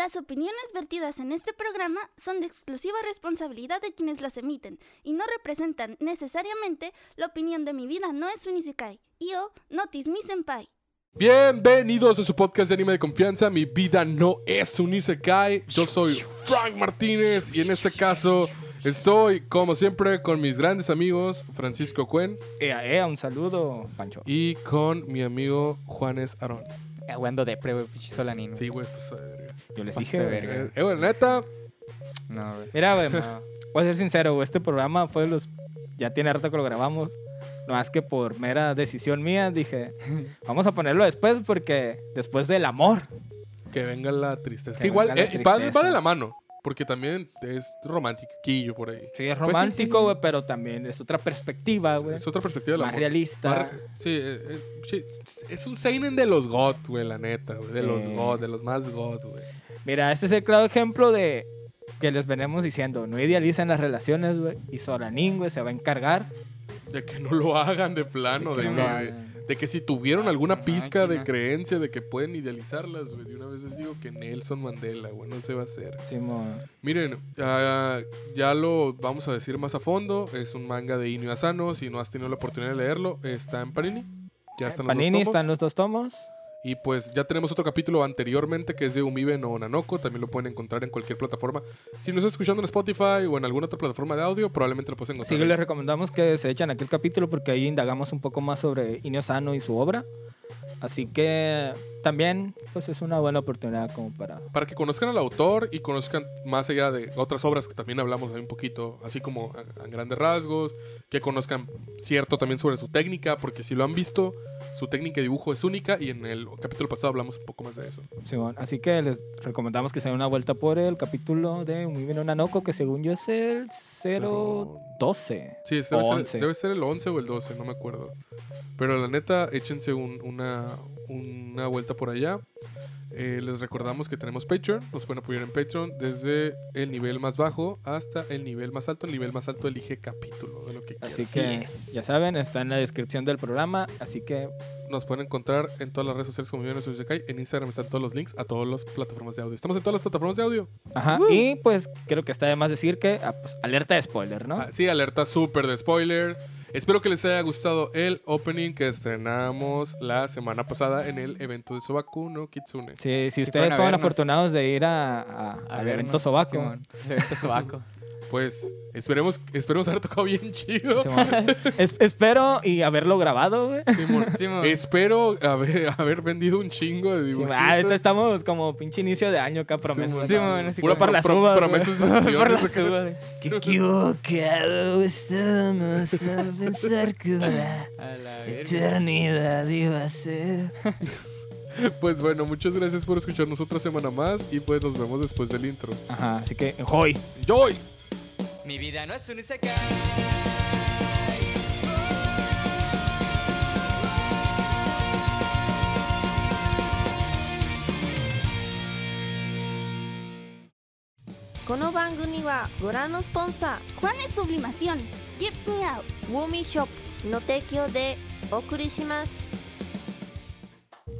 Las opiniones vertidas en este programa son de exclusiva responsabilidad de quienes las emiten y no representan necesariamente la opinión de mi vida no es un isekai. Yo, Notis mi senpai. Bienvenidos a su podcast de anime de confianza. Mi vida no es un Isekai. Yo soy Frank Martínez y en este caso estoy, como siempre, con mis grandes amigos Francisco Cuen Ea, ea, un saludo, Pancho. y con mi amigo Juanes Arón. Aguando de solanino. Sí, güey, pues. Eh, Yo les dije, verga. eh, güey, neta, No, güey. Mira, güey, No. voy a ser sincero, güey, este programa fue de los... Ya tiene rato que lo grabamos. No más que por mera decisión mía dije, vamos a ponerlo después porque después del amor. que venga la tristeza. Que Que igual, eh, va, tristeza. va de la mano, porque también es romántico por ahí. Sí, es Pues sí, romántico, sí, sí. güey, pero también es otra perspectiva, güey. Es otra perspectiva del Más amor. realista. Más- Sí, eh, eh, sí, es un seinen de los God, güey, la neta, güey. De Sí. los God, de los más God, güey. Mira, este es el claro ejemplo de que les venimos diciendo, no idealicen las relaciones, güey. Y Soranín, güey, se va a encargar. De que no lo hagan de plano, de hagan. de que si tuvieron alguna pizca de creencia de que pueden idealizarlas, güey. De una vez les digo que Nelson Mandela, güey, no se va a hacer. Simón. Miren, ah, ya lo vamos a decir más a fondo. Es un manga de Inio Asano. Si no has tenido la oportunidad de leerlo, está en Panini. Ya están los dos Panini tomos. están los dos tomos. Y pues ya tenemos otro capítulo anteriormente que es de Umibe no Nanoko. También lo pueden encontrar en cualquier plataforma. Si nos estás escuchando en Spotify o en alguna otra plataforma de audio, probablemente lo puedes encontrar. Sí, ahí. les recomendamos que se echen aquel capítulo porque ahí indagamos un poco más sobre Inio Sano y su obra. Así que también pues es una buena oportunidad como para... Para que conozcan al autor y conozcan más allá de otras obras que también hablamos ahí un poquito, así como a, a grandes rasgos, que conozcan cierto también sobre su técnica, porque si lo han visto, su técnica de dibujo es única y en el capítulo pasado hablamos un poco más de eso. Así que les recomendamos que se den una vuelta por el capítulo de Muy bien Nanoko, que según yo es el 012. Sí, ese O debe, 11. ser, debe ser el 11 o el 12, no me acuerdo. Pero la neta, échense un- una, una vuelta por allá. Eh, les recordamos que tenemos Patreon, nos pueden apoyar en Patreon desde el nivel más bajo hasta el nivel más alto. El nivel más alto elige capítulo de lo que quieran. Así que ya saben, está en la descripción del programa. Así que Nos pueden encontrar en todas las redes sociales como Millones Isekai. En Instagram están todos los links a todas las plataformas de audio. Estamos en todas las plataformas de audio. Ajá, y pues creo que está de más decir que, ah, pues, alerta de spoiler, ¿no? Ah, sí, alerta súper de spoiler. Espero que les haya gustado el opening que estrenamos la semana pasada en el evento de Sobaku no Kitsune. Sí, si ustedes fueron afortunados de ir a, a- A al vernos, evento. El evento sobaco. Pues esperemos, esperemos haber tocado bien chido. Es- espero y haberlo grabado, güey. Simón. Simón. Espero haber, haber vendido un chingo de Sí, dibujos. ah, ahorita estamos como pinche inicio de año acá, promesas. Simón, así Pura por las uvas, promesas de Por las uvas. Qué equivocado estamos a pensar que la la eternidad iba a ser. Pues bueno, muchas gracias por escucharnos otra semana más y pues nos vemos después del intro. Ajá, así que, hoy. ¡Joy! Mi vida no es un isekai. Kono bangumi wa Goran Juanes Sublimaciones, Get Me Out, Wumi Shop no tekio de Okurishimasu.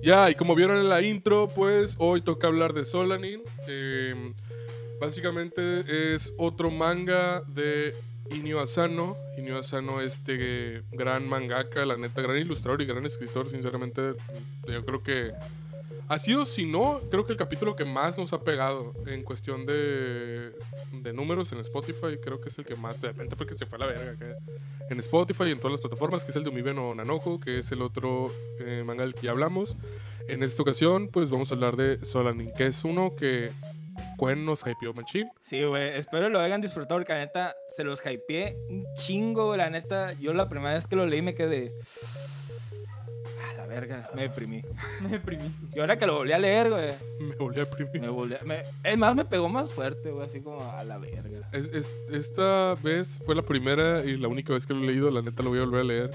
Ya, y como vieron en la intro, pues hoy toca hablar de Solanin. Eh, básicamente es otro manga de Inio Asano. Inio Asano, este gran mangaka, la neta, gran ilustrador y gran escritor. Sinceramente, yo creo que ha sido, si no, creo que el capítulo que más nos ha pegado en cuestión de, de números en Spotify. Creo que es el que más, de repente, porque se fue a la verga. acá. En Spotify y en todas las plataformas, que es el de Umibe no Nanoko, que es el otro eh, manga del que ya hablamos. En esta ocasión, pues vamos a hablar de Solanin, que es uno que Cuen nos hypeó machín. Sí, güey, espero lo hayan disfrutado porque la neta se los hypeé un chingo, güey, la neta. Yo la primera vez que lo leí me quedé. A la verga, me deprimí. Me deprimí. Y ahora que lo volví a leer, güey, Me volví a deprimir. me volví a- me- Es más, me pegó más fuerte, güey, así como a la verga. Es- es- esta vez fue la primera y la única vez que lo he leído. La neta lo voy a volver a leer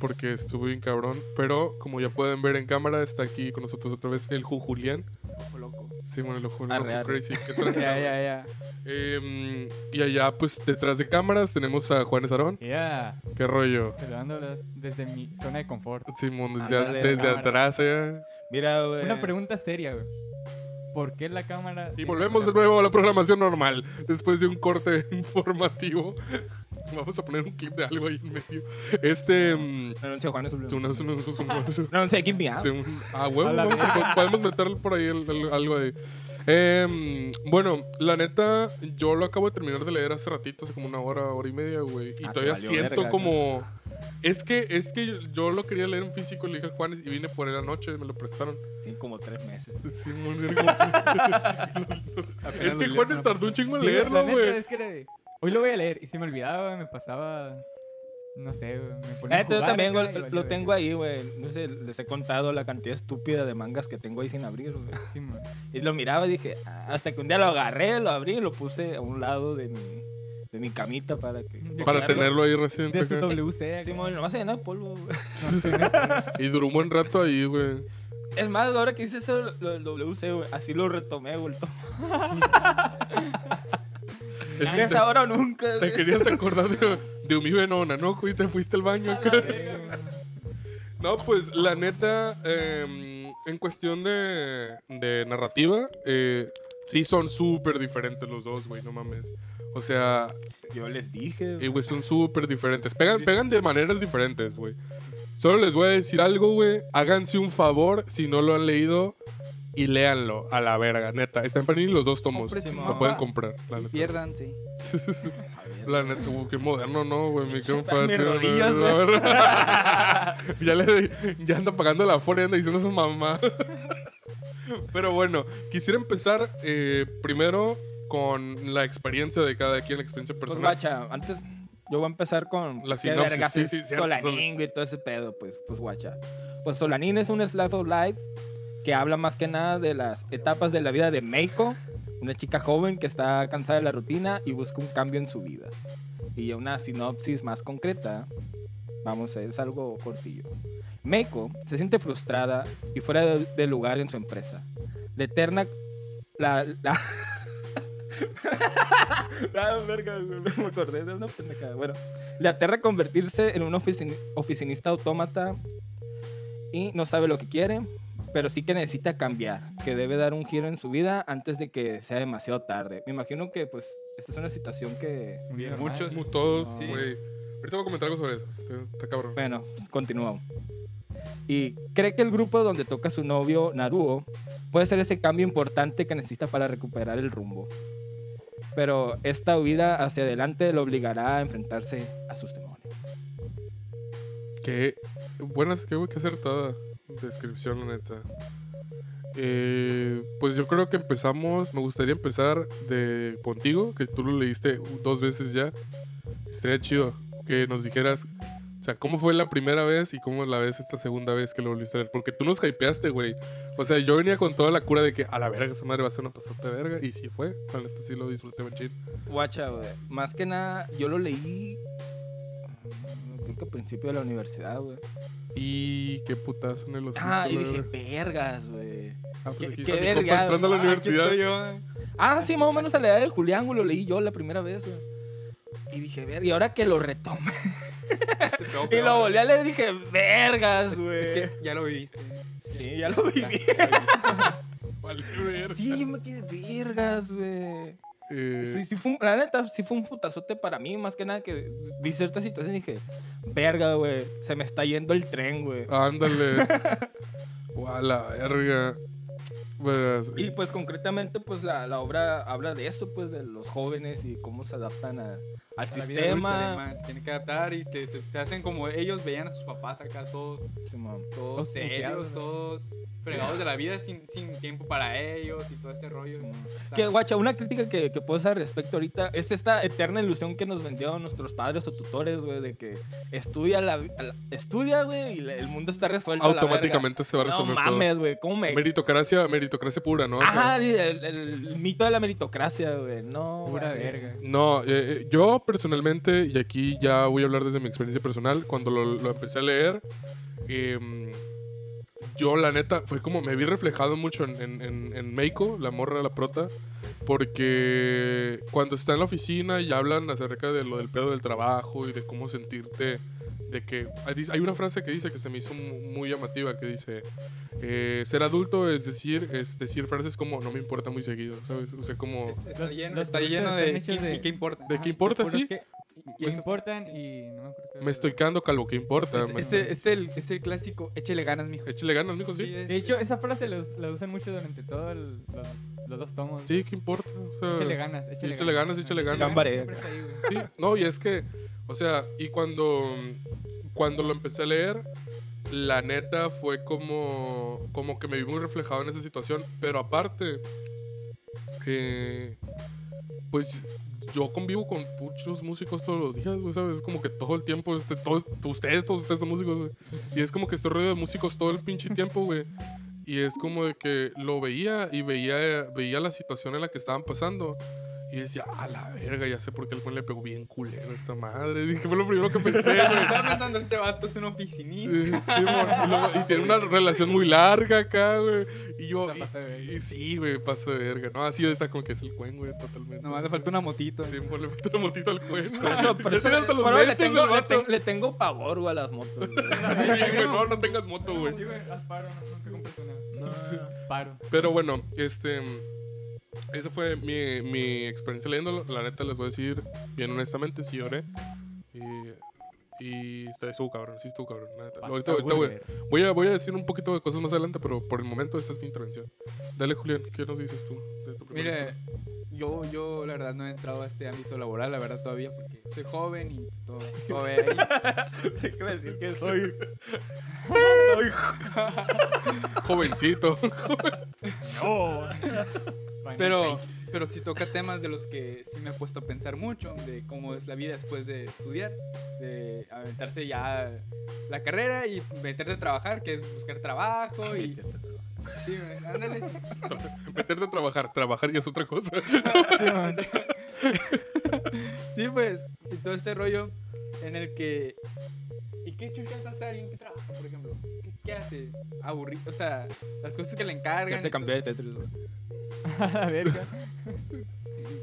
porque estuvo bien cabrón. Pero como ya pueden ver en cámara, está aquí con nosotros otra vez el Ju Julián. Ojo loco. Sí, bueno, el Ojo Loco. Crazy. ¿Qué tranza, Ya, ya, ya. Em, y allá, pues detrás de cámaras, tenemos a Juanes Arón. Ya. ¿Qué rollo? Saludándolos desde mi zona de confort. Simón, desde, Ándale, desde cámara. atrás, allá. Mira, güey. Una pregunta seria, güey. ¿Por qué la cámara? Y volvemos de nuevo a la programación normal. Después de un corte informativo. Vamos a poner un clip de algo ahí en medio. Este. mm, Anuncio Juan es un- una- una- una- una- No, no sé, give me out. Ah, huevo, A vamos podemos meter por ahí el- el- algo ahí. Em, bueno, la neta, yo lo acabo de terminar de leer hace ratito, hace como una hora, hora y media, güey. Y Ah, todavía siento verga, como. Es que, es que yo- yo lo quería leer en físico, le dije a Juanes y vine por él anoche, me lo prestaron. Tiene como tres meses. Sí, muy bien, como- es que Juanes tardó un chingo en Sí, leerlo, güey. es que era de, hoy lo voy a leer y se me olvidaba, me pasaba, no sé, güey, me ponía a Eh, yo también güey, lo verga. tengo ahí, güey. No sé, les he contado la cantidad estúpida de mangas que tengo ahí sin abrir, güey. Sí. Y lo miraba y dije, hasta que un día lo agarré, lo abrí y lo puse a un lado de mi, de mi camita para que... Para tenerlo ahí recién. De su. WC. Sí, mo, nomás se llenó de polvo, güey. Y duró un buen rato ahí, güey. Es más, ahora que hice eso, lo, lo WC, güey, así lo retomé, güey. Es que Es te- ahora o nunca, Te querías acordar de, de Umi Venona, ¿no? Y te fuiste al baño acá. No, pues la neta, eh, en cuestión de, de narrativa, eh, sí son súper diferentes los dos, güey, no mames. O sea, Yo les dije, eh, güey, son súper diferentes. Pegan, pegan de maneras diferentes, güey. Solo les voy a decir algo, güey. Háganse un favor si no lo han leído y léanlo a la verga, neta. Están en Panini los dos tomos. Lo pueden comprar, la neta. Pierdan, sí. La neta, uh, qué moderno, ¿no, güey? Sí, rodillas, la verdad. ya, le, ya anda pagando la fuera y anda diciendo a su mamá. Pero bueno, quisiera empezar eh, primero con la experiencia de cada quien, la experiencia Pues personal. guacha, antes yo voy a empezar con La sinopsis, sí, sí, Solanin y todo ese pedo, pues, pues guacha. Pues Solanin es un slice of life que habla más que nada de las etapas de la vida de Meiko, una chica joven que está cansada de la rutina y busca un cambio en su vida. Y una sinopsis más concreta, vamos a es algo cortillo. Meiko se siente frustrada y fuera de, lugar en su empresa. La eterna... La, la, Ah, me acordé de una pendejada. Bueno, le aterra convertirse en un oficin- oficinista autómata y no sabe lo que quiere, pero sí que necesita cambiar, que debe dar un giro en su vida antes de que sea demasiado tarde. Me imagino que, pues, esta es una situación que... Normal. Muchos, mu- todos, Sí. güey. Ahorita voy a comentar algo sobre eso. Está cabrón. Bueno, pues, continuamos. Y cree que el grupo donde toca su novio, Naruo, puede ser ese cambio importante que necesita para recuperar el rumbo. Pero esta huida hacia adelante lo obligará a enfrentarse a sus demonios. Qué buenas, qué acertada descripción, neta. Eh, pues yo creo que empezamos, me gustaría empezar de contigo, que tú lo leíste dos veces ya. Estaría chido que nos dijeras, o sea, cómo fue la primera vez y cómo la ves esta segunda vez que lo volviste a leer. Porque tú nos hypeaste, güey. O sea, yo venía con toda la cura de que a la verga esa madre va a ser una pasada de verga. Y sí fue, la neta sí lo disfruté machín. Guacha, güey. Más que nada, yo lo leí. Creo que a principio de la universidad, güey. Y qué putas en el hocico, Ah, y dije, verga. vergas, güey. Ah, pues qué- qué compa verga. entrando a la Ah, universidad. yo. Ah, sí, más o menos a la edad de Julián, güey, lo leí yo la primera vez, güey. Y dije, ver, y ahora que lo retome. y lo volví a leer, dije, vergas, güey. Es que ya lo viviste. Sí, ya lo viví. Vale, verga. sí, yo me quedé vergas, güey. Eh, Sí, sí fue un- la neta, sí fue un putazote para mí, más que nada que vi cierta situación y dije, verga, güey, se me está yendo el tren, güey. Ándale. La verga. Verás, Y pues concretamente, pues la, la obra habla de eso, pues de los jóvenes y cómo se adaptan a- al A sistema. además, tienen que adaptar y se, se- se hacen como ellos veían a sus papás acá todos, Simón. todos serios, ¿no? todos fregados de la vida sin, sin tiempo para ellos y todo este rollo. Que guacha, una crítica que, que puedo hacer al respecto ahorita es esta eterna ilusión que nos vendieron nuestros padres o tutores, güey, de que estudia, la, la- estudia, güey, y la- el mundo está resuelto. automáticamente se va a. No resolver todo. mames, güey, ¿cómo me...? Meritocracia, meritocracia pura, ¿no? Ajá, el, el- el mito de la meritocracia, güey, no. Pura verga. No, eh, eh, yo personalmente, y aquí ya voy a hablar desde mi experiencia personal, cuando lo, lo empecé a leer, em, yo la neta, fue como, me vi reflejado mucho en, en, en, en Meiko, la morra, la prota, porque cuando está en la oficina y hablan acerca de lo del pedo del trabajo y de cómo sentirte de que hay una frase que dice que se me hizo mu- muy llamativa que dice eh, ser adulto es decir es decir frases como no me importa muy seguido sabes o sea como Es- está Los- lleno, está de, ¿qué- de- ¿Y qué importa? de qué importa sí. que- Es- importan y no me acuerdo qué me estoy quedando calvo qué importa es, me- es el, es, el, es el clásico, échele ganas, mijo. échale ganas mijo sí Sí, De hecho, esa frase la, la usan mucho durante todos los, los dos tomos. sí qué importa o sea, Échale ganas, échale, échale ganas, échale ganas. Ahí, güey. Sí, no, y es que, o sea, y cuando, cuando lo empecé a leer, la neta fue como, como que me vi muy reflejado en esa situación, pero aparte, eh, pues yo convivo con muchos músicos todos los días, güey, ¿sabes? Es como que todo el tiempo, este, todo, ustedes, todos ustedes son músicos, güey. Y es como que estoy rodeado de músicos todo el pinche tiempo, güey. Y es como de que lo veía y veía, veía la situación en la que estaban pasando. Y decía, a la verga, ya sé por qué el güey le pegó bien culero a esta madre. Dije, fue lo primero que pensé, güey. Estaba pensando, este vato es un oficinista. Sí, y, luego- y tiene una relación muy larga acá, güey. Y yo, Se pasa de y, verga. y sí, güey, paso de verga. No, así está como que es el cuen, güey, totalmente. Nomás le falta una motito. Sí, mon, le falta una motito al cuen. Por eso, por eso, hasta los le, tengo, le, tengo pavor, güey, a las motos. güey. Sí, güey, no, no tengas moto, güey. Sí, güey, haz paro, no, nunca compres una. Paro. Pero bueno, este. Esa fue mi, mi experiencia leyéndolo. La neta, les voy a decir, bien honestamente, sí lloré. Y. Y está, estuvo cabrón, sí estuvo cabrón. la neta. Ahorita- ahorita voy, voy a, voy a decir un poquito de cosas más adelante, pero por el momento esta es mi intervención. Dale, Julián, ¿qué nos dices tú? de tu Mire, yo, yo la verdad no he entrado a este ámbito laboral, la verdad todavía, porque soy joven y todo, todo ve ahí. Déjame decir que soy. Jovencito. Pero, pero sí toca temas de los que sí me he puesto a pensar mucho, de cómo es la vida después de estudiar, de aventarse ya la carrera y meterte a trabajar, que es buscar trabajo y... Sí, ándale, sí. Meterte a trabajar. Trabajar ya es otra cosa. Sí, pues, y todo este rollo en el que... ¿Y qué chuchas hace alguien que trabaja, por ejemplo? ¿Qué, qué hace? Aburrido, o sea, las cosas que le encargan. Se hace cambiar de Tetris, güey. A la verga.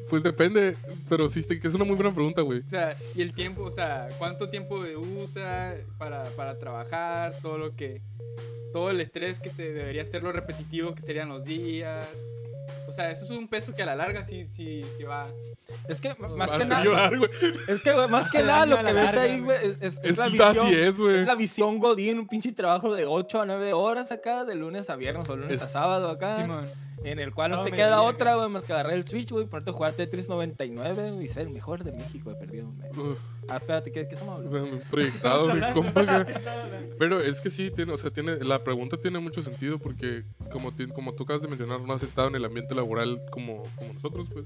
Pues depende, pero sí, que es una muy buena pregunta, güey. O sea, y el tiempo, o sea, cuánto tiempo usa para, para trabajar, todo lo que. Todo el estrés que se debería ser lo repetitivo que serían los días. O sea, eso es un peso que a la larga sí, sí, sí va. Es que más que nada. llorar. Es que güey, más que nada lo que la ves larga, ahí, güey. es, es, es Es, la así visión. es, güey. Es la visión Godín, un pinche trabajo de 8 a 9 horas acá, de lunes a viernes o lunes Es- a sábado acá. En el cual no te queda otra, güey, más que agarrar el Switch, güey, ponerte a jugar Tetris 99 güey, y ser el mejor de México, he perdido un mes. Uf, Ah, espérate, ¿qué, qué estamos hablando? proyectado, mi compa. Pero es que sí, tiene, o sea, tiene, la pregunta tiene mucho sentido porque, como, como tú acabas de mencionar, no has estado en el ambiente laboral como, como nosotros, pues.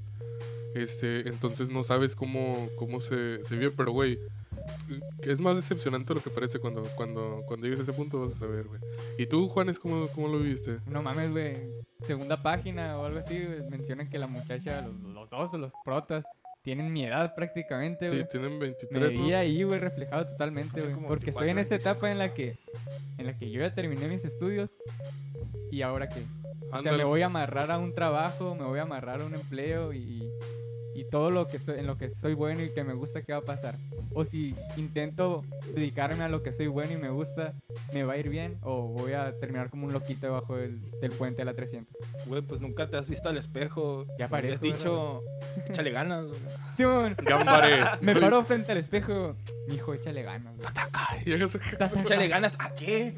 Este, entonces no sabes cómo, cómo se, se vive, pero, güey, es más decepcionante de lo que parece cuando, cuando, cuando llegues a ese punto, vas a saber, güey. ¿Y tú, Juanes, cómo, cómo lo viviste? No mames, güey. Segunda página o algo así, mencionan que la muchacha, los, los dos, los protas, tienen mi edad prácticamente, Sí, güey. tienen Me 23, vi ¿no? ahí, güey, reflejado totalmente, güey. Porque estoy en 24, esa etapa en la que en la que yo ya terminé mis estudios y ahora qué. O sea, me voy a amarrar a un trabajo, me voy a amarrar a un empleo y, y todo lo que soy, en lo que soy bueno y que me gusta, ¿qué va a pasar? O si intento dedicarme a lo que soy bueno y me gusta, ¿me va a ir bien? O voy a terminar como un loquito debajo del, del puente de la 300. Güey, pues nunca te has visto al espejo. Ya has parezco, dicho, échale ganas, Gambaré. me paro frente al espejo, mijo, échale ganas. acá. Échale ganas, ¿a qué?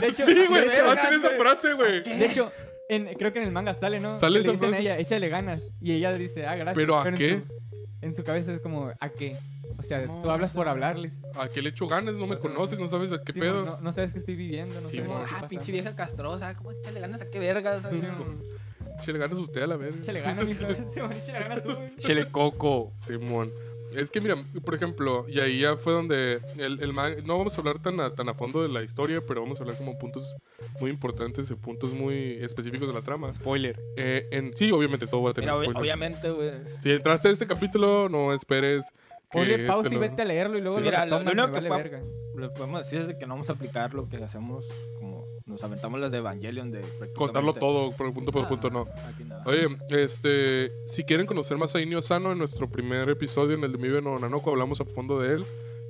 De hecho, Sí, güey, Vergas, hacen esa güey. frase, güey. De hecho, en- creo que en el manga sale, ¿no? Sale Que le dicen a ella, échale ganas. Y ella dice, ah, gracias. ¿Pero a en qué? su- En su, cabeza es como, ¿a qué? O sea, No, tú hablas o por sea, hablarles. ¿A qué le echo ganas? No me conoces, no sabes a qué Sí, pedo. No, no sabes qué estoy viviendo, no Sí, sabes qué Ah, pasando. pinche vieja castrosa, ¿cómo échale ganas a qué vergas? Sí, Sí, mo. Échale ganas usted a la verga. Échale ganas, échale ganas tú. Chele coco. Simón. Es que mira, por ejemplo, y ahí ya fue donde el, el man- no vamos a hablar tan a, tan a fondo de la historia, pero vamos a hablar como puntos muy importantes y puntos muy específicos de la trama. Spoiler. Eh, en, sí, obviamente todo va a tener Mira, spoiler. obviamente, güey. Si entraste a este capítulo, no esperes que Ponle te pausa y vete a leerlo y luego Sí, lo mira, lo- lo que vale pa- verga. Lo que podemos decir es de que no vamos a aplicar lo que hacemos como nos aventamos las de Evangelion de contarlo todo por punto por Ah, punto, no. aquí nada. Oye, este, si quieren conocer más a Inio Asano, en nuestro primer episodio en el de Mibe no Nanoko hablamos a fondo de él.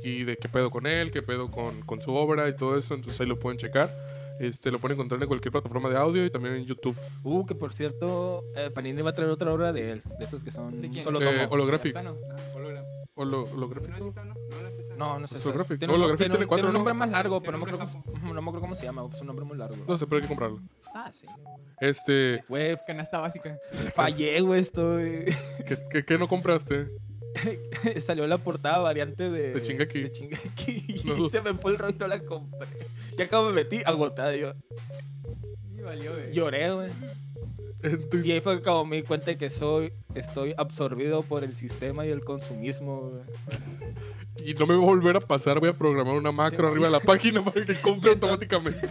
y de qué pedo con él, qué pedo con, con su obra y todo eso. Entonces ahí lo pueden checar. Este, lo pueden encontrar en cualquier plataforma de audio y también en YouTube. Uh, que por cierto, eh, Panini va a traer otra obra de él. De estos que son ¿De quién? solo Eh, holográfico. Sano. Ah, hologram. Holo- ¿No holográfico. es Sano? No, no es Sano. No, no sé. Holográfico. Tiene, un- tiene, tiene un- cuatro, tiene un ¿no? nombre más largo, Tiene pero no me, acuerdo cómo, no me acuerdo cómo se llama. Es un nombre muy largo. No sé, pero hay que comprarlo. Ah, sí. Este, Fue. Canasta básica. Fallé, güey, estoy. ¿qué, qué, qué no compraste? Salió la portada variante de. De Shingeki. De. No. Y se me fue el rollo y no la compré. Ya acabo me metí agotada. Yo Y valió, güey. lloré, güey. Entonces, Y ahí fue como me di cuenta de que soy, estoy absorbido por el sistema y el consumismo, güey. y no me va a volver a pasar, voy a programar una macro Sí. arriba de la página para que compre automáticamente.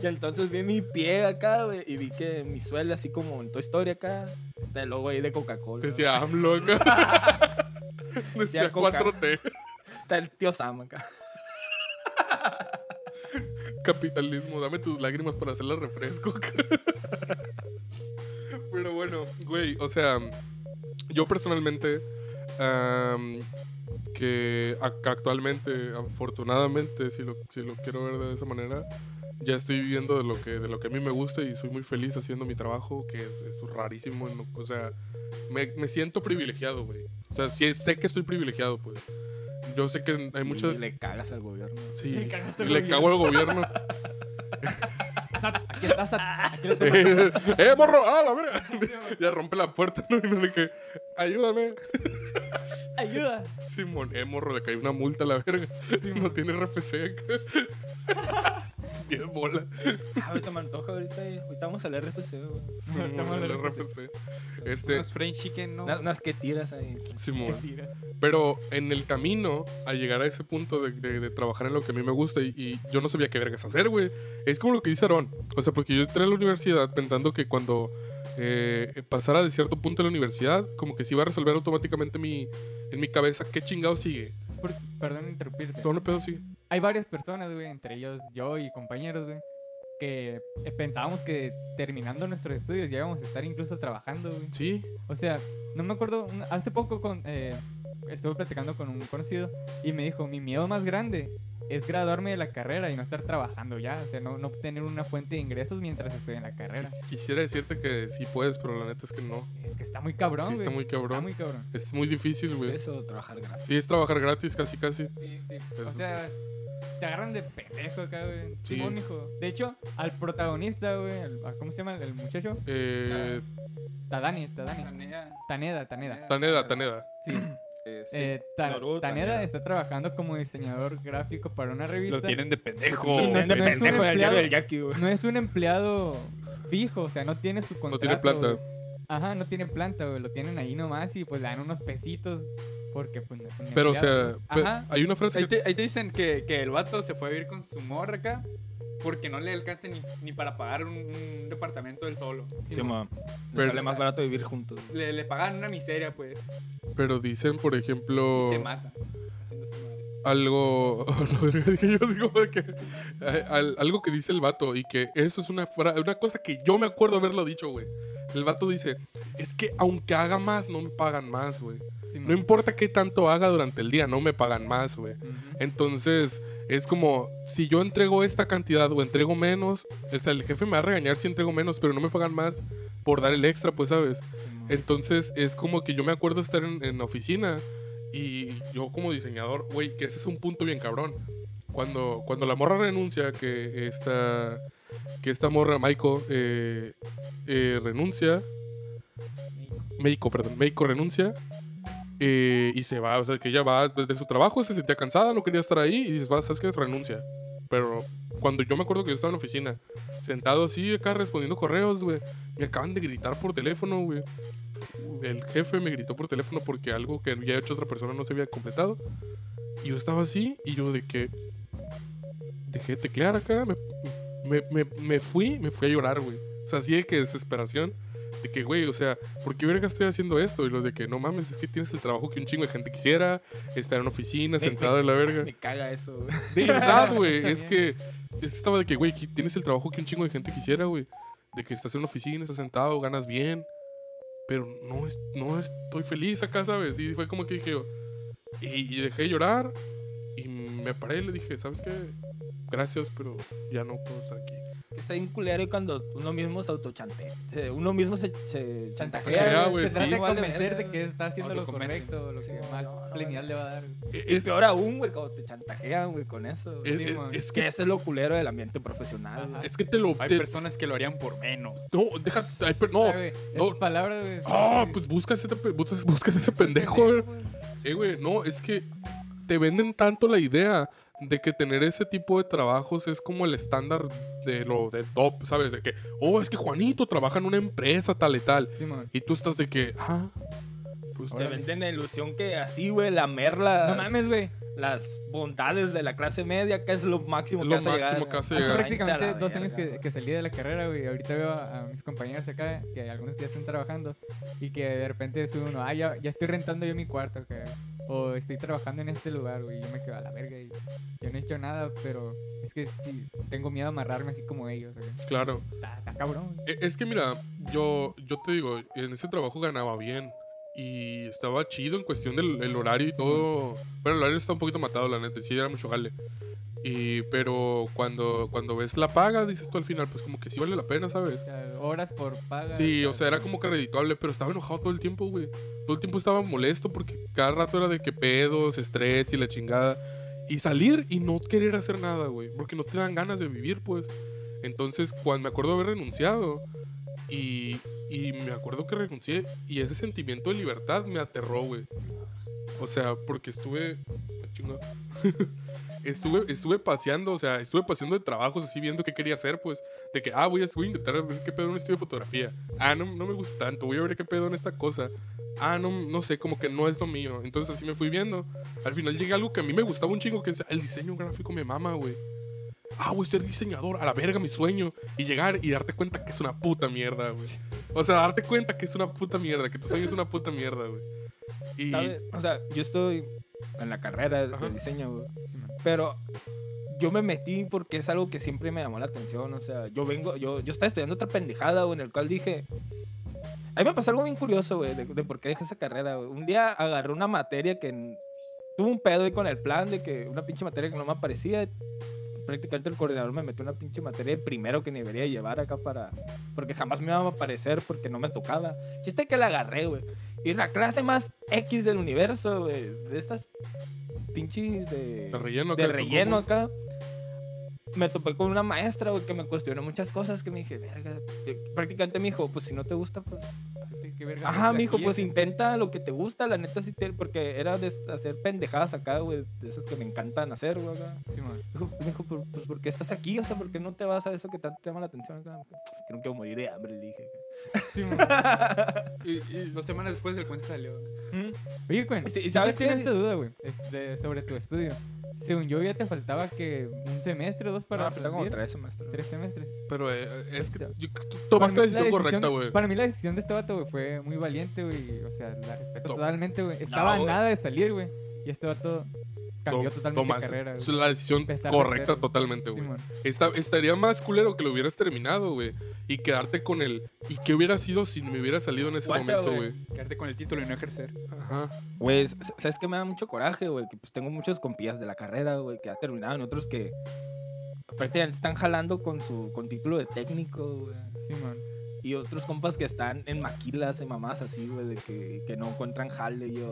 Y entonces vi mi pie acá, güey, y vi que mi suela, así como en Toy Story acá, está el logo ahí de Coca-Cola. Decía AMLO acá. Decía Coca. 4T. Está el tío Sam acá. Capitalismo, dame tus lágrimas para hacerla refresco. Pero bueno, güey, o sea, yo personalmente, am, que ac- actualmente, afortunadamente, si lo, si lo quiero ver de esa manera, ya estoy viviendo de lo que de lo que a mí me gusta y soy muy feliz haciendo mi trabajo, que es, es rarísimo. no- O sea, me, me siento privilegiado, güey. O sea, sí, sé que estoy privilegiado, pues. Yo sé que hay muchas... Y le cagas al gobierno. Sí, Le cagas al le cago al gobierno. Sat, aquí está Sat. Aquí le tengo. ¡Eh, morro! ¡Ah, la verga! ya rompe la puerta, ¿no? Y le que, ayúdame. Ayuda. Simón, eh, morro, le cae una multa a la verga. Simón. no tiene RFC. 10 bolas. Ah, güey, se me antoja ahorita. eh. Ahorita vamos al RFC, güey. Simón, el el RFC. Este, Unos fried chicken, ¿no? Unas, unas que tiras ahí. Simón. Pero en el camino a llegar a ese punto de, de- de trabajar en lo que a mí me gusta y, y yo no sabía qué vergas hacer, güey. Es como lo que dice Aaron. O sea, porque yo entré a la universidad pensando que cuando eh, pasara de cierto punto en la universidad, como que se iba a resolver automáticamente mi, en mi cabeza qué chingado sigue. Por- perdón interrumpirte. Todo no pedo sigue. Hay varias personas, güey, entre ellos yo y compañeros, güey, que eh, pensábamos que terminando nuestros estudios ya íbamos a estar incluso trabajando, güey. Sí. O sea, no me acuerdo, hace poco con, eh, estuve platicando con un conocido y me dijo, mi miedo más grande es graduarme de la carrera y no estar trabajando ya, o sea, no, no tener una fuente de ingresos mientras estoy en la carrera. Quis- Quisiera decirte que sí puedes, pero la neta es que no. Es que está muy cabrón, Sí, güey. está muy cabrón. Está muy cabrón. Es muy difícil, güey. Eso, trabajar gratis. Sí, es trabajar gratis casi, casi. Sí, sí. O sea, te agarran de pendejo acá, güey. Sí. Simón, hijo. De hecho, al protagonista, güey, ¿cómo se llama el muchacho? Eh, Tadani, Tadani. Tanea. Taneda, Taneda. Taneda, Taneda. Sí. Eh, sí. Eh, Ta- Naruto, Taneda Taneda. está trabajando como diseñador gráfico para una revista. Lo tienen de pendejo. Y no es- de no es un empleado. del Jackie. No es un empleado fijo, o sea, no tiene su contrato. No tiene plata. Ajá, no tiene planta, güey. Lo tienen ahí nomás y pues le dan unos pesitos porque pues no es un Pero, o sea, pe- Ajá. hay una frase Ahí que... te, ahí te dicen que, que el vato se fue a vivir con su morra acá porque no le alcanza ni, ni para pagar un, un departamento del solo. Sí, Sí, ma. Pero- sale más barato vivir juntos. Le, le pagan una miseria, pues. Pero dicen, por Y ejemplo... se mata. Haciendo su madre. Algo dije yo que eh, al- algo que dice el vato y que eso es una una cosa que yo me acuerdo haberlo dicho güey. El vato dice es que aunque haga más no me pagan más güey. Sí, no importa qué tanto haga durante el día no me pagan más güey entonces es como si yo entrego esta cantidad o entrego menos o sea el jefe me va a regañar si entrego menos pero no me pagan más por dar el extra pues sabes entonces es como que yo me acuerdo estar en, en la oficina y yo como diseñador, güey, que ese es un punto bien cabrón. Cuando, cuando la morra renuncia, que esta, que esta morra, Maiko, eh, eh, renuncia, Meiko, perdón, Meiko renuncia eh, y se va, o sea, que ella va desde su trabajo, se sentía cansada, no quería estar ahí y dices, va, ¿sabes qué? Renuncia. Pero cuando yo me acuerdo que yo estaba en la oficina, sentado así acá respondiendo correos, güey, me acaban de gritar por teléfono, güey. El jefe me gritó por teléfono porque algo que había hecho otra persona no se había completado. Y yo estaba así y yo de que dejé de teclear acá, me, me, me, me fui, me fui a llorar, güey. O sea, así de que desesperación. De que, güey, o sea, ¿por qué verga estoy haciendo esto? Y lo de que, no mames, es que tienes el trabajo que un chingo de gente quisiera, estar en una oficina, sentado en la verga. Me caga eso, güey. De verdad, güey. Es que es que estaba de que, güey, tienes el trabajo que un chingo de gente quisiera, güey. De que estás en una oficina, estás sentado, ganas bien. Pero no, es, no estoy feliz acá, ¿sabes? Y fue como que dije, y, y dejé de llorar. me paré y le dije, ¿sabes qué? Gracias, pero ya no puedo estar aquí. Está bien culero cuando uno mismo se autochantea. Uno mismo se, se chantajea. Güey, Se sí. trata de convencer de que está haciendo lo correcto, lo Sí, que más no, no, plenial le va a dar. Y Es, peor aún, güey, cuando te chantajean, güey, con eso. es, Sí, es- man. es Es que ese es lo culero del ambiente profesional. Ajá. es que te lo... Hay te- personas que lo harían por menos. no, deja... ay, pero no. No. Palabras, güey. Ah, pues buscas ese, buscas ese pendejo, güey. Sí, güey, no, es que te venden tanto la idea de que tener ese tipo de trabajos es como el estándar de lo del top, ¿sabes? De que, oh, es que Juanito trabaja en una empresa tal y tal. Sí. Y tú estás de que, ah, pues Te venden la ilusión que así, güey, lamer las, No mames, güey. las bondades de la clase media, que es lo máximo Es que lo hace máximo llegar. que hace Hace llegar. prácticamente la dos años que, que salí de la carrera, güey. Ahorita veo a, a mis compañeros acá, que algunos ya están trabajando, y que de repente sube uno, ah, ya, ya estoy rentando yo mi cuarto, que, o estoy trabajando en este lugar, güey. y Yo me quedo a la verga y yo no he hecho nada, pero es que sí, tengo miedo a amarrarme así como ellos. güey. claro. Está, cabrón. E- Es que mira, yo, yo te digo, en ese trabajo ganaba bien. Y estaba chido en cuestión del el horario y todo. Bueno, el horario está un poquito matado, la neta. Sí, era mucho jale. Y, pero cuando, cuando ves la paga, dices tú al final, pues como que sí vale la pena, ¿sabes? O sea, horas por paga. Sí, o sea, era como que redituable, pero estaba enojado todo el tiempo, güey. Todo el tiempo estaba molesto porque cada rato era de que pedos, estrés y la chingada. Y salir y no querer hacer nada, güey. Porque no te dan ganas de vivir, pues. Entonces, cuando me acuerdo de haber renunciado y, y me acuerdo que renuncié y ese sentimiento de libertad me aterró, güey. O sea, porque estuve... ah, estuve, estuve paseando, o sea, estuve paseando de trabajos así viendo qué quería hacer, pues. De que, ah, voy a, voy a intentar ver qué pedo en un estudio de fotografía. Ah, no, no me gusta tanto, voy a ver qué pedo en esta cosa. Ah, no, no sé, como que no es lo mío. Entonces así me fui viendo. Al final llegué a algo que a mí me gustaba un chingo, que es el diseño gráfico me mama, güey. Ah, voy a ser diseñador, a la verga mi sueño. Y llegar y darte cuenta que es una puta mierda, güey. O sea, darte cuenta que es una puta mierda, que tu sueño es una puta mierda, güey. Y... ¿Sabe? O sea, yo estoy en la carrera de, diseño, güey. Pero yo me metí porque es algo que siempre me llamó la atención. O sea, yo vengo, yo, yo estaba estudiando otra pendejada, güey, en el cual dije. A mí me pasó algo bien curioso, güey, de, de por qué dejé esa carrera, güey. Un día agarré una materia que. Tuve un pedo ahí con el plan de que una pinche materia que no me aparecía. Prácticamente el coordinador me metió una pinche materia de primero que ni debería llevar acá para. Porque jamás me iba a aparecer porque no me tocaba. Chiste que la agarré, güey. Y la clase más X del universo, güey. De estas pinches de. De relleno De acá, relleno acá. Me topé con una maestra, güey, que me cuestionó muchas cosas. Que me dije, verga. Prácticamente me dijo, pues si no te gusta, pues. Salte, qué verga Ajá, me dijo, pues intenta lo que te gusta. La neta sí te. Porque era de hacer pendejadas acá, güey. De esas que me encantan hacer, güey. acá. Sí, man. Dijo, me dijo, "Pero, pues ¿por qué estás aquí? O sea, ¿por qué no te vas a eso que tanto te llama la atención acá? Que no quiero morir de hambre, le dije. Sí. Y, y dos semanas después el cuento salió. ¿Mm? Oye, Cuen, Sí, ¿y ¿sabes tienes qué? esta duda, güey? Este, sobre tu estudio. Según yo, ya te faltaba que un semestre o dos para Para faltan como tres semestres. Tres semestres. Pero eh, es que Eso. yo- tú tomaste la decisión correcta, güey. Para mí la decisión de este vato, güey, fue muy valiente, güey. O sea, la respeto To- totalmente, güey. Estaba a güey. nada de salir, güey. Y este vato cambió To- totalmente tomaste- de carrera, es la decisión de correcta totalmente, güey. Esta- estaría más culero que lo hubieras terminado, güey. Y quedarte con el. ¿Y qué hubiera sido si me hubiera salido en ese Guacha, momento, güey. Quedarte con el título y no ejercer. Ajá. Güey, ¿sabes qué me da mucho coraje, güey? Que pues tengo muchos compías de la carrera, güey, que ha terminado, y otros que prácticamente están jalando con su con título de técnico, güey. Simón. Y otros compas que están en maquilas y mamás así, güey, de que, que no encuentran jale, y yo...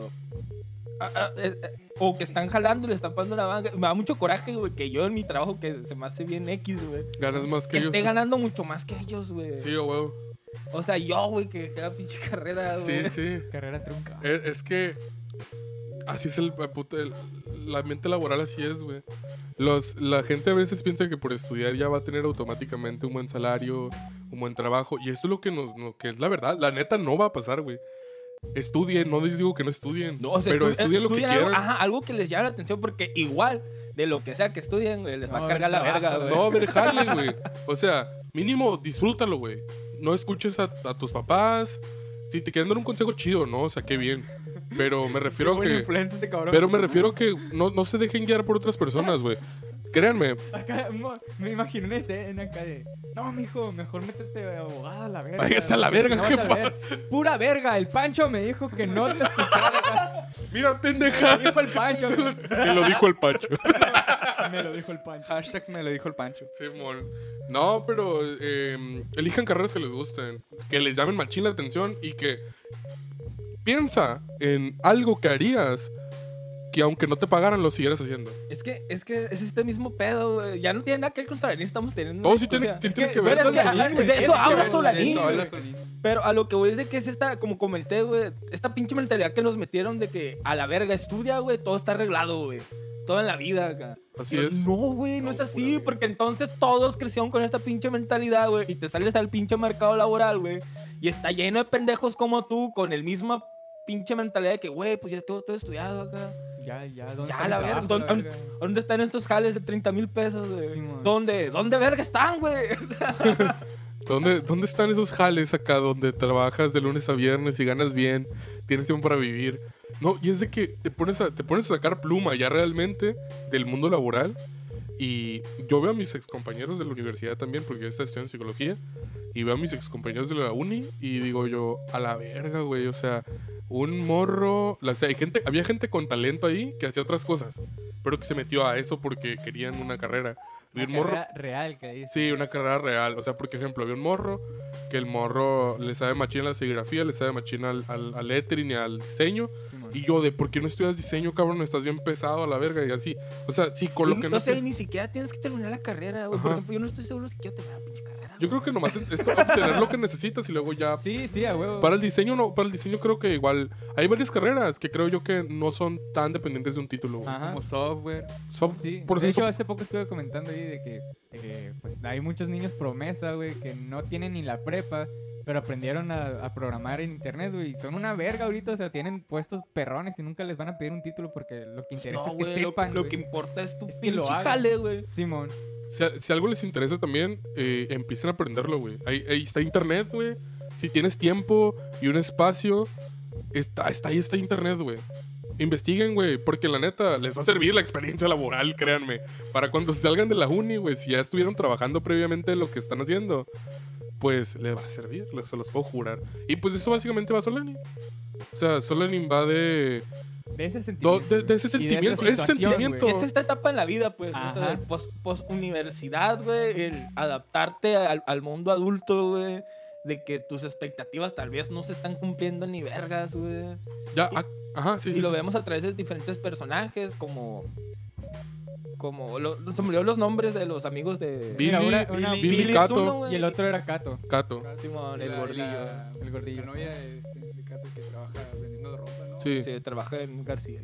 Ah, ah, eh, eh, o que están jalando y le están pasando la banca. Me da mucho coraje, güey, que yo en mi trabajo que se me hace bien X, güey. Ganas más que Que ellos. esté ganando mucho más que ellos, güey. Sí, güey. O sea, yo, güey, que dejé la pinche carrera, güey. Sí, sí. Carrera trunca. Es, es que así es el, la mente laboral así es, güey. Los la gente a veces piensa que por estudiar ya va a tener automáticamente un buen salario, un buen trabajo y esto es lo que nos lo que es la verdad, la neta no va a pasar, güey. Estudien, no les digo que no estudien, No, o sea, pero estu- estudien lo que algo, quieran. ajá, algo que les llame la atención, porque igual de lo que sea que estudien, güey, les va No, a cargar la verga, güey. No, a ver, jale, güey. O sea, mínimo disfrútalo, güey. No escuches a, a tus papás. Si te quieren dar un consejo chido, ¿no? O sea, qué bien. Pero me refiero a que cabrón. Pero me refiero que no, no se dejen guiar por otras personas, güey. Créanme, Acá, me imagino una escena acá de. No, mijo, mejor métete de abogada a la verga. Váyase a la verga, si no jefa". ver". Pura verga, el Pancho me dijo que no te escuchara. Mira, pendeja. Me dijo el Pancho. Te lo dijo el Pacho. Me lo dijo el Pancho. Hashtag me lo dijo el Pancho. Simón. No, pero eh, elijan carreras que les gusten, que les llamen machín la atención y que piensa en algo que harías que aunque no te pagaran lo siguieras haciendo. Es que, es que es este mismo pedo, güey. Ya no tiene nada que ver con Solanín, estamos teniendo. Todo una sí tiene, sí tiene que ver. que, Solanín, ajá, güey, de es eso habla. Solín. Pero a lo que voy es de que es esta, como comenté, güey, esta pinche mentalidad que nos metieron de que a la verga estudia, güey, todo está arreglado, güey. Todo en la vida acá. Así es. No, güey, no, es así, porque entonces todos crecieron con esta pinche mentalidad, güey, y te sales al pinche mercado laboral, güey, y está lleno de pendejos como tú con el mismo pinche mentalidad de que, güey, pues ya tengo todo estudiado acá. Ya, ya. ¿dónde Ya, la verga. ¿Dónde, la verga? dónde están estos jales de 30 mil pesos, güey? Sí, man. ¿Dónde? ¿Dónde verga están, güey? O sea, ¿Dónde, ¿Dónde están esos jales acá donde trabajas de lunes a viernes y ganas bien? Tienes tiempo para vivir. No, y es de que te pones a, te pones a sacar pluma ya realmente del mundo laboral. Y yo veo a mis excompañeros de la universidad también, porque yo estoy estudiando psicología. Y veo a mis excompañeros de la uni y digo yo, a la verga, güey. O sea, un morro. o sea, hay gente, había gente con talento ahí que hacía otras cosas, pero que se metió a eso porque querían una carrera. Una un morro. carrera real que dice. Sí, una carrera real. O sea, por ejemplo, había un morro que el morro le sabe machín a la serigrafía, le sabe machín al, al, al lettering y al diseño. Simón. Y yo, de ¿por qué no estudias diseño, cabrón? Estás bien pesado a la verga y así. O sea, sí, con lo y- que no no sé, te- ni siquiera tienes que terminar la carrera, güey. Por ejemplo, yo no estoy seguro si quiero terminar la pinche carrera. Yo creo que nomás es, es obtener lo que necesitas y luego ya. Sí, sí, a huevo. Para el diseño, no. Para el diseño creo que igual. Hay varias carreras que creo yo que no son tan dependientes de un título. güey. Ajá. Como software. Soft- Sí, por de hecho ejemplo, hace poco estuve comentando ahí de que, que, pues hay muchos niños promesa, güey, que no tienen ni la prepa, pero aprendieron a, a programar en internet, güey, y son una verga ahorita, o sea, tienen puestos perrones y nunca les van a pedir un título porque lo que interesa No, es que lo, sepan, lo güey. que importa es tu Es que lo güey. Simón, si, si algo les interesa también, eh, empiecen a aprenderlo, güey. Ahí, ahí está internet, güey. Si tienes tiempo y un espacio, está, está ahí está internet, güey. Investiguen, güey, porque la neta les va a servir la experiencia laboral, créanme. Para cuando salgan de la uni, güey, si ya estuvieron trabajando previamente en lo que están haciendo, pues les va a servir, se los puedo jurar. Y pues eso básicamente va a Solanin. O sea, Solanin va de, de ese do- sentimiento. de, de ese de sentimiento. Ese situación, sentimiento. güey. Es esta etapa en la vida, pues. O sea, pos, pos- universidad, güey. El adaptarte al, al mundo adulto, güey. De que tus expectativas tal vez no se están cumpliendo ni vergas, güey. Ya, ah, ajá, sí. Y sí. lo vemos a través de diferentes personajes, como. Como. Lo, se me olvidó los nombres de los amigos de. Billy, Mira, una- una- Billy, Billy es Cato. Y el otro era Cato. Cato. Simón, el la- gordillo. La, El gordillo. La novia de, este, de Cato que trabaja vendiendo ropa, ¿no? Sí. Sí, trabajé en García.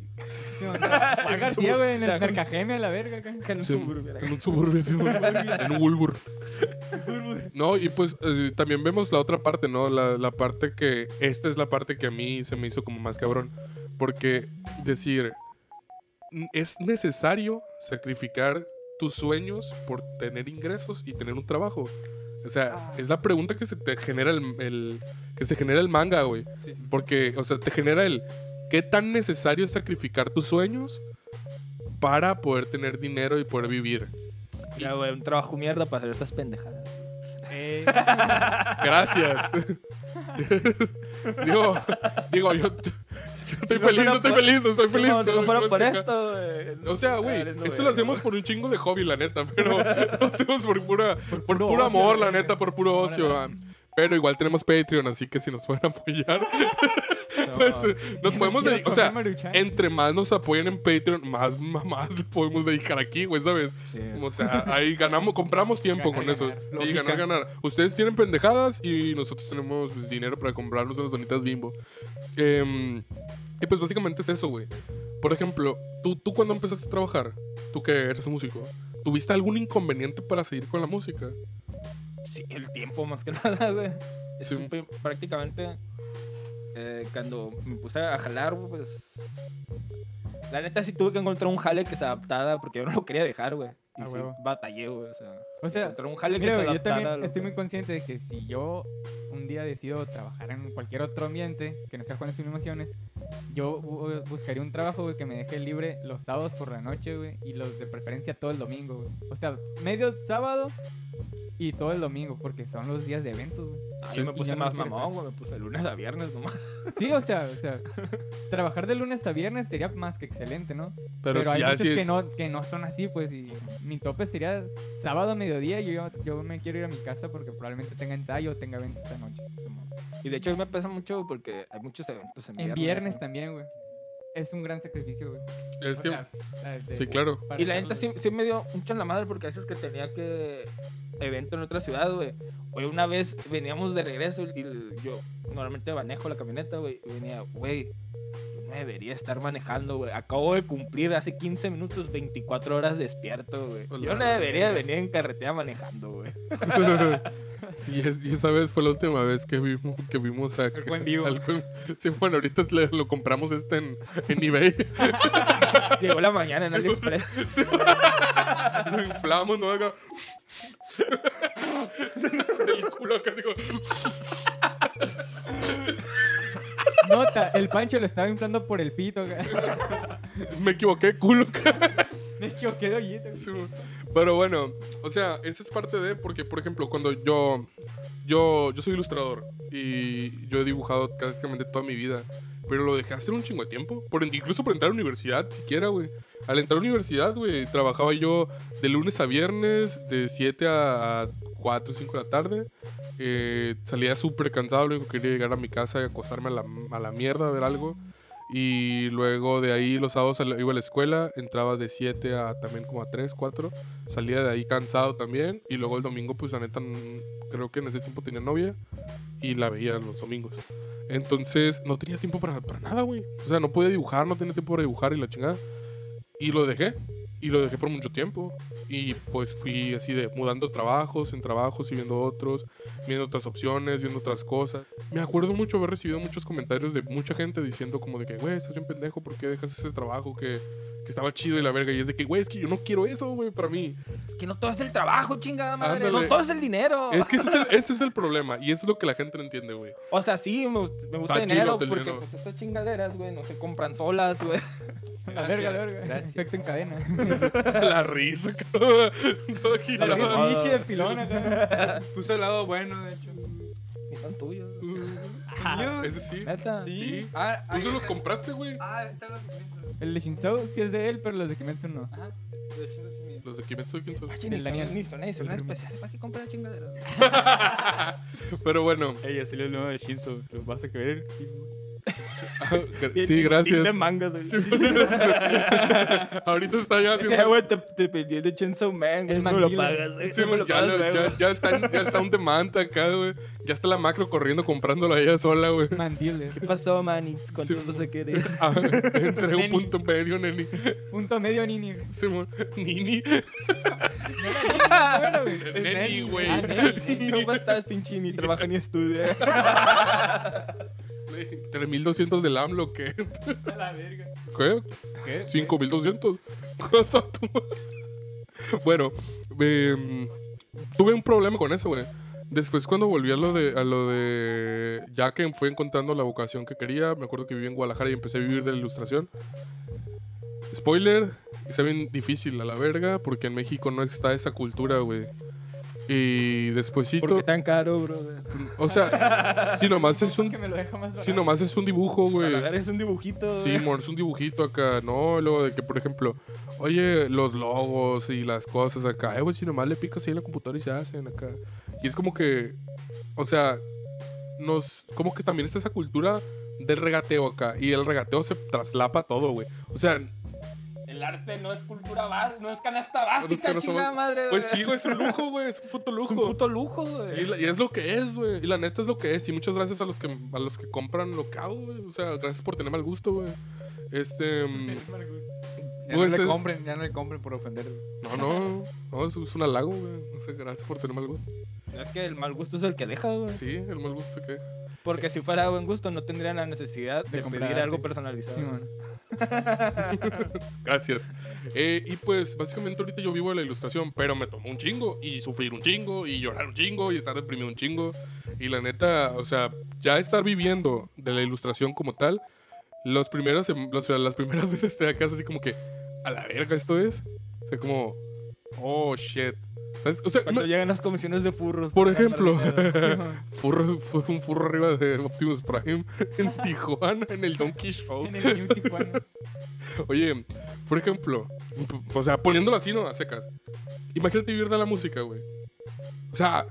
Simón, Juan García, güey, en el Trabaja en- Mercajeme, a la verga, acá. En Sí, Suburbia. en un suburbio, sí, en un Woolworth. No, y pues eh, también vemos la otra parte, ¿no? La, la parte que. Esta es la parte que a mí se me hizo como más cabrón. Porque decir. "N- Es necesario sacrificar tus sueños por tener ingresos y tener un trabajo. O sea, es la pregunta que se te genera el, el- que se genera el manga, güey. Sí. Porque, o sea, te genera el qué tan necesario es sacrificar tus sueños para poder tener dinero y poder vivir. Ya, güey, un trabajo mierda para hacer estas pendejadas. Eh, Gracias. digo, digo, yo estoy feliz, estoy por- feliz, estoy feliz. Si no fuera por esto, güey. O sea, güey, esto lo hacemos por un chingo de hobby, la neta, pero lo hacemos por pura, por, puro puro ocio, amor, la neta, por puro ocio. Órale. Pero igual tenemos Patreon, así que si nos pueden apoyar, pues nos podemos dedicar, o sea, Maruchan. entre más nos apoyen en Patreon, más mamás podemos dedicar aquí, güey, ¿sabes? Sí. O sea, ahí ganamos, compramos tiempo Ganar, con eso. ganar. Sí, ganar, ganar. Ustedes tienen pendejadas y nosotros tenemos pues, dinero para comprarnos unas donitas bimbo. Em, y pues básicamente es eso, güey. Por ejemplo, ¿tú, tú cuando empezaste a trabajar, tú que eres músico, ¿tuviste algún inconveniente para seguir con la música? Sí, el tiempo más que nada, güey. Sí. prácticamente eh, cuando me puse a jalar, pues. La neta sí tuve que encontrar un jale que se adaptara porque yo no lo quería dejar, güey. Y A sí, batallé, güey. O sea, O sea, un jale que Mira, se güey, yo también estoy que- muy consciente de que si yo un día decido trabajar en cualquier otro ambiente que no sea Juanes Animaciones, yo bu- buscaría un trabajo, güey, que me deje libre los sábados por la noche, güey, y los de preferencia todo el domingo, güey. O sea, medio sábado y todo el domingo, porque son los días de eventos, güey. Ah, Sí, yo me puse no más quiero mamón, güey. Me puse de lunes a viernes nomás. Sí, o sea, o sea, trabajar de lunes a viernes sería más que excelente, ¿no? Pero, Pero, si hay muchos sí que, es- no, que no son así, pues, y mi tope sería sábado a mediodía, y yo, yo me quiero ir a mi casa porque probablemente tenga ensayo o tenga evento esta noche. Y de hecho, me pesa mucho porque hay muchos eventos en En viernes. viernes ¿no? también, güey. Es un gran sacrificio, güey. Es O que, sea, de- sí, claro. Y la neta sí, sí me dio mucho en la madre porque a veces que tenía que evento en otra ciudad, güey. Güey, una vez veníamos de regreso y yo normalmente manejo la camioneta, güey. Y venía, güey, debería estar manejando, güey. Acabo de cumplir hace 15 minutos 24 horas despierto, güey. Yo no debería venir en carretera manejando, güey. y, es- y esa vez fue la última vez que vimos, que vimos a... El buen vivo. sí, bueno, ahorita le- lo compramos este en, en eBay. Llegó la mañana en AliExpress. lo inflamos, ¿no? Acá. El culo acá, digo... Nota, el Pancho lo estaba inflando por el pito. Me equivoqué, culo. Me equivoqué de. Sí, Pero bueno, o sea, esa es parte de, porque por ejemplo, cuando yo, yo, yo soy ilustrador y yo he dibujado prácticamente toda mi vida, pero lo dejé hacer un chingo de tiempo, por, incluso por entrar a la universidad siquiera, güey. Al entrar a la universidad, güey, trabajaba yo de lunes a viernes, de 7 a 4 o 5 de la tarde. Eh, salía súper cansado, luego quería llegar a mi casa y acostarme a la, a la mierda a ver algo. Y luego de ahí los sábados iba a la escuela, entraba de 7 a también como a 3, 4. Salía de ahí cansado también. Y luego el domingo, pues la neta, creo que en ese tiempo tenía novia y la veía los domingos. Entonces no tenía tiempo para, para nada, güey. O sea, no podía dibujar, no tenía tiempo para dibujar y la chingada. Y lo dejé. Y lo dejé por mucho tiempo. Y pues fui así de mudando trabajos, en trabajos y viendo otros, viendo otras opciones, viendo otras cosas. Me acuerdo mucho haber recibido muchos comentarios de mucha gente diciendo como de que, güey, estás bien pendejo, ¿por qué dejas ese trabajo que, que estaba chido y la verga? Y es de que, güey, es que yo no quiero eso, güey, para mí. Es que no todo es el trabajo, chingada madre. Ándale. No todo es el dinero. Es que ese es el, ese es el problema y eso es lo que la gente no entiende, güey. O sea, sí, me, me gusta Está el dinero chido porque dinero. pues estas chingaderas, güey, no se compran solas, güey. La verga, la verga. gracias. Efecto en cadena. la risa, toda La Nietzsche de pilón acá. Puso el lado bueno, de hecho. Ni son tuyos. Mío. Ese sí. Neta. Sí. Ah, Tú se los compraste, güey. Ah, están los documentos. El de Shinzo sí es de él, pero los de Kimetsu no. Ajá. De eso sí es mío. Los de Kimetsu, ¿quién son? Ah, El ni son- Daniel. Ni son, ni son especiales. ¿Para qué comprar chingaderas? Pero bueno, Ey, ya salió el nuevo de Shinzo. ¿Los vas a querer? Sí. sí, gracias. De mangas, güey. Ahorita está ya. Ese güey te, te pedí de Chainsaw Man, güey. No lo pagas, güey. Sí, No me lo ya, pagas, ya, ya está, ya está un demanda acá, güey. Ya está la macro corriendo comprándola ella sola, güey. Mandil, ¿Qué pasó, manix? ¿Cuánto Sí. vas a querer? Ah, entre un punto medio, neni. Punto medio Nini. Simón. Nini. Bueno, güey. Es Neni, güey. Ah, Neni. ¿Cómo estás, pinche? Ni trabaja ni estudia. 3200 del AMLO, ¿qué? A la verga. ¿Qué? ¿Qué? 5200. Cosa tu madre. Bueno, em, tuve un problema con eso, güey. Después cuando volví a lo de a lo de ya que fui encontrando la vocación que quería, me acuerdo que viví en Guadalajara y empecé a vivir de la ilustración. Spoiler, está bien difícil a la verga porque en México no está esa cultura, güey. Y despuésito, ¿Por qué tan caro, bro? o sea, si nomás es un Que me lo deja más si nomás es un dibujo, güey. A ver, es un dibujito. Sí, güey. es un dibujito acá, ¿no? Luego de que, por ejemplo, oye, los logos y las cosas acá, eh, güey, si nomás le picas ahí en la computadora y se hacen acá. Y es como que, o sea, nos, como que también está esa cultura del regateo acá. Y el regateo se traslapa todo, güey. O sea, El arte no es cultura básica, no es canasta básica, canasta chingada madre, pues sí, güey, es un lujo, güey, es un puto Es lujo. un puto lujo, Y, güey. la- y es lo que es, güey. Y la neta es lo que es. Y muchas gracias a los que, a los que compran lo que hago, güey. O sea, gracias por tener mal gusto, güey. Este. Ya no Pues le es- compren, ya no le compren por ofender. No, no, no, es, es un halago, güey. O sea, gracias por tener mal gusto. Es que el mal gusto es el que deja, güey. Sí, el mal gusto que. Porque si fuera buen gusto, no tendrían la necesidad de, De comprar pedir algo personalizado. Simón. Gracias. Eh, y pues básicamente ahorita yo vivo de la ilustración, pero me tomó un chingo y sufrir un chingo y llorar un chingo y estar deprimido un chingo. Y la neta, o sea, ya estar viviendo de la ilustración como tal, los primeros, los- las primeras veces te da casa así como que, a la verga esto es. O sea, como, oh shit. ¿Sabes? O sea, Cuando me- llegan las comisiones de furros. por ejemplo, andar de- furro, fue un furro arriba de Optimus Prime en Tijuana, en el Donkey Show. En el New Tijuana. Oye, por ejemplo, o sea, poniéndolo así, ¿no? A secas. Imagínate vivir de la música, güey. O sea,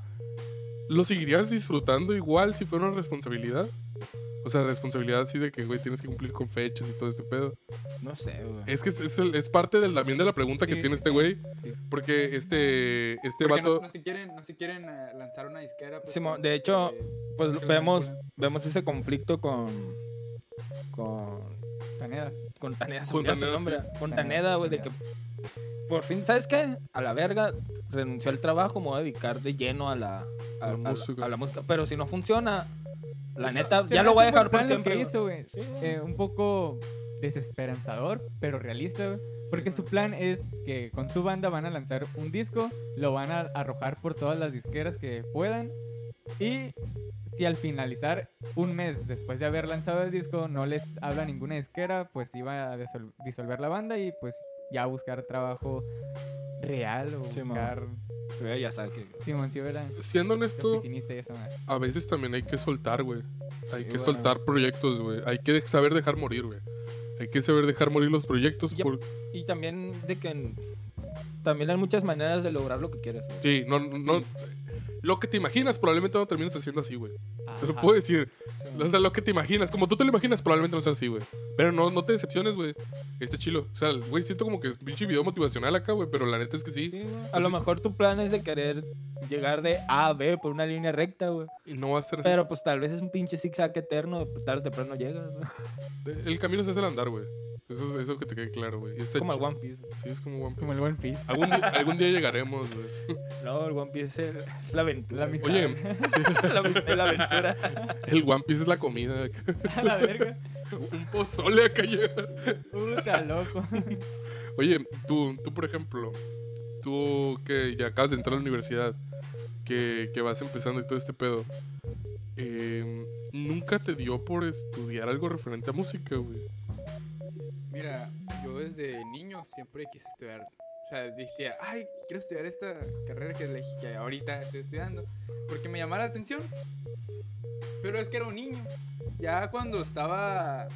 ¿lo seguirías disfrutando igual si fuera una responsabilidad? O sea, responsabilidad así de que, güey, tienes que cumplir con fechas y todo este pedo. No sé, güey. Es que es, es el- es parte del, también de la pregunta que Sí, tiene este güey. sí. Porque este, este Porque vato... no se quieren, no se quieren eh, lanzar una disquera. pues, Simón, de hecho, Pues vemos, vemos ese conflicto con. Con. Taneda. Con Taneda, se Con me olvidó su Taneda, nombre. sí. Con Taneda, güey, de que. Por fin, ¿sabes qué? A la verga, renunció al trabajo, me voy a dedicar de lleno a la, a, A la a la- música. a la música. Pero si no funciona, la neta, ya lo voy a dejar por siempre. Hizo, güey. Eh, un poco desesperanzador, pero realista, güey. Porque su plan es que con su banda van a lanzar un disco, lo van a arrojar por todas las disqueras que puedan. Y si al finalizar un mes después de haber lanzado el disco no les habla ninguna disquera, pues iba a disol- disolver la banda y pues ya buscar trabajo real o Sí, buscar... Sí, ya sabes que. Simón, sí, ¿verdad? Siendo honesto, y a veces también hay que soltar, güey. Hay Sí, que bueno. soltar proyectos, güey. Hay que saber dejar morir, güey. Hay que saber dejar morir los proyectos. Por- Y también de que. en- También hay muchas maneras de lograr lo que quieres. güey. Sí, no, no. Lo que te imaginas probablemente no termines haciendo así, güey. Te lo Ajá. puedo decir. Sí, O sea, lo que te imaginas, como tú te lo imaginas, probablemente no sea así, güey. Pero no, no te decepciones, güey. Este chilo. O sea, güey, siento como que es pinche video motivacional acá, güey. Pero la neta es que sí. Sí, güey. A lo mejor tu plan es de querer llegar de A a B por una línea recta, güey. Y no va a ser así. Pero pues tal vez es un pinche zigzag eterno, de tarde o temprano llegas. güey. El camino se hace al andar, güey. Eso, eso que te quede claro, güey. Y está Como el One Piece. güey. Sí, es como One Piece. Como el One Piece. Algún día, algún día llegaremos, güey. No, el One Piece es, el- es la aventura. La güey. amistad. Oye, sí, la amistad y la aventura. el One Piece es la comida. A la verga. Un pozole acá llega. Puta loco. Oye, tú, tú, por ejemplo, tú que ya acabas de entrar a la universidad, que, que vas empezando y todo este pedo, eh, ¿nunca te dio por estudiar algo referente a música, güey? Mira, yo desde niño siempre quise estudiar. O sea, dije, ay, quiero estudiar esta carrera que, le- que ahorita estoy estudiando. Porque me llamaba la atención. Pero es que era un niño. Ya cuando estaba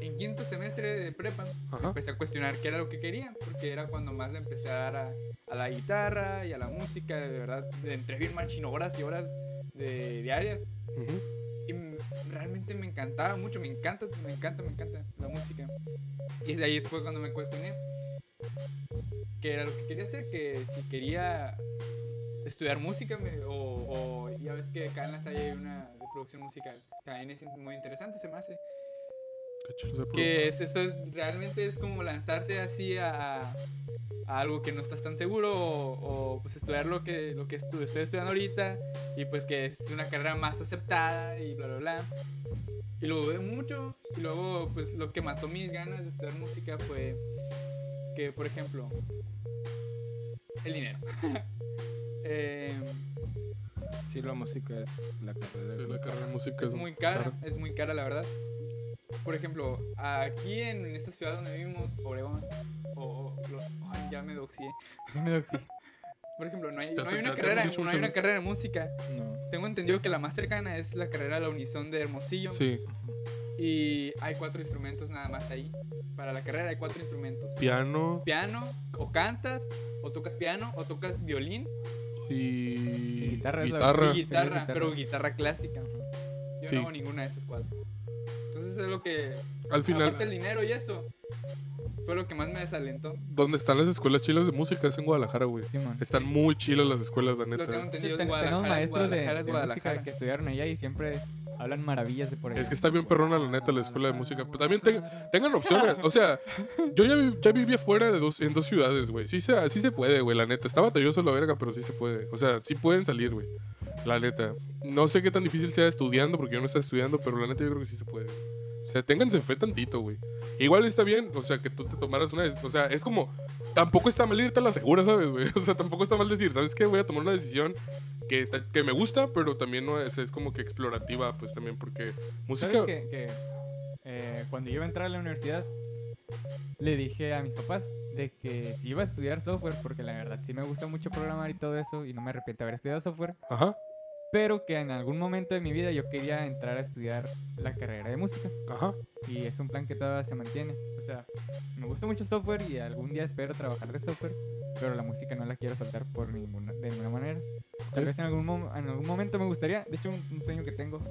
en quinto semestre de prepa, Ajá. empecé a cuestionar qué era lo que quería. Porque era cuando más le empecé a dar a, a la guitarra y a la música. De verdad, de entre bien machino horas y horas de diarias. Ujú. Y m- realmente me encantaba mucho, me encanta, me encanta, me encanta la música. Y de ahí fue cuando me cuestioné qué era lo que quería hacer, que si quería estudiar música me- o, o ya ves que acá en la Salle hay una de producción musical, también es muy interesante, se me hace. Que es, esto es, realmente es como lanzarse así a, a algo que no estás tan seguro o, o, pues estudiar lo que, lo que estu- estoy estudiando ahorita y pues que es una carrera más aceptada y bla, bla, bla. Y lo dudé mucho y luego pues lo que mató mis ganas de estudiar música fue que, por ejemplo, el dinero. Em, Sí, la música es la carrera. Sí, la carrera de música es muy cara, es muy cara la verdad. Por ejemplo, aquí en, en esta ciudad donde vivimos, Obregón, o, o lo- ay, ya me doxié. Me doxí. Por ejemplo, no hay, no hay una carrera, mucho, no hay una carrera de música. No. Tengo entendido que la más cercana es la carrera de la Unison de Hermosillo. Sí, Y hay cuatro instrumentos nada más ahí. Para la carrera hay cuatro instrumentos. piano Piano, o cantas, o tocas piano, o tocas violín y guitarra es la- guitarra. y guitarra, guitarra. pero guitarra clásica. Yo Sí. no hago ninguna de esas cuatro. Entonces es lo que Al final, Aparte el dinero y eso. Fue lo que más me desalentó. donde están las escuelas chilas de música es en Guadalajara, güey. Simón. Están muy chilas las escuelas, la Lo tengo neta. entendido. Sí, ten- Guadalajara, tenemos maestros de, Guadalajara es de Guadalajara. música que estudiaron allá y siempre hablan maravillas de por allá. Es que está bien perrona, la neta, la escuela de música. Pero también ten- tengan opciones. O sea, yo ya, vi- ya vivía fuera de dos, en dos ciudades, güey. Sí se, sí se puede, güey, la neta. Está batalloso la verga, pero sí se puede. O sea, sí pueden salir, güey. La neta. No sé qué tan difícil sea estudiando, porque yo no estoy estudiando, pero la neta yo creo que sí se puede. O sea, ténganse fe tantito, güey. Igual está bien, o sea, que tú te tomaras una... des- O sea, es como... Tampoco está mal irte a la segura, ¿sabes, güey? O sea, tampoco está mal decir, ¿sabes qué? Voy a tomar una decisión que, está, que me gusta, pero también no es, es como que explorativa, pues también, porque música... ¿Sabes que, que, eh, cuando yo iba a entrar a la universidad, le dije a mis papás de que si iba a estudiar software, porque la verdad sí me gusta mucho programar y todo eso, y no me arrepiento de haber estudiado software, Ajá, pero que en algún momento de mi vida yo quería entrar a estudiar la carrera de música. ajá. Y es un plan que todavía se mantiene. O sea, me gusta mucho software y algún día espero trabajar de software, pero la música no la quiero soltar por ninguna, de ninguna manera. Tal vez en algún, en algún momento me gustaría, de hecho un, un sueño que tengo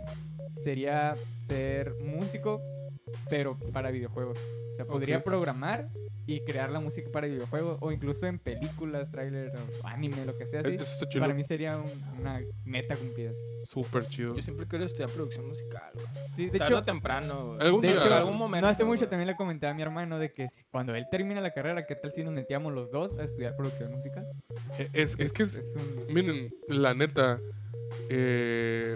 sería ser músico, pero para videojuegos. O sea, podría programar y crear la música para videojuegos o incluso en películas, tráiler o anime, lo que sea así. Eso está chido. Para mí sería un- una meta cumplida. Súper chido. Yo siempre quiero estudiar producción musical, güey. Sí, de hecho, temprano. Algún De día. hecho, en algún momento. no hace mucho güey. también le comenté a mi hermano de que si- cuando él termine la carrera, ¿qué tal si nos metíamos los dos a estudiar producción musical? Es, es que es, es un... Miren, la neta, eh,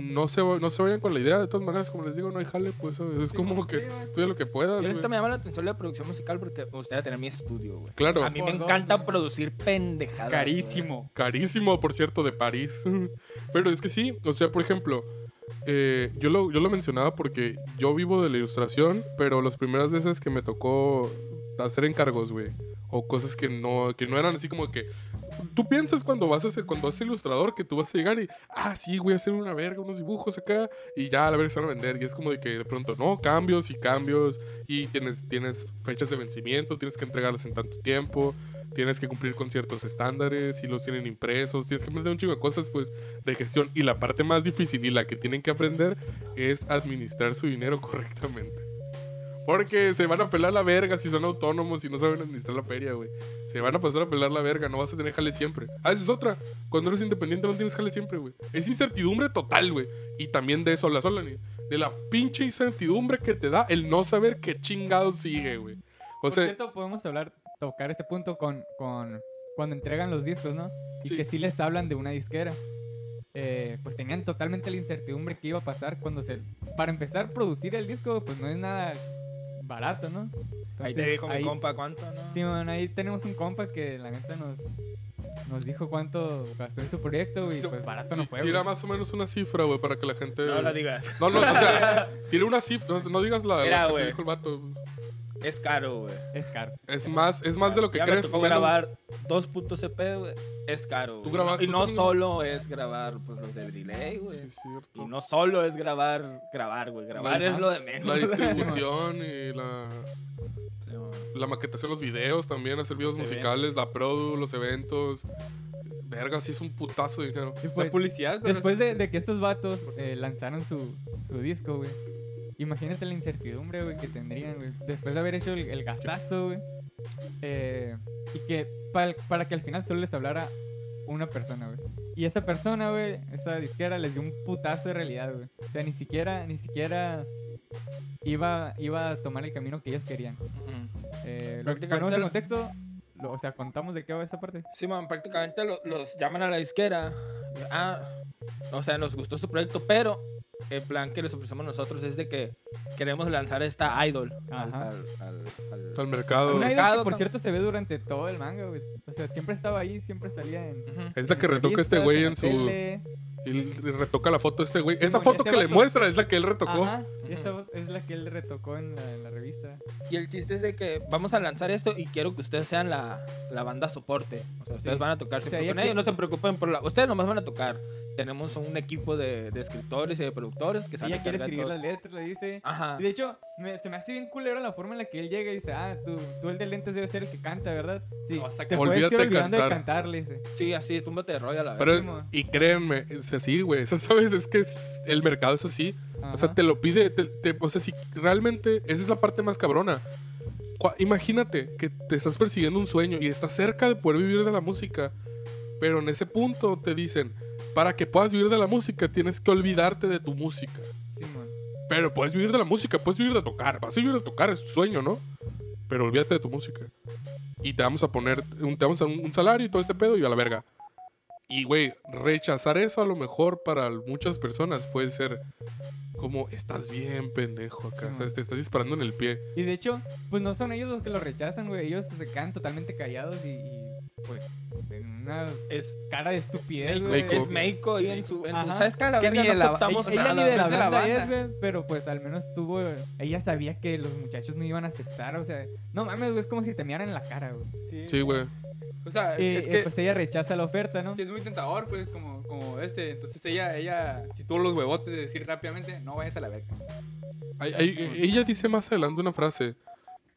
no, se, no se vayan con la idea. De todas maneras, como les digo, no hay jale, pues ¿sabes? es Sí, como que sí, estudia lo que puedas. Y güey. ahorita me llama la atención la producción musical porque me gustaría tener mi estudio, güey. Claro, A mí me dos, encanta producir pendejadas. Carísimo. carísimo, por cierto, de París. Pero es que sí, o sea, por ejemplo, eh, yo, lo, yo lo mencionaba porque yo vivo de la ilustración, pero las primeras veces que me tocó hacer encargos, güey, o cosas que no, que no eran así como que... Tú piensas cuando vas a ser, cuando ser ilustrador que tú vas a llegar y, ah, sí, voy a hacer una verga, unos dibujos acá, y ya a la verga se van a vender. Y es como de que de pronto, no, cambios y cambios, y tienes, tienes fechas de vencimiento, tienes que entregarlas en tanto tiempo, tienes que cumplir con ciertos estándares y los tienen impresos, tienes que aprender un chingo de cosas pues de gestión y la parte más difícil y la que tienen que aprender es administrar su dinero correctamente. Porque se van a pelar la verga si son autónomos y no saben administrar la feria, güey. Se van a pasar a pelar la verga, no vas a tener jale siempre. Ah, esa es otra. Cuando eres independiente no tienes jale siempre, güey. Es incertidumbre total, güey. Y también de eso la sola, de la pinche incertidumbre que te da el no saber qué chingado sigue, güey. O Por sea, cierto, podemos hablar, tocar ese punto con, con cuando entregan los discos, ¿no? Y Sí. que sí les hablan de una disquera. Eh, pues tenían totalmente la incertidumbre que iba a pasar cuando se... Para empezar, producir el disco, pues no es nada barato, ¿no? Ahí te Entonces, dijo mi compa cuánto, ¿no? Sí, bueno, ahí tenemos un compa que la neta nos, nos dijo cuánto gastó en su proyecto y pues barato no fue. tira güey. más o menos una cifra, güey, para que la gente... No la digas. No, no, o sea, tira una cifra, no, no digas la, Mira, la que dijo el vato. Es caro, güey. Es caro. Es más, es más de lo que ya crees. me tocó grabar 2.cp, güey. Es caro. Tú güey. grabaste- y tú no solo es grabar pues, los de delay, Sí, güey. es cierto. Y no solo es grabar, grabar, güey. Grabar La- es lo de menos. La distribución y la, Sí, la maquetación, los videos también, hacer videos Sí, musicales, la produ, los eventos. Verga, sí es un putazo de dinero. Y La pues, publicidad, Después de, de que estos vatos eh, lanzaron su, su disco, güey. Imagínate la incertidumbre, güey, que tendrían, güey. Después de haber hecho el, el gastazo, güey. eh, y que para, para que al final solo les hablara una persona, güey. Y esa persona, güey, esa disquera les dio un putazo de realidad, güey. O sea, ni siquiera, ni siquiera iba, iba a tomar el camino que ellos querían. Eh, lo- ponemos en lo- contexto, lo- o sea, contamos de qué va esa parte. Sí, man, prácticamente lo- los llaman a la disquera. Ah, o sea, nos gustó su proyecto, pero el plan que les ofrecemos nosotros es de que queremos lanzar esta idol al, Ajá. al- al- al- Al mercado. Una mercado, que, por cierto, se ve durante todo el manga, güey. O sea, siempre estaba ahí, siempre salía en. Es la que retoca este güey la en su. tele. Y retoca la foto este güey. Sí, Esa foto este que le muestra es la que él retocó. Ajá, esa es la que él retocó en la, en la revista. Y el chiste es de que vamos a lanzar esto y quiero que ustedes sean la, la banda soporte. O sea, ustedes Sí. van a tocar O sea, siempre con que- ellos. No se preocupen por la... Ustedes nomás van a tocar. Tenemos un equipo de, de escritores y de productores que a Ella quiere escribir las letras, le dice. Ajá. Y de hecho, me- se me hace bien culero la forma en la que él llega y dice, ah, tú, tú el de lentes debe ser el que canta, ¿verdad? Sí, No, saca- te puedes ir olvidando de cantar. cantar, le dice. Sí, así, túmbate de rollo a la vez. Pero, Sí, mon. y créanme, es así, güey. Eso, ¿sabes? Es que es- el mercado es así. O sea, Ajá. te lo pide. te- te- o sea, si realmente esa es la parte más cabrona. Imagínate que te estás persiguiendo un sueño y estás cerca de poder vivir de la música. Pero en ese punto te dicen, para que puedas vivir de la música tienes que olvidarte de tu música. Simón. Pero puedes vivir de la música, puedes vivir de tocar. Vas a vivir de tocar, es tu sueño, ¿no? Pero olvídate de tu música. Y te vamos a poner, un, te vamos a un, un salario y todo este pedo y a la verga. Y, güey, rechazar eso a lo mejor para muchas personas puede ser como, estás bien, pendejo, acá. Sí, o sea, man. te estás disparando en el pie. Y de hecho, pues no son ellos los que lo rechazan, güey. Ellos se quedan totalmente callados y, y, pues en una Es, cara de estupidez, güey. Es Meiko y en su, en su-. ¿Sabes qué? A la Que verga ni no de la- aceptamos ella nada. ni de la es de la banda banda. es, güey, pero pues al menos tuvo, ella sabía que los muchachos no iban a aceptar, o sea, no mames, güey, es como si te miraran en la cara, güey. Sí, güey. O sea, es, eh, que pues ella rechaza la oferta, ¿no? sí es muy tentador, pues, como, como este. Entonces ella, ella, si tuvo los huevotes de decir rápidamente, no vayas a la verga. Ella dice más adelante una frase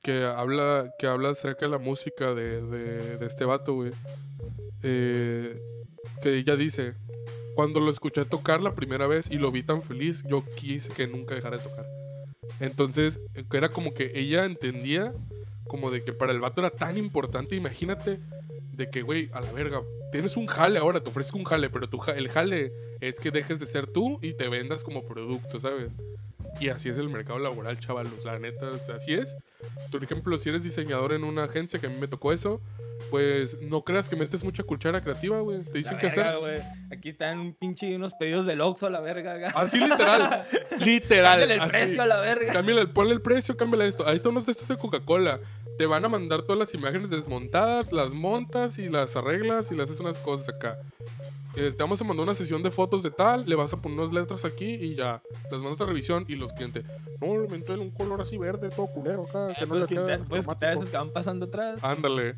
que habla, que habla acerca de la música de, de- este vato, güey. Eh, que ella dice, cuando lo escuché tocar la primera vez y lo vi tan feliz, yo quise que nunca dejara de tocar. Entonces, era como que ella entendía como de que para el vato era tan importante, imagínate, de que, güey, a la verga, tienes un jale ahora, te ofrezco un jale, pero tu el jale es que dejes de ser tú y te vendas como producto, ¿sabes? Y así es el mercado laboral, chavalos, la neta, así es. Por ejemplo, si eres diseñador en una agencia, que a mí me tocó eso, pues no creas que metes mucha cuchara creativa, güey. Te dicen verga, hacer. güey. Aquí están un pinche unos pedidos del Oxxo a la verga. Así literal, literal. Cámbiale el así. precio a la verga. Cámbiale, ponle el precio, cámbiale esto. Ahí están unos de estos de Coca-Cola. Te van a mandar todas las imágenes desmontadas, las montas y las arreglas y le haces unas cosas acá. Eh, te vamos a mandar una sesión de fotos de tal, le vas a poner unas letras aquí y ya. Las mandas a revisión y los clientes. No, le inventé un color así verde, todo culero acá. Que Eh, no Puedes queda quitar, puedes quitar cromático". esos que van pasando atrás. Ándale.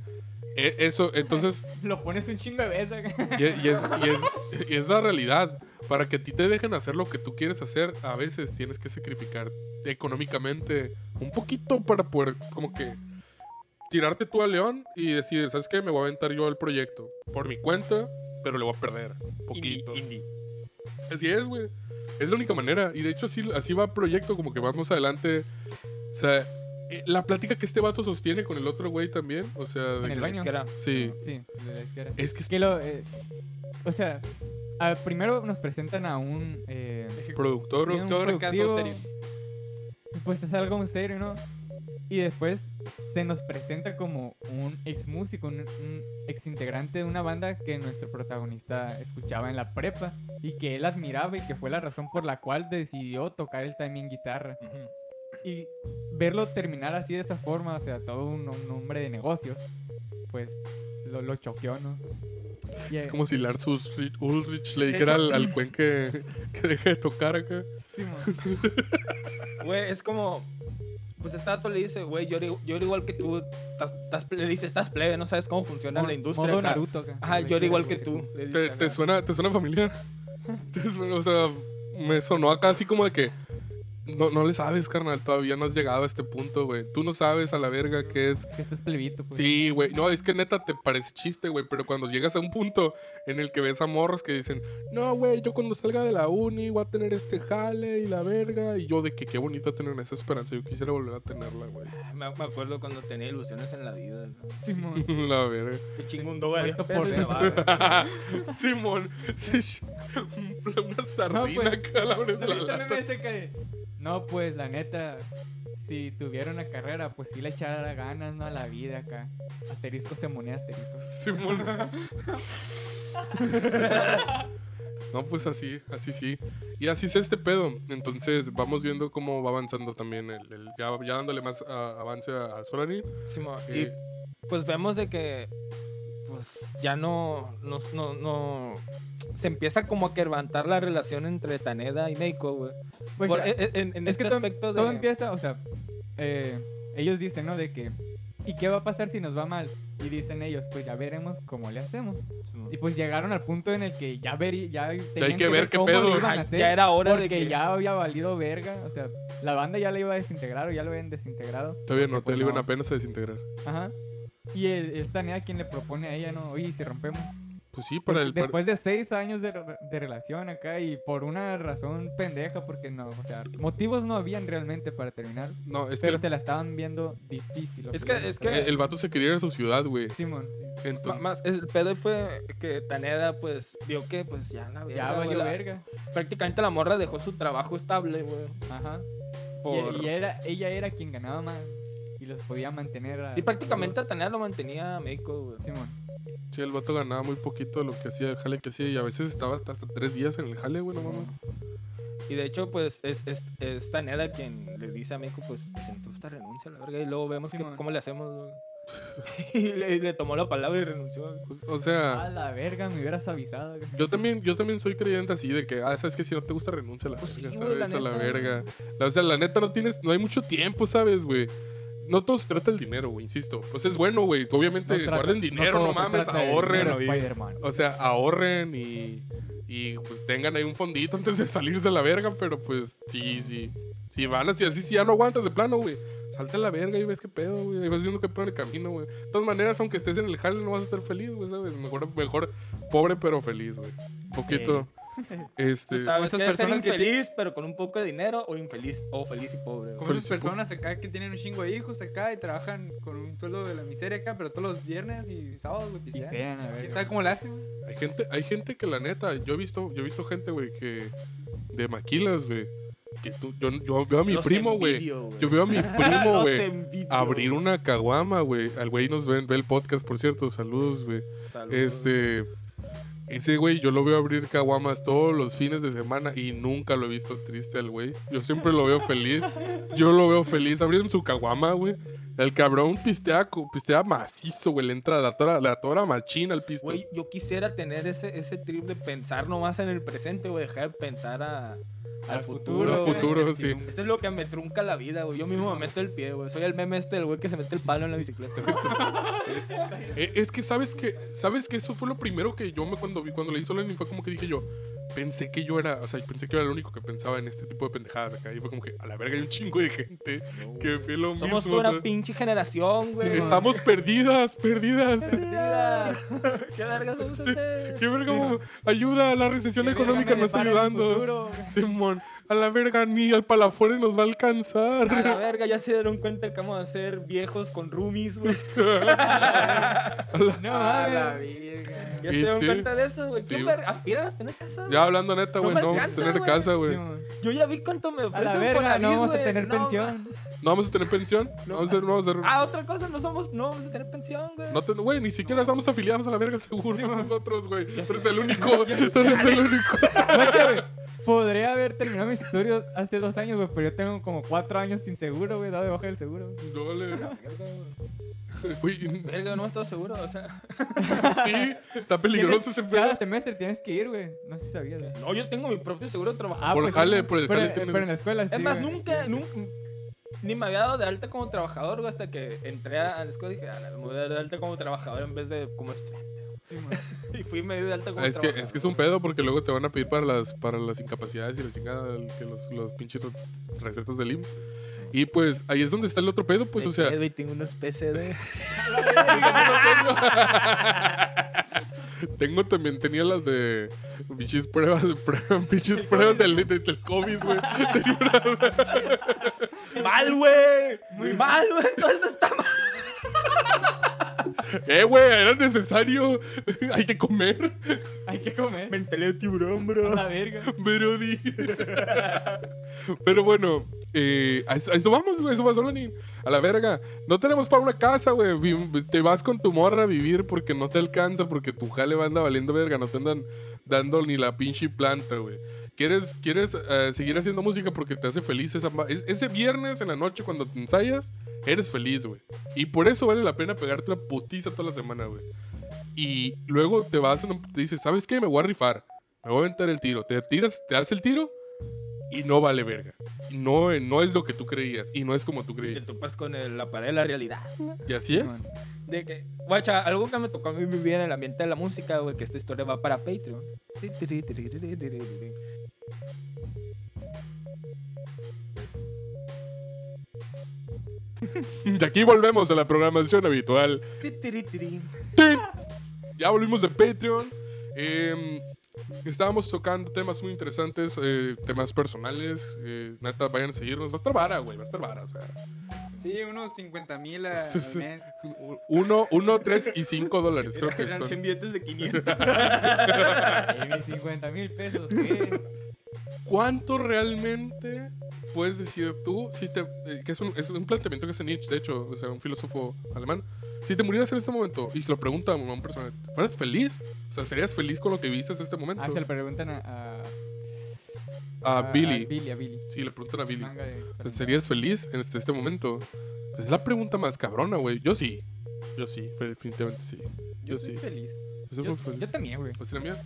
E- eso, entonces, Lo pones un chingo de veces. y, y es, y, es, y es la realidad. Para que a ti te dejen hacer lo que tú quieres hacer, a veces tienes que sacrificar económicamente un poquito para poder, como que, tirarte tú al león y decir, ¿sabes qué? Me voy a aventar yo al proyecto por mi cuenta, pero le voy a perder un poquito. Así es, güey. Es la única manera. Y de hecho, así, así va el proyecto, como que vamos adelante. O sea, eh, la plática que este vato sostiene con el otro güey también. O sea, de En el baño. Es que era- Sí. Sí, de la izquierda. Es que es Que lo, eh, o sea, a- primero nos presentan a un... eh, productor. Sí, un Productor productivo, serio. Pues es algo muy serio, ¿no? Y después se nos presenta como un ex músico, un, un ex integrante de una banda que nuestro protagonista escuchaba en la prepa y que él admiraba y que fue la razón por la cual decidió tocar el también guitarra. Y verlo terminar así de esa forma, o sea, todo un, un hombre de negocios, pues lo, lo choqueó, ¿no? Y, Es eh, como si Lars Ulrich, le dijera al, al Cuen que, que deje de tocar acá. sí. Güey, es como. Pues este dato le dice, güey, yo, era- yo era igual que tú. estás- estás ple- le dice, estás plebe, no sabes cómo funciona la industria. Modo acá". Naruto acá. Ajá, yo era igual que tú. le dice ¿Te, te suena, ¿Te suena familiar? ¿Te suena? o sea, me sonó acá así como de que no, no le sabes, carnal, todavía no has llegado a este punto, güey. Tú no sabes a la verga qué es. Que este es plebito, pues. Sí, güey. No, es que neta te parece chiste, güey. Pero cuando llegas a un punto en el que ves a morros que dicen, no, güey, yo cuando salga de la uni voy a tener este jale y la verga. Y yo de que qué bonito tener esa esperanza. Yo quisiera volver a tenerla, güey. Me, me acuerdo cuando tenía ilusiones en la vida. ¿no? Simón. la verga. Qué chingo un por. Simón, una sardina pues, acá a la de ¿No la lata. No, pues la neta, si tuviera una carrera, pues sí le echara ganas, ¿no? A la vida acá. Asterisco se moneda asterisco. Simón. No, pues así, así sí. Y así es este pedo. Entonces vamos viendo cómo va avanzando también el, el- ya, ya dándole más ah, avance a, a Solani. Simón, Eh, Y pues vemos de que pues ya no, no, no, no- se empieza como a quervantar la relación entre Taneda y Meiko, güey. Pues Por- ya, en, en- en es este que todo, aspecto de... todo empieza, o sea, eh, ellos dicen, ¿no? De que, ¿y qué va a pasar si nos va mal? Y dicen ellos, pues ya veremos cómo le hacemos. Y pues llegaron al punto en el que ya ver, ya tenían que ver qué cómo pedo. iban a hacer. ya era hora de que... ya había valido verga, o sea, la banda ya la iba a desintegrar o ya lo habían desintegrado. Todavía no, Pues todavía le iban no. apenas a desintegrar. Ajá. Y el- esta nea quien le propone a ella, ¿no? Oye, ¿y si rompemos. Pues sí, para el. Después de seis años de, re- de relación acá y por una razón pendeja, porque no, o sea, motivos no habían realmente para terminar, no, es que pero el, se la estaban viendo difícil. Es que- es que- el vato se quería ir a su ciudad, güey. Simón, sí. Entonces, Más, el pedo fue que Taneda, pues, vio que, pues, ya la verga, Ya valió la- verga. Prácticamente la morra dejó su trabajo estable, güey. Ajá. Y- Por... Y, era, ella era quien ganaba más y los podía mantener. a- Sí, prácticamente a Taneda lo mantenía Meiko, güey. Simón. Sí, el vato ganaba muy poquito de lo que hacía el jale que hacía y a veces estaba hasta tres días en el jale, güey, no mames. Y de hecho, pues, es, es, es Taneda quien le dice a México, pues, presentó esta renuncia, la verga, y luego vemos que- Simón. cómo le hacemos, güey. y le, le tomó la palabra y renunció. O- sea, A la verga, me hubieras avisado. güey. yo también, yo también soy creyente así de que, ah, sabes que si no te gusta renuncia a la Pues sí, verga, güey, la ¿sabes? a la neta. verga. La- o sea, la neta no tienes, no hay mucho tiempo, ¿sabes, güey? No todo se trata del dinero, güey, insisto. Pues es bueno, güey. Obviamente No trata- guarden dinero, no, mames, ahorren. O sea, ahorren y, y pues tengan ahí un fondito antes de salirse a la verga, pero pues sí, sí. Si van así, así, si ya no aguantas de plano, güey. Salte a la verga y ves qué pedo, güey. Y vas viendo qué pedo en el camino, güey. De todas maneras, aunque estés en el jale, no vas a estar feliz, güey, ¿sabes? Mejor, mejor pobre pero feliz, güey. Un poquito. Este. Tú sabes esas que es ser personas que infeliz, pero con un poco de dinero, o infeliz, o feliz y pobre. Como esas personas acá que tienen un chingo de hijos acá y trabajan con un sueldo de la miseria acá, pero todos los viernes y sábados, güey, pistean. Pistean, a ¿Quién ver. sabe cómo le hacen? güey? Hay gente, hay gente que la neta, yo he visto, yo he visto gente, güey, que de maquilas, güey. Que tú, yo, yo veo a mi Los primo, güey. Yo veo a mi primo, güey. Abrir una caguama, güey. Al güey nos ve, ve el podcast, por cierto. Saludos, güey. Saludos. Este. Ese güey, yo lo veo abrir caguamas todos los fines de semana y nunca lo he visto triste al güey. Yo siempre lo veo feliz. Yo lo veo feliz abriendo su caguama, güey. El cabrón pistea, pistea macizo, güey. Le entra la tora, la tora machina al pisto. Güey, yo quisiera tener ese, ese trip de pensar nomás en el presente, güey, dejar de pensar a, al futuro. futuro, Al güey. futuro, sí. Eso es lo que me trunca la vida, güey. Yo mismo me meto el pie, güey. Soy el meme este del güey que se mete el palo en la bicicleta. Eh, Es que sabes que sabes que eso fue lo primero que yo me cuando vi cuando leí Solenin fue como que dije yo pensé que yo era o sea pensé que yo era el único que pensaba en este tipo de pendejadas acá y fue como que a la verga hay un chingo de gente que fue lo Somos mismo toda o una sea, pinche generación, güey. estamos perdidas perdidas Perdidas. ¿Qué vergas vamos a hacer? qué verga ayuda la recesión económica nos está ayudando. Simón a la verga ni al palafore nos va a alcanzar A la verga, ya se dieron cuenta que vamos a ser viejos con roomies, güey. No A la verga. Ya se dieron sí. cuenta de eso, güey. Sí. ¿Quién verga? aspiran a tener casa? ya hablando neta güey no, vamos a tener güey. casa güey Sí. Yo ya vi cuánto me A ofrecen la verga, no vamos a tener No, pensión. no vamos a tener pensión no vamos a ser, no vamos a ser Ah, otra cosa, no somos, no vamos a tener pensión, güey. No güey, ni siquiera estamos afiliados a la verga al seguro nosotros, güey. Tú eres el único. Tú eres el único. Podría haber terminado mis estudios hace dos años, güey, pero yo tengo como cuatro años sin seguro, güey, dado de baja del seguro. No le. Verga, no estoy seguro, o sea. sí, está peligroso ese Cada pedo. semestre tienes que ir, güey. No sé si sabías, güey. No, yo tengo mi propio seguro de trabajo. Ah, Por pues jale, por el pero, jale tienes- pero en la escuela sí, es más, güey. nunca, nunca, ni me había dado de alta como trabajador, güey, hasta que entré a la escuela y dije, ah, me voy a dar de alta como trabajador en vez de como estudiante. Sí. Y fui medio de alta como Es que, es que es un pedo porque luego te van a pedir para las, para las incapacidades y la chingada, el- que los, los pinches recetas del IMSS. Y pues ahí es donde está el otro pedo, pues, Me o sea. y tengo unos PCD. Tengo también, tenía las de pinches pruebas, pruebas pinches pruebas del, del, del COVID, güey. Una- mal, güey. Muy mal, güey. Todo eso está mal. Eh, güey, era necesario. Hay que comer. Hay que comer. Mentalidad de tiburón, A bro. la verga. Brody. Pero bueno, eh, a, eso, a eso vamos, güey. Eso va solo ni a la verga. No tenemos para una casa, güey. Te vas con tu morra a vivir porque no te alcanza, porque tu jale va anda valiendo verga. No te andan dando ni la pinche planta, güey. ¿Quieres, quieres eh, seguir haciendo música porque te hace feliz esa ese viernes en la noche cuando te ensayas? Eres feliz, güey. Y por eso vale la pena pegarte una putiza toda la semana, güey. Y luego te vas, te dices, ¿sabes qué? Me voy a rifar. Me voy a aventar el tiro. Te tiras, te das el tiro y no vale verga. No, no es lo que tú creías y no es como tú Te creías. topas con el- la pared de la realidad. Y así es. De que, guacha, algo que me tocó a mí vivir en el ambiente de la música, güey, que esta historia va para Patreon. Y aquí volvemos a la programación habitual. Ya volvimos de Patreon. Em, estábamos tocando temas muy interesantes, eh, temas personales. eh, neta, vayan a seguirnos. Va a estar vara, güey. Va a estar vara. O sea, Sí, unos 50 mil al mes. uno, uno, tres y cinco dólares. Creo que Eran son. 100 billetes de 500. Eh, mis 50 mil pesos, ¿qué? ¿Cuánto realmente puedes decir tú, si te, eh, que es un, es un planteamiento que hace Nietzsche, de hecho, o sea, un filósofo alemán, si te murieras en este momento y se lo pregunta a un persona, ¿fueras feliz? O sea, ¿serías feliz con lo que viste en este momento? Ah, se le preguntan a... a a, Billy. A Billy, a Billy. Sí, le preguntan a Billy. Pues. ¿Serías feliz en este, este momento? Pues es la pregunta más cabrona, güey. Yo sí. Yo sí, definitivamente sí. Yo sí. soy feliz. Yo Yo, feliz. yo también, güey. ¿Pues la mía?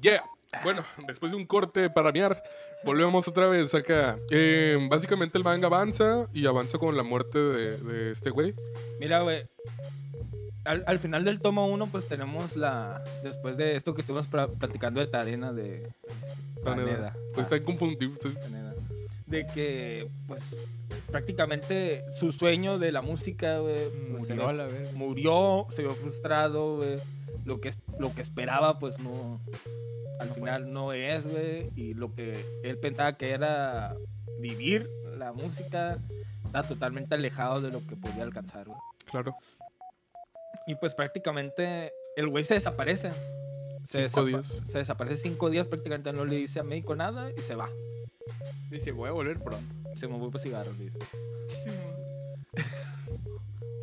Yeah. Bueno, después de un corte para mear, volvemos otra vez acá. Eh, básicamente el manga avanza y avanza con la muerte de, de este güey. Mira, güey. Al, al final del tomo 1, pues tenemos la. Después de esto que estuvimos pra- platicando de Tadena de. Taneda. Pues Ah, está inconfundible. Taneda. De que, pues, prácticamente su sueño de la música, güey. pues, se Murió a ve- la vez. murió, se vio frustrado, güey. Lo que, es- lo que esperaba, pues no. Al No fue. final no es, güey. Y lo que él pensaba que era vivir la música está totalmente alejado de lo que podía alcanzar, güey. Claro. Y pues prácticamente el güey se desaparece. Se, Cinco desapa- días. se desaparece cinco días, prácticamente no le dice a médico nada y se va. Dice, voy a volver pronto. Se me voy por cigarros, dice.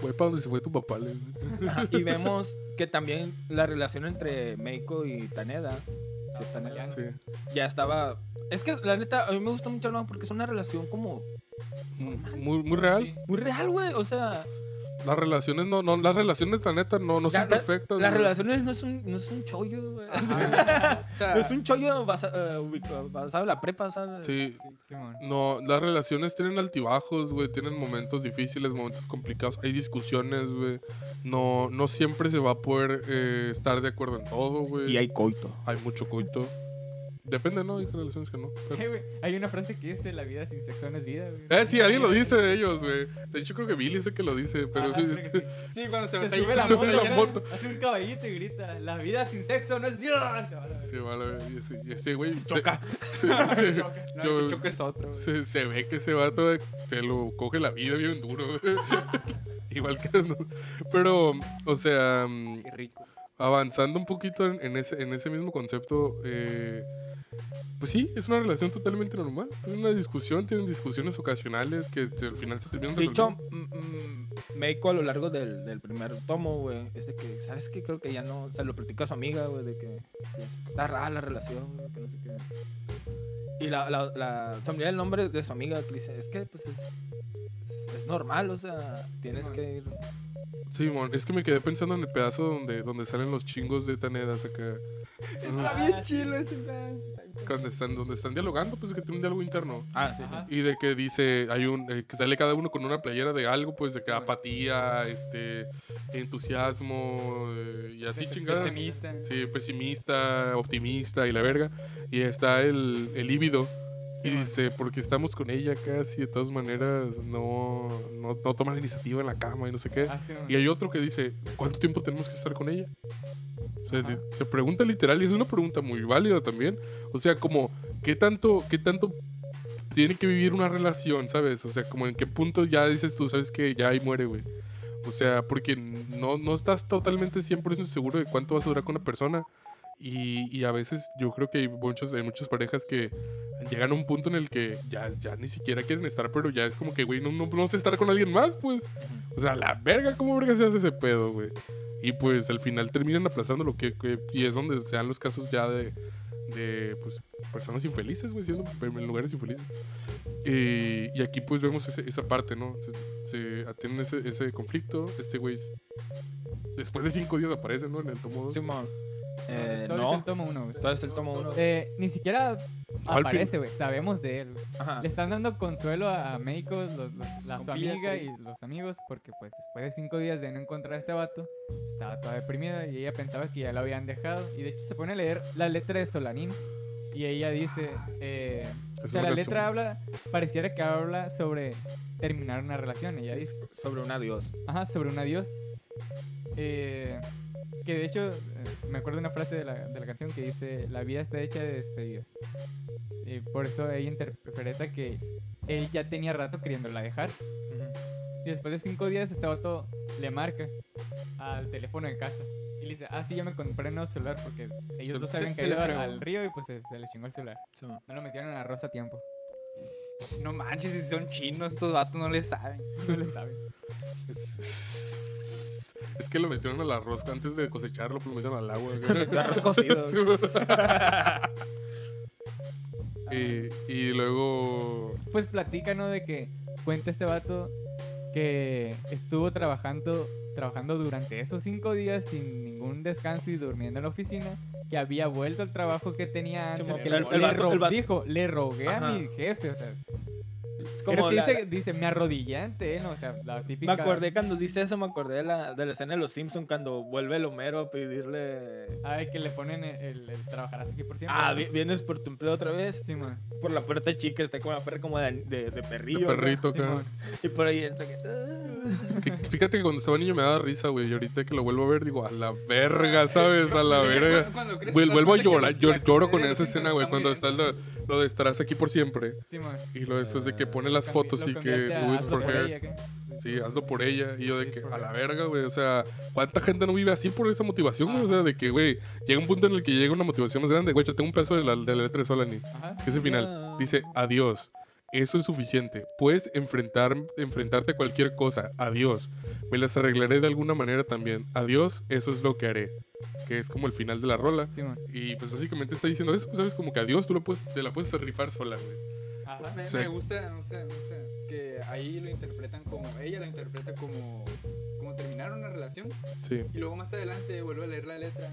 Güey, para donde se fue tu papá. le- Ajá, y vemos que también la relación entre Meiko y Taneda, si es Taneda, Sí. ya estaba... Es que la neta, a mí me gusta mucho ¿no? porque es una relación como Muy, muy real. muy real, güey. O sea, Las relaciones no, no, las relaciones la neta no, no la- son la- perfectas. las relaciones no es un, no es un chollo, güey. O sea, No es un chollo basa- eh, basado en la prepa, ¿sabes? Sí. Sí, Simón. No, las relaciones tienen altibajos, güey. Tienen momentos difíciles, momentos complicados. Hay discusiones, güey. No, no siempre se va a poder eh, estar de acuerdo en todo, güey. Y hay coito. Hay mucho coito. Depende, ¿no? Hay relaciones que no. pero- güey, Hay una frase que dice, la vida sin sexo no es vida, güey. Eh, sí, alguien lo dice de ellos, güey. De hecho, creo que Billy el que lo dice, pero... Ajá, que sí. sí, cuando se, Se sube la se moto, la hace un caballito y grita, la vida sin sexo no es vida. Se va a. Sí, vale, y ese, y ese güey... Choca. se- se- Choca. No, yo- el choque es otro. güey. se, se ve que ese vato se lo coge la vida bien duro, güey. Igual que... no. Pero, o sea... Qué rico. avanzando un poquito en, en ese, en ese mismo concepto, eh, pues sí, es una relación totalmente normal. Tienen una discusión, tienen discusiones ocasionales que al final se terminan resolviendo. mm, mm, Meiko a lo largo del, del primer tomo, güey, es de que, ¿sabes qué? Creo que ya no, se lo platica a su amiga, güey, de que es- está rara la relación, que no sé qué. Y la, la, la, se me olvida el nombre de su amiga que dice, es que, pues, es, es, es normal, o sea, tienes man. que ir... Sí, mon, es que me quedé pensando en el pedazo donde, donde salen los chingos de Tanedas acá. Está bien chilo ese pedazo. Donde están, donde están dialogando, pues que tienen un diálogo interno. Ah, sí, sí. Y de que dice, hay un, eh, que sale cada uno con una playera de algo, pues de que Sí, apatía, este, entusiasmo, eh, y así chingadas. Pesimista. Sí, pesimista, optimista y la verga. Y está el, el líbido. Y dice, porque estamos con ella casi, de todas maneras, no, no, no toma la iniciativa en la cama y no sé qué. Ah, sí. Y hay otro que dice, ¿cuánto tiempo tenemos que estar con ella? Se, se pregunta literal y es una pregunta muy válida también. O sea, como, ¿qué tanto, qué tanto tiene que vivir una relación, sabes? O sea, como en qué punto ya dices tú, sabes que ya ahí muere, güey. O sea, porque no, no estás totalmente 100% seguro de cuánto vas a durar con una persona. Y, y a veces yo creo que hay, muchos, hay muchas parejas que llegan a un punto en el que ya, ya ni siquiera quieren estar, pero ya es como que, güey, no, no, no sé estar con alguien más, pues. O sea, la verga, ¿cómo verga se hace ese pedo, güey? Y pues al final terminan aplazando lo que, que- y es donde se dan los casos ya de, de pues, personas infelices, güey, siendo en lugares infelices. Eh, y aquí pues vemos ese- esa parte, ¿no? Se, se tienen ese, ese conflicto, este güey después de cinco días aparece, ¿no? En el tomo 2. Simón. Eh, Todo es no, el tomo uno, güey. todo es el tomo uno. Eh, ni siquiera aparece, güey. Sabemos de él. Ajá. Le están dando consuelo a, a Meiko, los, los- la, su amiga y los amigos, porque pues después de cinco días de no encontrar a este vato, estaba toda deprimida y ella pensaba que ya lo habían dejado. Y de hecho se pone a leer la letra de Solanín y ella dice, eh, o Es sea, la letra habla, pareciera que habla sobre terminar una relación. Ella dice, Sobre un adiós. Ajá, sobre un adiós. Eh, que de hecho, eh, me acuerdo una frase de la, de la canción que dice, la vida está hecha de despedidas. Y por eso ella interpreta que él ya tenía rato queriéndola dejar. Y después de cinco días, este vato le marca al teléfono de casa. Y le dice, ah, sí, ya me compré un nuevo celular porque ellos habían se caído le al, río y pues se, se les chingó el celular. No lo metieron en arroz a tiempo. No manches, si son chinos, estos vatos no le saben. No le saben. Es que lo metieron al arroz antes de cosecharlo, pues lo metieron al agua. Arroz cocido. Y, y luego. Pues platica, ¿no? De que cuenta este vato que estuvo trabajando, trabajando durante esos cinco días sin ningún descanso y durmiendo en la oficina, que había vuelto al trabajo que tenía antes, Simón, que el- le, el le dijo, le rogué a mi jefe, o sea, Es como que la- dice, dice, me arrodillé ante él, ¿no? o sea, la Me típica... acordé cuando dice eso, me acordé de la, de la escena de los Simpsons cuando vuelve el Homero a pedirle. Ay, que le ponen el, el, el trabajarás aquí por siempre. Ah, ¿no? vi- vienes por tu empleo otra vez. Sí, man. Por la puerta chica está como la perra como de, de, de perrillo. De ¿no? perrito acá. man. Y por ahí entra que. "Ah". Que- Fíjate que cuando estaba niño me daba risa, güey. Y ahorita que lo vuelvo a ver, digo, a la verga, ¿sabes? A la verga. cuando- cuando creces, Güey, vuelvo a llorar. la lloro con esa escena, güey. Cuando está lo, lo de estarás aquí por siempre. Sí, man. Y lo de eso es de que pone las fotos y que do it for por her. Sí, hazlo por ella. Y yo de que, a la verga, güey. O sea, ¿cuánta gente no vive así por esa motivación, güey? O sea, de que, güey, llega un punto en el que llega una motivación más grande. Güey, yo tengo un pedazo de la, de la letra de Solani. Ajá. Que es el final. Dice, adiós. Eso es suficiente. Puedes enfrentar, enfrentarte a cualquier cosa. Adiós. Me las arreglaré de alguna manera también. Adiós. Eso es lo que haré. Que es como el final de la rola. Sí. Y pues básicamente está diciendo eso, pues, ¿sabes? Como que adiós, tú lo puedes, te la puedes rifar sola, güey. Ajá. Me, Sí. me gusta, no sé, no sé, que ahí lo interpretan como, ella lo interpreta como terminar una relación Sí. y luego más adelante vuelve a leer la letra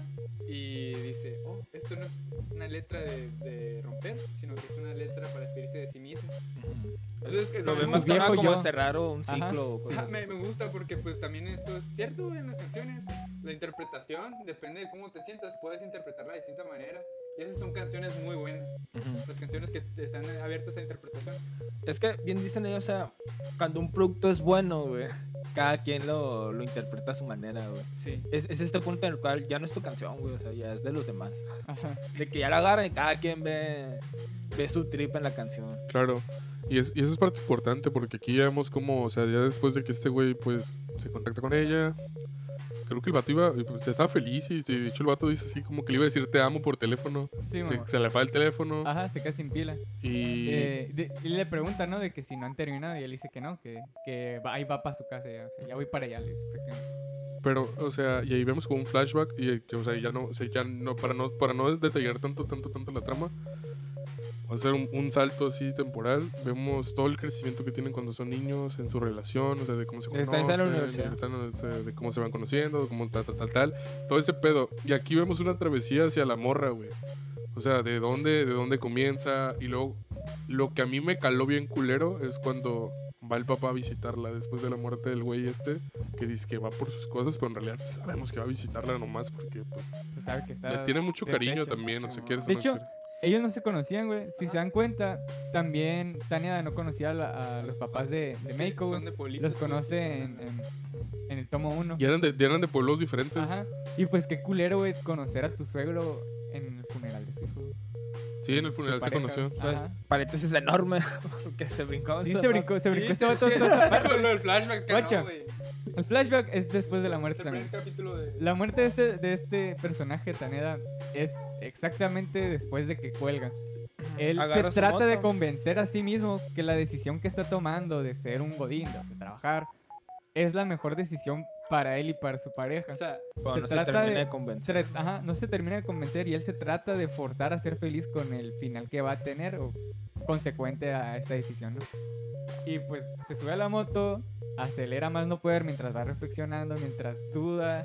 y dice, oh, esto no es una letra de, de romper, sino que es una letra para despedirse de sí mismo. Entonces, que Lo viejo como yo. cerrar un ciclo. Ajá, me, me gusta porque pues también esto es cierto en las canciones. La interpretación depende de cómo te sientas. Puedes interpretarla de distinta manera. Y esas son canciones muy buenas. Las canciones que están abiertas a interpretación. Es que bien dicen ellos, o sea, cuando un producto es bueno, güey, cada quien lo, lo interpreta a su manera, güey. Sí. Es, es este punto en el cual ya no es tu canción, güey, o sea, ya es de los demás. Ajá. De que ya la agarran y cada quien ve, ve su trip en la canción. Claro. Y, es- y eso es parte importante porque aquí ya vemos como, o sea, ya después de que este güey, pues, se contacta con ella, creo que el vato iba, pues, estaba feliz y de hecho el vato dice así como que le iba a decir te amo por teléfono. Sí, se, se le va el teléfono Ajá, se queda sin pila. y... Eh, de- y le pregunta, ¿no? De que si no han terminado y él dice que no, que, que va- ahí va para su casa ya, o sea, ya voy para allá, le dice. Pero, o sea, y ahí vemos como un flashback y eh, que, o sea, ya no, o sea, ya no, para no, para no detallar tanto, tanto, tanto la trama, va a ser un, un salto así temporal. Vemos todo el crecimiento que tienen cuando son niños en su relación, o sea, de cómo se Están en la conocen, universidad. están, o sea, de cómo se van conociendo, de cómo tal, tal, tal, tal, todo ese pedo. Y aquí vemos una travesía hacia la morra, güey. O sea, de dónde, de dónde comienza y luego lo que a mí me caló bien culero es cuando va el papá a visitarla después de la muerte del güey este, que dice que va por sus cosas, pero en realidad sabemos que va a visitarla nomás porque pues Pues sabe que está. le tiene mucho cariño también, no sé, quieres o De hecho, quieres. Ellos no se conocían, güey. Si se dan cuenta, también Tania no conocía a, la- a los papás de, de Meiko, Son güey. de pueblitos, Los conoce en, en, en el tomo 1. Y eran de, y eran de pueblos diferentes. Ajá. Y pues qué culero, güey, conocer a tu suegro en el funeral de su hijo. Sí, en el funeral se conoció. Pues, paréntesis enorme, que se brincó. Sí, se brincó, se brincó Sí, este sí, vato sí. Con lo del flashback, Guacha. El flashback es después de la muerte también. La muerte de este, de este personaje, Taneda, es exactamente después de que cuelga. Él Agarra se trata de convencer a sí mismo que la decisión que está tomando de ser un godín, de trabajar, es la mejor decisión para él y para su pareja. O sea, Pero se no se trata termina de- de convencer. Se- ajá, no se termina de convencer y él se trata de forzar a ser feliz con el final que va a tener o consecuente a esta decisión, ¿no? Y pues se sube a la moto, acelera más no poder mientras va reflexionando, mientras duda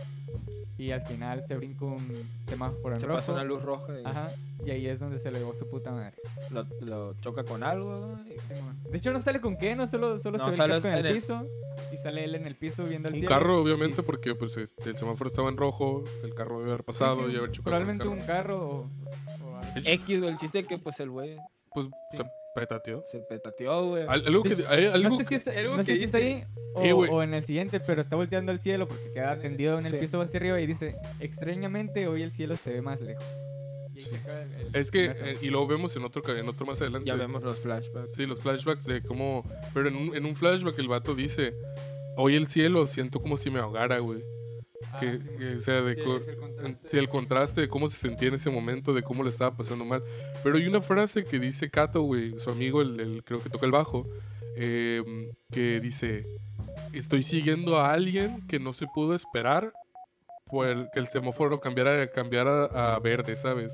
y al final se brinca un semáforo en Se rojo. pasa una luz roja y Ajá, y ahí es donde se le llevó su puta madre. lo, lo choca con algo. y- De hecho no sale con qué, no solo, solo No, se ve el casco en el el- piso y sale él en el piso viendo el Un cielo. carro, obviamente, porque pues este, el semáforo estaba en rojo, el carro debe haber pasado Sí, sí, y haber chocado. con el Probablemente un carro. o... o algo. X, o el chiste que pues el güey Pues Sí. se petateó. se petateó, güey. Al- Algo que, hay algo no sé que- si es, algo no sé que si es dice- ahí o, Eh, güey. o en el siguiente, pero está volteando al cielo porque queda tendido en el Sí. piso hacia arriba y dice, extrañamente hoy el cielo se ve más lejos. Y ahí se acaba el- el Es que, primer eh, y lo vemos en otro, ca- en otro más adelante. Ya vemos los flashbacks. Sí, los flashbacks de cómo... Pero en un, en un flashback el vato dice, hoy el cielo siento como si me ahogara, güey. Ah, que, sí, que, o sea, de Sí, co- el contraste. sí, el contraste de cómo se sentía en ese momento, de cómo le estaba pasando mal. Pero hay una frase que dice Kato, güey, su amigo, el, el- creo que toca el bajo, eh, que dice, estoy siguiendo a alguien que no se pudo esperar por el- que el semáforo cambiara, cambiara a verde, ¿sabes?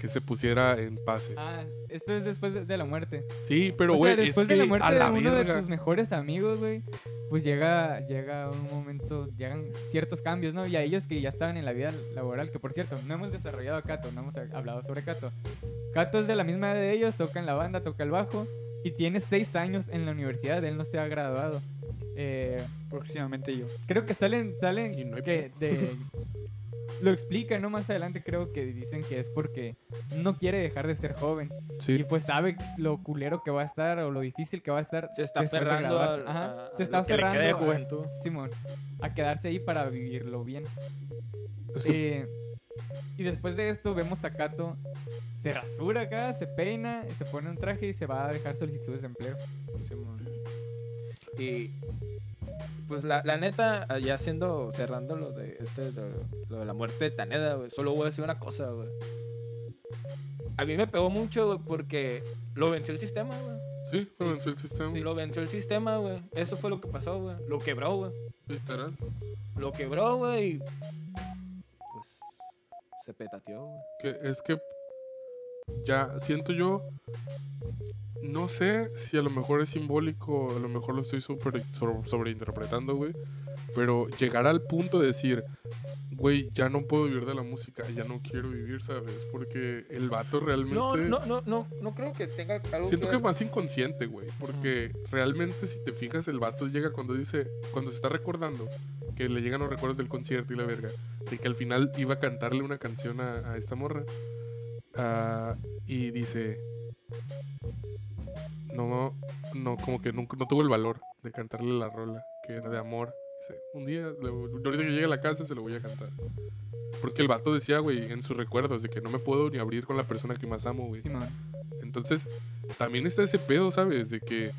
Que se pusiera en pase. Ah, esto es después de, de la muerte. Sí, pero güey, después es de la muerte a de la uno de verga. tus mejores amigos, güey, pues llega, llega un momento, llegan ciertos cambios, ¿no? Y a ellos que ya estaban en la vida laboral, que por cierto, no hemos desarrollado a Kato, no hemos ha- hablado sobre Kato. Kato es de la misma edad de ellos, toca en la banda, toca el bajo, y tiene seis años en la universidad, él no se ha graduado. Eh, Próximamente yo. creo que salen, salen Y no hay que de... Lo explican, ¿no? Más adelante creo que dicen que es porque no quiere dejar de ser joven. Y Sí, pues sabe lo culero que va a estar o lo difícil que va a estar. Se está de aferrando graduarse. al- Ajá, a- se a está lo que le queda de aferrando a-. Simón, a quedarse ahí para vivirlo bien. que- Eh, y después de esto vemos a Kato se rasura acá, se peina, se pone un traje y se va a dejar solicitudes de empleo. Y pues la, la neta, ya haciendo, cerrando lo de este, lo de la muerte de Taneda, güey, solo voy a decir una cosa, güey. A mí me pegó mucho, güey, porque lo venció el sistema, güey. sí, se venció el sistema. Lo venció el sistema, güey. Eso fue lo que pasó, güey. Lo quebró, güey. Literal. Lo quebró, güey. y, se petateó, es que ya siento yo no sé si a lo mejor es simbólico a lo mejor lo estoy super, sobre- sobreinterpretando güey pero llegar al punto de decir güey ya no puedo vivir de la música ya no quiero vivir sabes porque el vato realmente No, no, no, no, no creo que tenga algo Siento que es más inconsciente, güey. Porque realmente, si te fijas, el vato llega cuando dice, cuando se está recordando, que le llegan los recuerdos del concierto y la verga, de que al final iba a cantarle una canción a, a esta morra. Ah, y dice, no, no, como que nunca, no tuvo el valor de cantarle la rola, que era de amor. Dice, un día, ahorita que llegue a la casa, se lo voy a cantar. Porque el vato decía, güey, en sus recuerdos, de que no me puedo ni abrir con la persona que más amo, güey. Simón. Entonces, también está ese pedo, ¿sabes? De que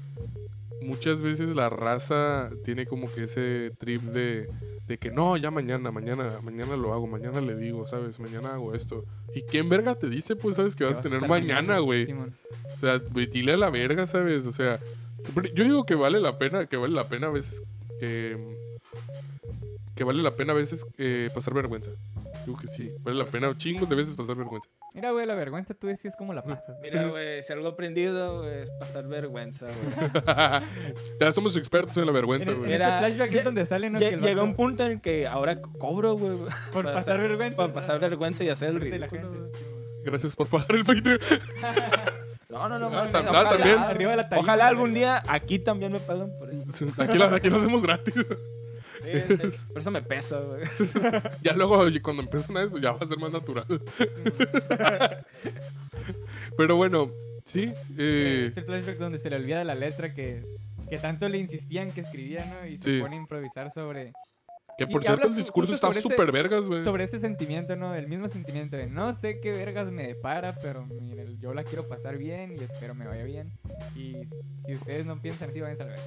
muchas veces la raza tiene como que ese trip de, de que no, ya mañana, mañana, mañana lo hago, mañana le digo, ¿sabes? Mañana hago esto. ¿Y quién verga te dice, pues, sabes, que vas a tener mañana, güey? O sea, dile a la verga, ¿sabes? O sea, yo digo que vale la pena, que vale la pena a veces que... Que vale la pena a veces eh, pasar vergüenza. Digo que sí, vale la pena chingos de veces pasar vergüenza. Mira, güey, la vergüenza tú decías cómo la pasas. Mira, güey, si algo aprendido es pasar vergüenza, güey. ya somos expertos en la vergüenza, En, en güey. Mira, flashback es donde sale, ¿no? Que Llega vato- un punto en el que ahora cobro, güey. Por pasar vergüenza. Para pasar vergüenza y hacer el ridículo. Gracias por pagar el Patreon. No, no, no. Ah, ojalá, también. Arriba de la talla. Ojalá algún día aquí también me paguen por eso. Aquí, la- aquí lo hacemos gratis. Sí, sí, Por eso me pesa, güey. Ya luego, oye, cuando empiezan a eso, ya va a ser más natural. Pero bueno, sí. eh, Es el flashback donde se le olvida la letra que, que tanto le insistían que escribía, ¿no? Y se Sí. pone a improvisar sobre, que por y cierto, el discurso está súper vergas, güey. sobre ese sentimiento, ¿no? El mismo sentimiento de no sé qué vergas me depara, pero miren, yo la quiero pasar bien y espero me vaya bien. Y si ustedes no piensan así, vayan a ver.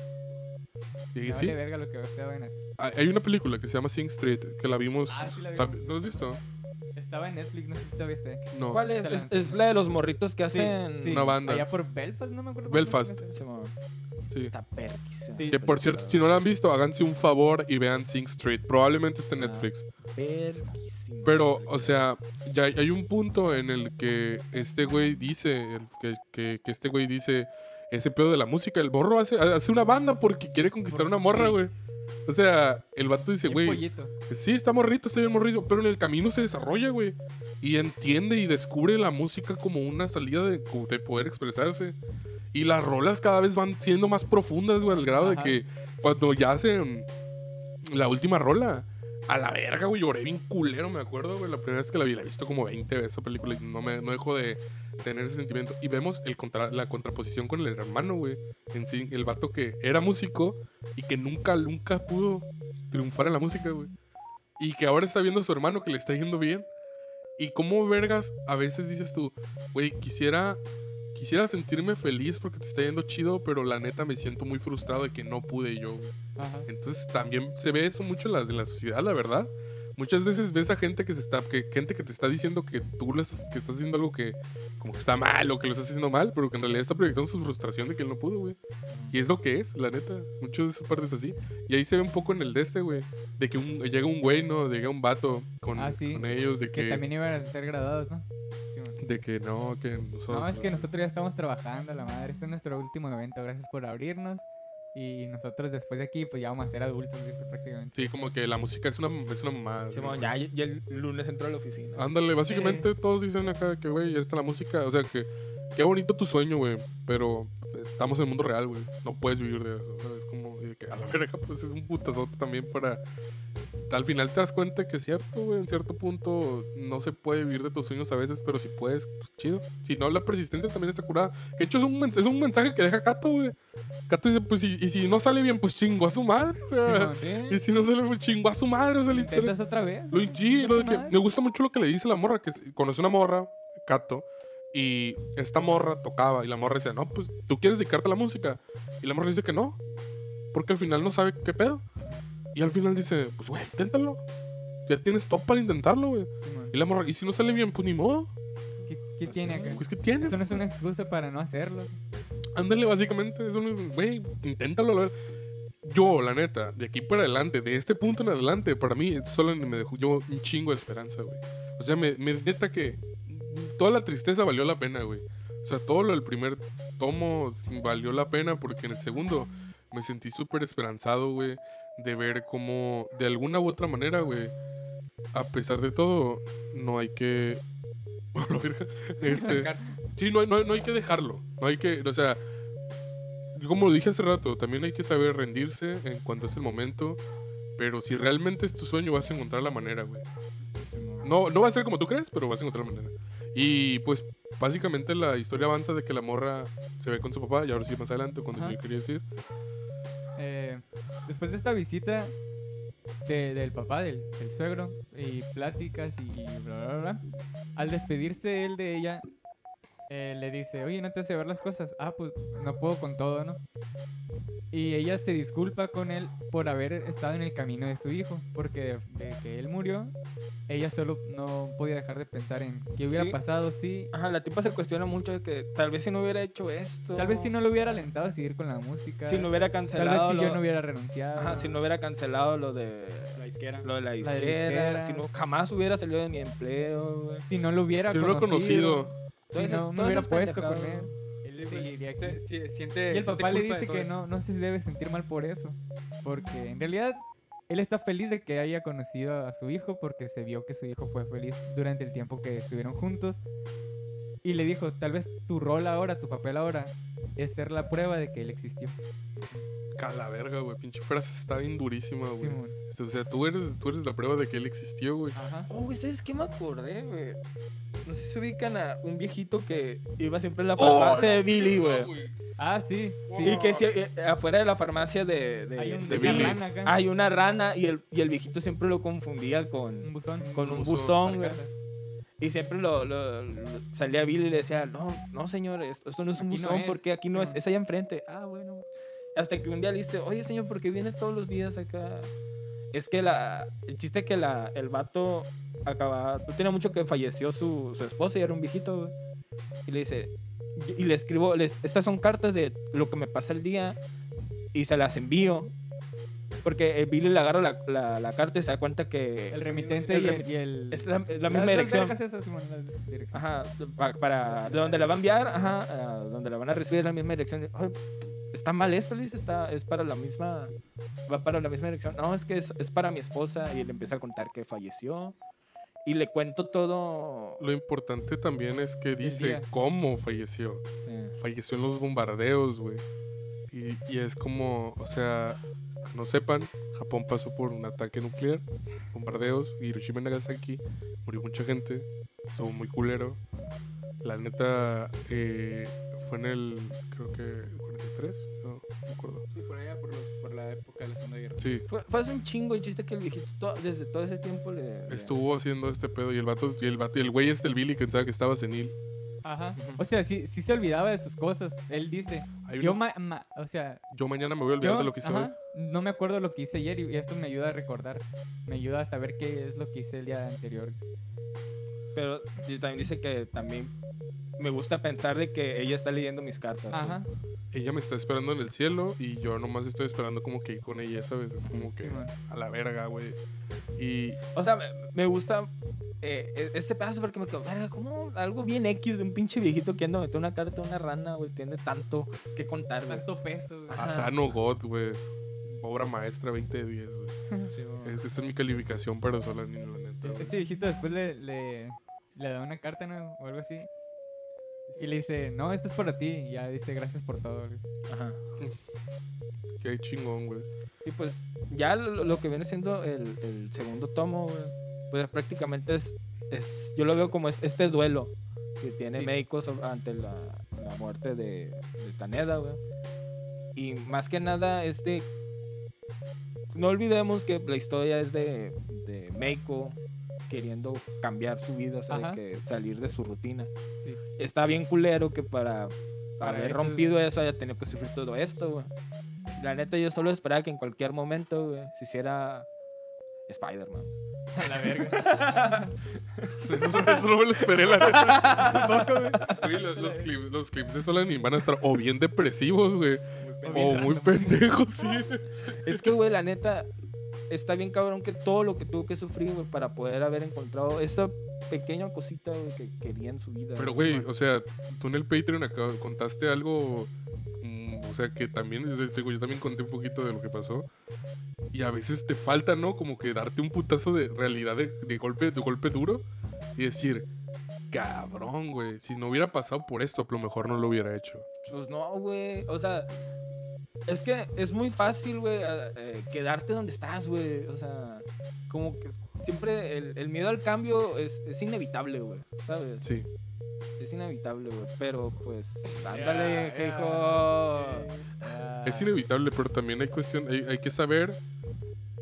Sí. vale verga lo que ustedes vayan a hacer. Hay una película que se llama Sing Street, que la vimos. Ah, sí la tam- vimos. ¿No has visto? Estaba en Netflix, no sé si está. No. ¿Cuál es? Es? es la de los morritos que hacen. sí, Una banda. Allá por Belfast, no me acuerdo. Belfast. Sí. Está perquísima. Sí. Que por cierto, si no la han visto, háganse un favor y vean Sing Street. Probablemente esté en Ah. Netflix. Perquísima. Pero, o sea, ya hay hay un punto en el que este güey dice, el- que, que- que este güey dice, ese pedo de la música, el borro hace, hace una banda porque quiere conquistar una morra, güey. O sea, el vato dice, güey, sí, está morrito, está bien morrito, pero en el camino se desarrolla, güey. Y entiende y descubre la música como una salida de, poder expresarse. Y las rolas cada vez van siendo más profundas, güey, al grado de que cuando ya hacen la última rola, a la verga, güey, lloré bien culero, me acuerdo, güey. La primera vez que la vi, la he visto como 20 veces esa película y no, me, no dejo de tener ese sentimiento. Y vemos el contra- la contraposición con el hermano, güey. En sí, el vato que era músico y que nunca, nunca pudo triunfar en la música, güey. Y que ahora está viendo a su hermano que le está yendo bien. Y cómo vergas, a veces dices tú, güey, quisiera, quisiera sentirme feliz porque te está yendo chido, pero la neta me siento muy frustrado de que no pude yo. Ajá. Entonces también se ve eso mucho en la, en la sociedad, la verdad. muchas veces ves a gente que se está, que gente que te está diciendo que tú lo estás, que estás haciendo algo que como que está mal o que lo estás haciendo mal, pero que en realidad está proyectando su frustración de que él no pudo, güey. Y es lo que es, la neta. Muchas de esas partes así. Y ahí se ve un poco en el de este, güey. De que un- llega un güey, ¿no? Llega un vato con, Ah, sí. con ellos, de Que que, también iban a ser graduados, ¿no? Sí, de que no, que nosotros. No, es que nosotros ya estamos trabajando, la madre. Este es nuestro último evento. Gracias por abrirnos. Y nosotros después de aquí, pues ya vamos a ser adultos, dice, prácticamente. Sí, como que la música es una, es una mamada. Simón, ¿no? ya, ya el lunes entró a la oficina. Ándale, básicamente todos dicen acá que, güey, ya está la música. O sea, que qué bonito tu sueño, güey. Pero estamos en el mundo real, güey. No puedes vivir de eso. ¿sabes? Como que a la verga, pues es un putazote también para. Al final te das cuenta que es cierto, güey. En cierto punto no se puede vivir de tus sueños a veces, pero si puedes, pues chido. Si no, la persistencia también está curada. Que de hecho es un, es un mensaje que deja Cato, güey. Cato dice, pues, y, y si no sale bien, pues chingo a su madre. O sea, Simón. y si no sale bien, chingo a su madre. O sea, ¿Lo literal- intentas otra vez? lo, sí, lo de que me gusta mucho lo que le dice la morra, que conoce una morra, Cato, y esta morra tocaba, y la morra decía, no, pues tú quieres dedicarte a la música. Y la morra dice que no, porque al final no sabe qué pedo. Y al final dice, pues güey, inténtalo. Ya tienes todo para intentarlo, güey. Simón. Y la morra, y si no sale bien, pues ni modo. ¿Qué, qué tiene acá? Pues que tienes. Eso no es una excusa para no hacerlo. Ándale, básicamente, eso no es- güey, inténtalo. a ver. Yo, la neta, de aquí para adelante, de este punto en adelante, para mí solo me dejó yo un chingo de esperanza, güey. O sea, me, me- neta que toda la tristeza valió la pena, güey. O sea, todo lo del primer tomo valió la pena porque en el segundo me sentí súper esperanzado, güey, de ver cómo, de alguna u otra manera, güey, a pesar de todo, no hay que... Este. Sí, no hay, no, no hay que dejarlo. No hay que, o sea, como lo dije hace rato, también hay que saber rendirse en cuanto es el momento. Pero si realmente es tu sueño, vas a encontrar la manera, güey. No, no va a ser como tú crees, pero vas a encontrar la manera. Y pues, básicamente la historia avanza de que la morra se ve con su papá, y ahora sí más adelante, cuando Ajá. yo quería decir. Eh, después de esta visita de- del papá, del, del suegro, y pláticas y bla, bla, bla, al despedirse él de ella, eh, le dice, oye, no te hace ver las cosas. Ah, pues no puedo con todo, ¿no? Y ella se disculpa con él por haber estado en el camino de su hijo, porque de, de que él murió, ella solo no podía dejar de pensar en qué hubiera Sí. pasado si... Ajá, la tipa se cuestiona mucho de que tal vez si no hubiera hecho esto. Tal vez si no lo hubiera alentado a seguir con la música. Si no hubiera tal vez cancelado. si lo, yo no hubiera renunciado. Ajá, si no hubiera cancelado lo de. La izquierda. Lo de la de la izquierda. izquierda. Si no, jamás hubiera salido de mi empleo, güey. Si no lo hubiera Si no lo he conocido. Si Todas no me hubiera puesto con él. Él Sí, seguiría aquí. se- se- siente, Y el papá le dice que no, no se debe sentir mal por eso. Porque en realidad él está feliz de que haya conocido a su hijo porque se vio que su hijo fue feliz durante el tiempo que estuvieron juntos. Y le dijo, tal vez tu rol ahora, tu papel ahora, es ser la prueba de que él existió. a la verga, güey. Pinche frase está bien durísima, güey. Simón. Este, O sea, tú eres, tú eres la prueba de que él existió, güey. Ajá. Oh, güey, ¿sabes qué me acordé, güey? No sé si se ubican a un viejito que iba siempre a la Oh, farmacia de Billy, güey. Ah, sí, sí. Y que si- eh, afuera de la farmacia de, de, Hay un de una Billy rana acá. hay una rana y el, y el viejito siempre lo confundía Un con, buzón. con un Un buzón, buzón, güey. Y siempre lo, lo- lo- salía Billy y le decía, no, no señor, esto, esto no es un Aquí no buzón es". porque aquí no es, es allá enfrente. Ah, bueno. Hasta que un día le dice, oye señor, ¿por qué viene todos los días acá? Es que la, el chiste que la, el vato acaba, no tiene mucho que falleció su, su esposa y era un viejito. Y le dice, y y le escribo, les, estas son cartas de lo que me pasa el día y se las envío. Porque el Billy le agarra la, la, la carta y se da cuenta que El remitente el y remi- el... y el- es la, Las- misma dirección. vergas esas, Simón, la dirección. Ajá, pa- para, de donde la va a enviar, ajá, a donde la van a recibir es la misma dirección. Ay, está mal esto, dice, está, es para la misma, va para la misma dirección. No, es que es, es para mi esposa y él empieza a contar que falleció y le cuento todo. Lo importante también es que dice cómo falleció. Sí. falleció en los bombardeos, güey. Y, y es como, o sea, que no sepan, Japón pasó por un ataque nuclear, bombardeos, Hiroshima y Nagasaki, murió mucha gente, estuvo muy culero. La neta, eh, fue en el, creo que, 43, no, no me acuerdo. Sí, por allá, por, los, por la época de la Segunda Guerra. Sí, Fue, fue hace un chingo el chiste que el viejito to- desde todo ese tiempo le... le- estuvo haciendo este pedo y el vato, y el vato, y el güey este, el Billy, que pensaba que estaba senil. Ajá. O sea, sí, sí se olvidaba de sus cosas. Él dice, Hay yo, una- ma- ma- o sea, yo mañana me voy a olvidar yo, de lo que hice hoy. ajá, no me acuerdo lo que hice ayer y esto me ayuda a recordar. Me ayuda a saber qué es lo que hice el día anterior. Pero también dice que también me gusta pensar de que ella está leyendo mis cartas. Ajá. Ella me está esperando en el cielo y yo nomás estoy esperando como que ir con ella, ¿sabes? Es como que a la verga, güey. Y O sea, me, gusta eh, este pedazo porque me quedo, verga, como algo bien X de un pinche viejito que anda a meter una carta a una rana, güey, tiene tanto que contar, güey. Tanto peso, güey. Asano God, güey. Obra maestra 20 de 10, güey. Sí, Esa es mi calificación para Solanin, la neta. Ese viejito después le, le, le da una carta, ¿no? O algo así. Y le dice, no, esto es para ti. Y ya dice, gracias por todo. Ajá. Qué chingón, güey. Y pues ya lo, lo que viene siendo el, el segundo tomo, güey, pues prácticamente es, es, yo lo veo como es este duelo que tiene Sí. Ante la, la muerte de, de Kaneda, güey. Y más que nada es de... No olvidemos que la historia es de, de Meiko queriendo cambiar su vida, o sea, de Ajá. que salir de su rutina. Sí. Está bien culero que para, Para haber eso- rompido eso haya tenido que sufrir todo esto, güey. La neta, yo solo esperaba que en cualquier momento, güey, se hiciera Spider-Man. A la verga. Eso, eso no me lo esperé, la neta. Güey, los, los clips, los clips de Solanin van a estar o bien depresivos, güey. O muy pendejos, sí. Es que, güey, la neta, está bien cabrón que todo lo que tuvo que sufrir, güey, para poder haber encontrado esta pequeña cosita, güey, que quería en su vida. Pero, güey. o sea, tú en el Patreon acá contaste algo. mm, o sea, que también, yo te digo, yo también conté un poquito de lo que pasó. Y a veces te falta, ¿no? Como que darte un putazo de realidad de, de golpe, de golpe duro. Y decir, cabrón, güey. Si no hubiera pasado por esto, a lo mejor no lo hubiera hecho. Pues no, güey. O sea, es que es muy fácil, güey, eh, quedarte donde estás, güey. O sea, como que siempre el, el miedo al cambio es, es inevitable, güey. ¿Sabes? Sí. Es inevitable, güey. Pero pues, ándale. Ya. Es inevitable, pero también hay cuestión, hay, hay que saber,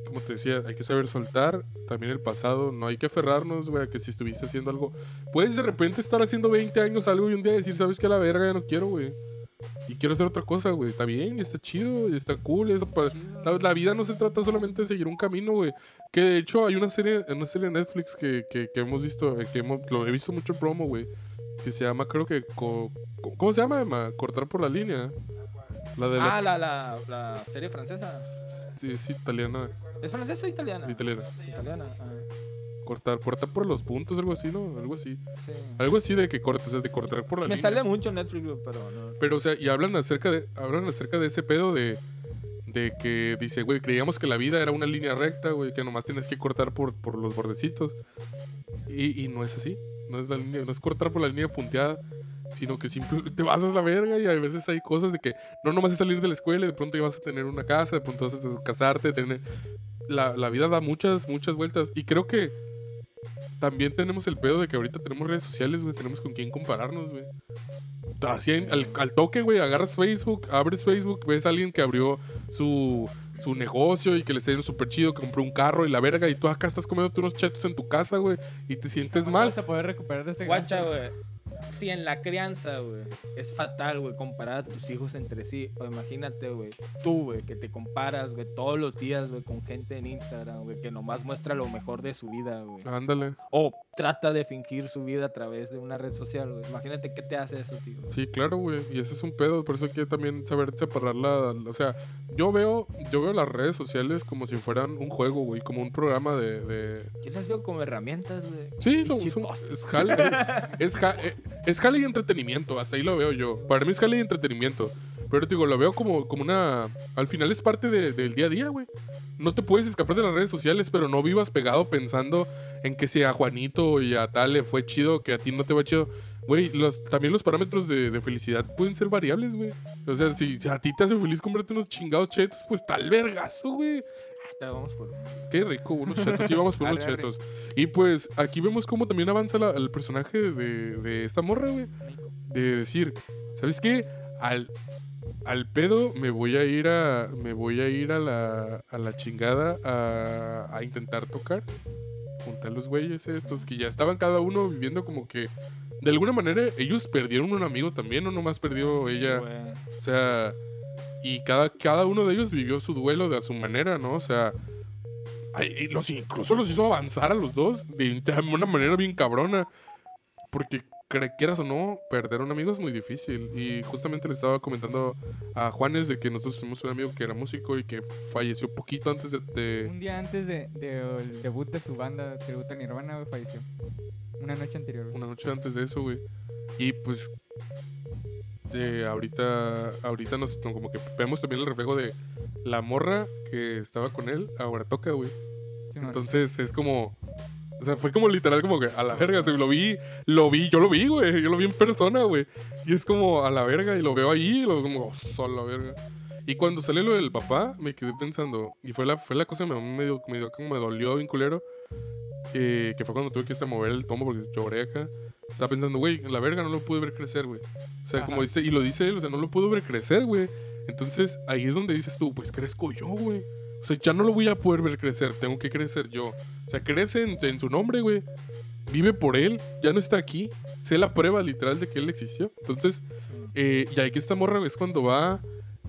como te decía, hay que saber soltar también el pasado. No hay que aferrarnos, güey, a que si estuviste haciendo algo. Puedes de repente estar haciendo 20 años algo y un día decir, ¿sabes qué? A la verga ya no quiero, güey. Y quiero hacer otra cosa, güey. Está bien, está chido, está cool. pa- la, la vida no se trata solamente de seguir un camino, güey. Que de hecho hay una serie, una serie de Netflix que, que, que hemos visto, eh, que hemos, lo he visto mucho promo, güey. Que se llama, creo que. co- ¿Cómo se llama, Emma? Cortar por la línea. La de Ah, la. la, la, serie francesa. Sí, sí, italiana. ¿Es francesa o italiana? Italiana. Italiana. ah, Cortar, cortar por los puntos, algo así, ¿no? Algo así. sí. Algo así de que cortes, o sea, de cortar por la Me línea. sale mucho Netflix, pero no. Pero, o sea, y hablan acerca de, hablan acerca de ese pedo de, de que dice, güey, creíamos que la vida era una línea recta, güey, que nomás tienes que cortar por, por los bordecitos. Y, y no es así. No es, la línea, no es cortar por la línea punteada, sino que simplemente te vas a la verga y a veces hay cosas de que no nomás es salir de la escuela y de pronto ya vas a tener una casa, de pronto vas a casarte, tener... La, la vida da muchas, muchas vueltas. Y creo que también tenemos el pedo de que ahorita tenemos redes sociales, güey, tenemos con quién compararnos, güey. Así en- al, al toque, güey, agarras Facebook, abres Facebook, ves a alguien que abrió su, su negocio y que le está yendo súper chido, que compró un carro y la verga, y tú acá estás comiendo unos chetos en tu casa, güey, y te sientes ¿Cómo mal. vas a poder recuperar de ese Guacha, güey. Si en la crianza, güey, es fatal, güey, comparar a tus hijos entre sí. O imagínate, güey, tú, güey, que te comparas, güey, todos los días, güey, con gente en Instagram, güey, que nomás muestra lo mejor de su vida, güey. Ándale. O trata de fingir su vida a través de una red social, güey. Imagínate qué te hace eso, tío. Sí, claro, güey. Y ese es un pedo. Por eso hay que también saber separar la. O sea, yo veo, yo veo las redes sociales como si fueran un juego, güey. Como un programa de. de- Yo las veo como herramientas, güey. Sí, son, son- es jale. Es, ja- es, es jale y entretenimiento. Hasta ahí lo veo yo. Para mí es jale y entretenimiento. Pero te digo, lo veo como, como una. Al final es parte de- del día a día, güey. No te puedes escapar de las redes sociales, pero no vivas pegado pensando en que si a Juanito y a tal le fue chido, que a ti no te va chido. Güey, los, también los parámetros de, de felicidad pueden ser variables, güey. O sea, si, si a ti te hace feliz comprarte unos chingados chetos, pues tal vergazo, güey. Ahorita vamos por. Qué rico, unos chetos. Sí, vamos por unos Arre, arre. chetos. Y pues aquí vemos cómo también avanza la- el personaje de, de esta morra, güey. De decir, ¿sabes qué? Al, al pedo me voy a ir a. Me voy a ir a la, a la chingada a, a intentar tocar. Juntar los güeyes estos que ya estaban cada uno viviendo como que de alguna manera ellos perdieron un amigo también, no nomás perdió Sí, ella. O sea, y cada, cada uno de ellos vivió su duelo de a su manera, ¿no? O sea, los, incluso los hizo avanzar a los dos de, de una manera bien cabrona. Porque, quieras o no, perder a un amigo es muy difícil. Y justamente le estaba comentando a Juanes de que nosotros tenemos un amigo que era músico y que falleció poquito antes de... de- Un día antes de, de- el debut de su banda, tributo a Nirvana, güey, falleció. Una noche anterior, güey. una noche antes de eso, güey. Y pues... de ahorita, ahorita nos como que vemos también el reflejo de la morra que estaba con él, ahora toca, güey. Sí. Entonces es como. O sea, fue como literal, como que a la verga. se lo vi, lo vi, yo lo vi, güey. Yo lo vi en persona, güey. Y es como a la verga, y lo veo ahí, y lo veo como, oh, solo la verga. Y cuando salió lo del papá, me quedé pensando, y fue la, fue la cosa que me, medio como me dolió bien culero, eh, que fue cuando tuve que este, mover el tomo porque lloré acá. Estaba pensando, güey, la verga no lo pude ver crecer, güey. O sea, como Ajá. dice, y lo dice él, o sea, no lo puedo ver crecer, güey. Entonces ahí es donde dices tú, pues crezco yo, güey. O sea, ya no lo voy a poder ver crecer, tengo que crecer yo. O sea, crece en, en su nombre, güey. Vive por él, ya no está aquí. Sé la prueba literal de que él existió. Entonces, eh, y ahí que esta morra es cuando va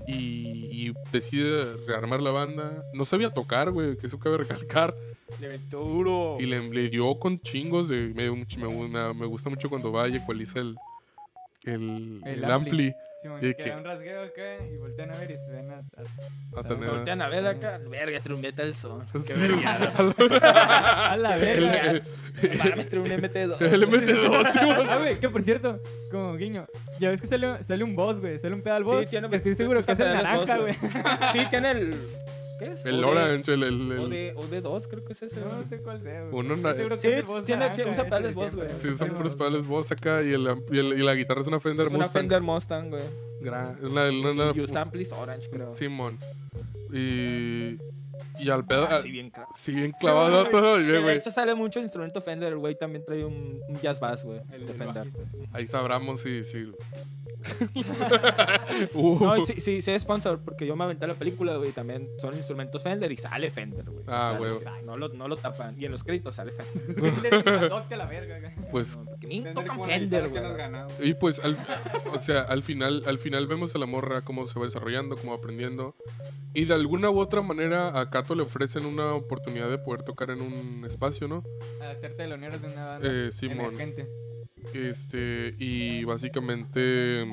y, y decide rearmar la banda. No sabía tocar, güey, que eso cabe recalcar. Le metió duro. Y le, le dio con chingos de... Me, me, me- me gusta mucho cuando va y ecualiza el, el, el El ampli. ampli. Y que que- da un rasgueo acá y voltean a ver y te ven a, a- a tener- Voltean a ver acá. Verga, trompeta el son. Qué Sí, verga. a la verga. el, Mames, trae un MT2. el MT2, sí, güey. Ah, güey, que por cierto, como guiño, ya ves que sale, sale un boss, güey, sale un pedal boss. Sí, tiene- estoy seguro que es el naranja, güey. Sí, tiene el. ¿Qué es? El orange, el... el, el- OD, OD2, creo que es ese. No sé cuál sea, güey. Uno Estoy na- seguro que Sí, es el boss tiene- naranja, usa pedales de boss, güey. Sí, usan puros boss. pedales voz acá y, el, y, el- y la guitarra es una Fender Es una Mustang. Fender Mustang, güey. Gra- es la- la- la- Y amplis orange, creo. Simón. Y, y al pedo... Así bien. Sí, bien clavado todo. y, Que de güey, hecho sale mucho instrumento Fender, el güey también trae un, un jazz bass, güey. El, de el Fender. bajista, sí. Ahí sabramos si... si... Uh, No, y sí, sí, sí es sponsor, porque yo me aventé la película, güey, también son instrumentos Fender y sale Fender, güey. Ah, güey. No lo, no lo tapan. Y en los créditos sale Fender. Fender y Toque a la verga, güey. Pues... Tocan Fender, güey. Y pues, al, o sea, al final, al final vemos a la morra cómo se va desarrollando, cómo va aprendiendo. Y de alguna u otra manera a Kato le ofrecen una oportunidad de poder tocar en un espacio, ¿no? A ser teloneros de una banda Eh, Simón. emergente. Este, y básicamente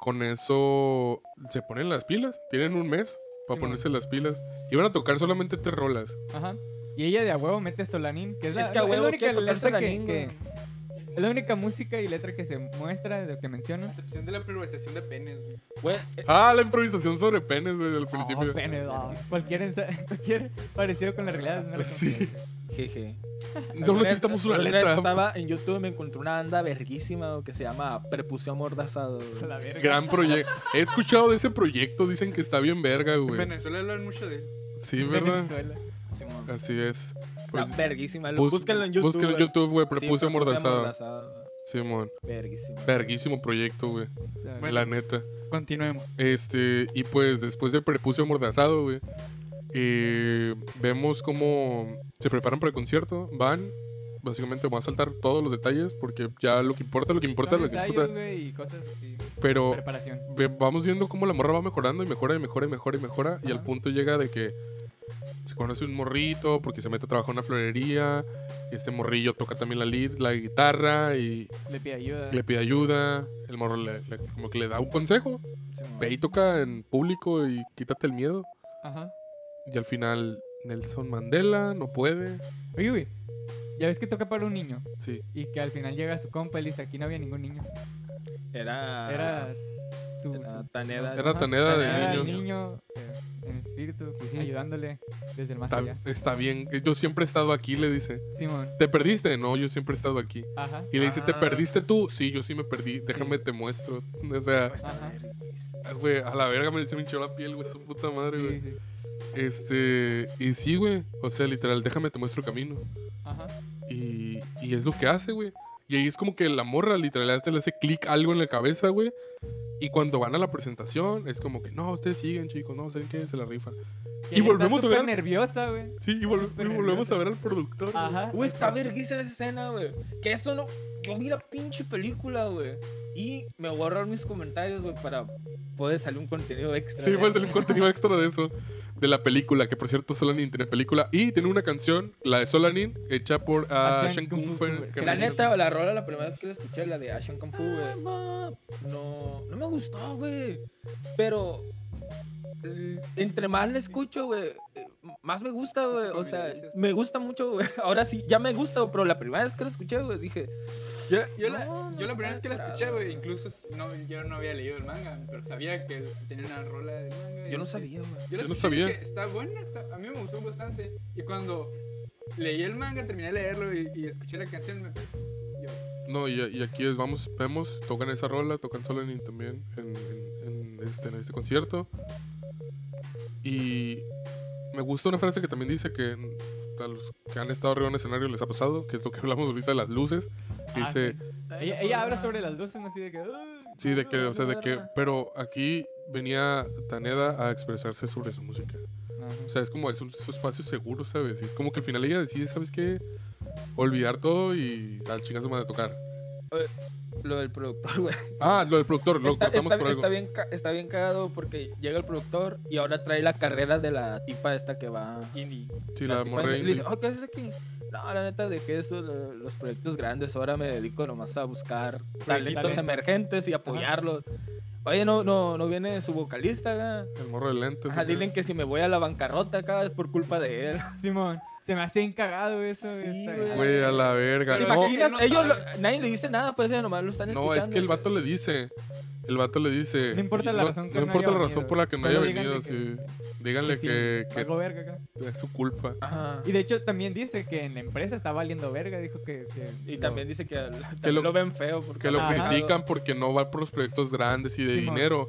con eso se ponen las pilas. Tienen un mes para Simón. ponerse las pilas. Y van a tocar solamente tres rolas. Ajá. Y ella de a huevo mete Solanín, que es la, Es que a es huevo la única letra que. Es la única música y letra que se muestra de lo que menciona. A excepción de la improvisación de penes, güey. Güey, eh, Ah, la improvisación sobre penes, güey, del Oh, principio. pene, oh. cualquier, ensa- cualquier parecido con la realidad es Sí. jeje. No necesitamos una Alguna vez letra. Estaba en YouTube, me encontré una banda verguísima güey, que se llama Prepucio Amordazado. güey. A la verga. Gran proyecto. He escuchado de ese proyecto, dicen que está bien verga, En güey. Venezuela hablan mucho de él. Sí, ¿verdad? Venezuela. Así es. Pues, Está verguísima. Lo, bus- búsquenlo en YouTube. búsquenlo en. YouTube, güey. Sí, Prepucio amordazado. amordazado. Simón. Verguísima. Verguísimo proyecto, güey. Bueno. La neta. Continuemos. Este, y pues después de Prepucio amordazado, güey. eh, vemos cómo se preparan para el concierto. Van. Básicamente voy a saltar todos los detalles porque ya lo que importa, lo que importa, lo que importa. güey, y cosas así. Pero vamos viendo cómo la morra va mejorando y mejora y mejora y mejora y mejora. Y al punto llega de que se conoce un morrito porque se mete a trabajar en una florería. Y este morrillo toca también la, lead- la guitarra y Le pide ayuda. le pide ayuda. El morro le, le- como que le da un consejo. Simón. Ve y toca en público y quítate el miedo. Ajá. Y al final Nelson Mandela no puede. Oye, güey. Ya ves que toca para un niño. Sí. Y que al final llega su compa y le dice: aquí no había ningún niño. Era. Era su. Era su- Taneda. Era Ajá, Taneda de niño. niño eh, en espíritu, ayudándole desde el más Está, allá. está bien. Yo siempre he estado aquí, le dice. Simón. ¿Te perdiste? No, yo siempre he estado aquí. Ajá. Y le dice, ¿te Ah. perdiste tú? Sí, yo sí me perdí. Déjame te muestro. O sea, güey, a la verga me, me hinchó la piel, güey, su puta madre, güey. Sí, sí. Este, y sí, güey. O sea, literal, déjame te muestro el camino. Ajá. Y, y es lo que hace, güey. Y ahí es como que la morra literal hace- le hace clic algo en la cabeza, güey. Y cuando van a la presentación, es como que, no, ustedes siguen, chicos, no, ¿saben qué? Se la rifa. Que Y volvemos está a ver- súper nerviosa, güey. Sí, y, vol- Súper y volvemos nerviosa. a ver al productor. Ajá. Güey, está verguísima esa escena, güey. Que eso no. Yo vi la pinche película, güey. Y me voy a ahorrar mis comentarios, güey, para poder salir un contenido extra. Sí, de fue eso. un contenido extra de eso. De la película, que por cierto Solanin tiene película. Y tiene una canción, la de Solanin, hecha por ah, Asian Shen Kung Kung Fu La neta, la rola, la primera vez que la escuché, la de Asian Kung Fu, güey, no, no me gustó, güey. Pero entre más la escucho, güey, más me gusta, güey. O sea, me gusta mucho, güey. Ahora sí, ya me gusta, pero la primera vez que la escuché, güey, dije, Yo, yo la, No, yo la primera vez que la escuché, güey, incluso no, yo no había leído el manga, pero sabía que tenía una rola del manga. yo no sabía, güey. Yo, la Yo no sabía. dije, está buena, está, a mí me gustó bastante. Y cuando leí el manga, terminé de leerlo y, y escuché la canción, me, yo, No, y, y aquí es- vamos, vemos, tocan esa rola, tocan también en, en- en este, en este concierto. Y me gusta una frase que también dice que a los que han estado arriba en un escenario les ha pasado, que es lo que hablamos ahorita de las luces. Ah, dice, Ella, ella habla sobre las luces. Así de que. Sí, de que, o sea, de que, pero aquí venía Taneda a expresarse sobre su música. Ajá. O sea, es como, es un espacio seguro, ¿sabes? Y es como que al final ella decide, ¿sabes qué? Olvidar todo y al chingazo más de tocar. Lo del productor, güey. Ah, lo del productor, lo Está, cortamos está- por algo. está bien, está bien cagado porque llega el productor y ahora trae la carrera de la tipa esta que va. indie. Sí, la morra esta- y le dice, oh, ¿qué haces aquí? No, la neta, dejé eso, lo- los proyectos grandes. Ahora me dedico nomás a buscar talentos emergentes y apoyarlos. Oye, no, no, no viene su vocalista acá. El morro de lentes. Ajá, acá. dile que si me voy a la bancarrota acá es por culpa de él. Simón, se me hacía encagado eso. Sí, güey. A la verga. ¿Te No, imaginas? no Ellos, lo- nadie le dice nada, pues ellos nomás lo están no, escuchando. es que el vato le dice. El vato le dice. No importa la no- razón que no no importa la razón venido, por la que no haya díganle venido. que- sí. Díganle sí, que, que valgo verga acá. es su culpa. Ajá. Y de hecho también dice que en la empresa está valiendo verga. Dijo que. que Y lo- también dice que, también Que lo, lo- ven feo. Porque Que lo Ajá. critican porque no va por los proyectos grandes y de dinero.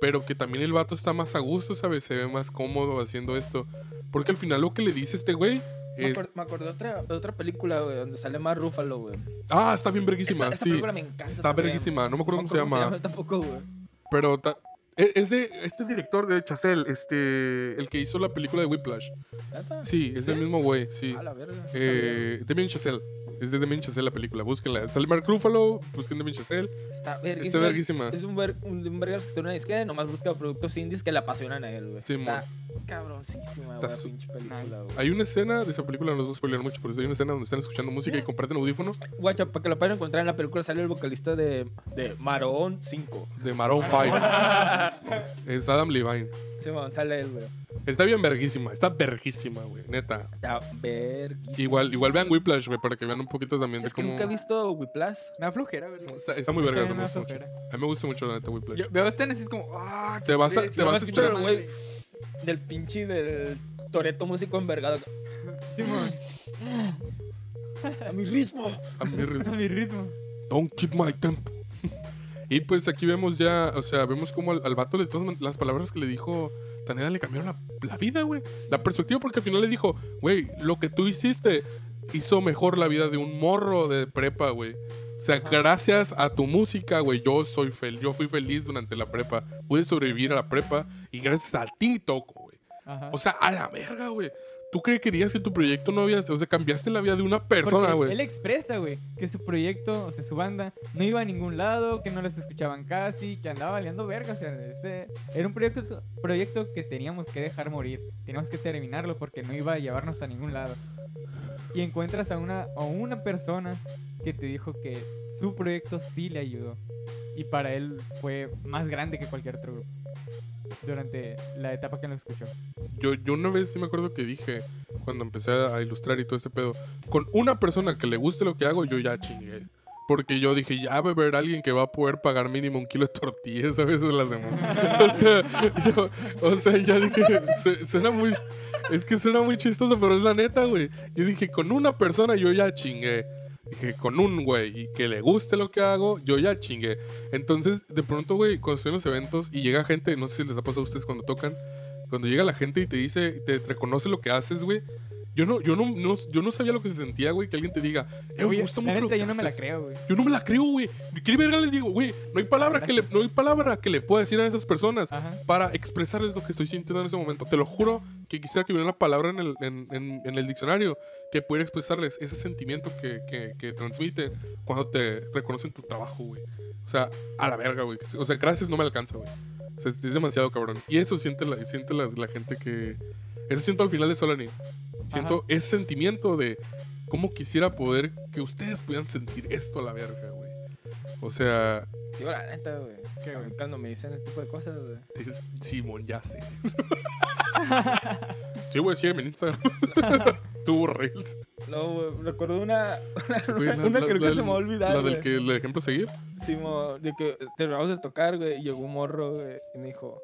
Pero que también el vato está más a gusto, ¿sabes? Se ve más cómodo haciendo esto. Porque al final lo que le dice este güey Me, es. me acordé de otra, de otra película, güey, donde sale más Rúfalo, güey. Ah, está bien verguísima. Esa sí. película me encanta. Está verguísima. No me acuerdo cómo se llama. tampoco, güey. Pero ta- e- es de este director de Chazelle, este, el que hizo la película de Whiplash. Sí, es ¿Sí? mismo güey, sí. A la verga. no Eh, Chazelle. Es de Damien Chazelle la película, búsquenla. Sale Mark Ruffalo, busquen Damien Chazelle. Está Está verguísima. verguísima. Es un, ver, un, un vergas que está en una disquera nomás busca productos indies que le apasionan a él, güey. Sí, está cabroncísima, Está güey, su- pinche película, Nice. güey. Hay una escena de esa película, no les voy a spoilear mucho, pero hay una escena donde están escuchando música y comparten audífono Guacha, para que lo puedan encontrar en la película sale el vocalista de, de Maroon 5. de Maroon 5. es Adam Levine. Sí, man, sale él, güey. Está bien verguísima, está verguísima, güey, neta. Está verguísima. Igual, igual vean Whiplash, güey, para que vean un poquito también de Es que cómo... nunca he visto Whiplash. Me da flojera, güey. Está, está muy verga, me me da gusta mucho. flojera. A mí me gusta mucho la neta Whiplash. Yo veo escenas y es como, ah, Te vas a- te vas a escuchar, güey. Del pinche del Toreto músico envergado. Simón, A mi ritmo. A mi ritmo. a mi ritmo. Don't keep my tempo. y pues aquí vemos ya, o sea, vemos como al, al vato de todas las palabras que le dijo Le cambiaron la, la vida, güey. La perspectiva, porque al final le dijo, güey, lo que tú hiciste hizo mejor la vida de un morro de prepa, güey. O sea, gracias a tu música, güey, yo soy feliz, yo fui feliz durante la prepa. Pude sobrevivir a la prepa y gracias a ti toco, güey. O sea, a la verga, güey. ¿Tú qué querías que tu proyecto no había... O sea, cambiaste la vida de una persona, güey. Él expresa, güey, que su proyecto, o sea, su banda, no iba a ningún lado, que no les escuchaban casi, que andaba valiendo verga. O sea, este era un proyecto, proyecto que teníamos que dejar morir. Teníamos que terminarlo porque no iba a llevarnos a ningún lado. Y encuentras a una, a una persona que te dijo que su proyecto sí le ayudó. Y para él fue más grande que cualquier otro grupo. Durante la etapa que lo escuchó. Yo, yo una vez sí me acuerdo que dije, cuando empecé a ilustrar y todo este pedo, con una persona que le guste lo que hago, yo ya chingué. Porque yo dije, ya va a haber alguien que va a poder pagar mínimo un kilo de tortillas a veces a la semana. o, sea, yo, o sea, ya dije, su- suena muy... Es que suena muy chistoso, pero es la neta, güey. Yo dije, con una persona yo ya chingué. Dije, con un güey y que le guste lo que hago, yo ya chingué. Entonces, de pronto, güey, cuando estoy en los eventos y llega gente, no sé si les ha pasado a ustedes cuando tocan, cuando llega la gente y te dice, te reconoce lo que haces, güey. Yo no, yo no, no- yo no sabía lo que se sentía, güey, que alguien te diga, eh, me gusta mucho lo que yo no me la haces". creo, güey. Yo no me la creo, güey. ¿Qué verga les digo, güey? No hay palabra que le, no hay palabra que le pueda decir a esas personas Ajá. para expresarles lo que estoy sintiendo en ese momento. Te lo juro que quisiera que hubiera una palabra en el, en, en- en el diccionario que pudiera expresarles ese sentimiento que, que, que transmite cuando te reconocen tu trabajo, güey. O sea, a la verga, güey. O sea, gracias no me alcanza, güey. O sea, es, es demasiado cabrón. Y eso siente la, siente la, la gente que... Eso siento al final de Solani. Siento ese sentimiento de cómo quisiera poder que ustedes pudieran sentir esto a la verga, güey. O sea, Digo, la neta, güey. Cuando me dicen este tipo de cosas, güey. Es Simón, ya sé. sí, güey, sígueme en Instagram. Tuvo Reels. No, güey, recuerdo una, Güey, una, la- que creo que se me va a olvidar, La del que el ejemplo seguir. Sí, mo- de que terminamos de tocar, güey, y llegó un morro, güey, y me dijo,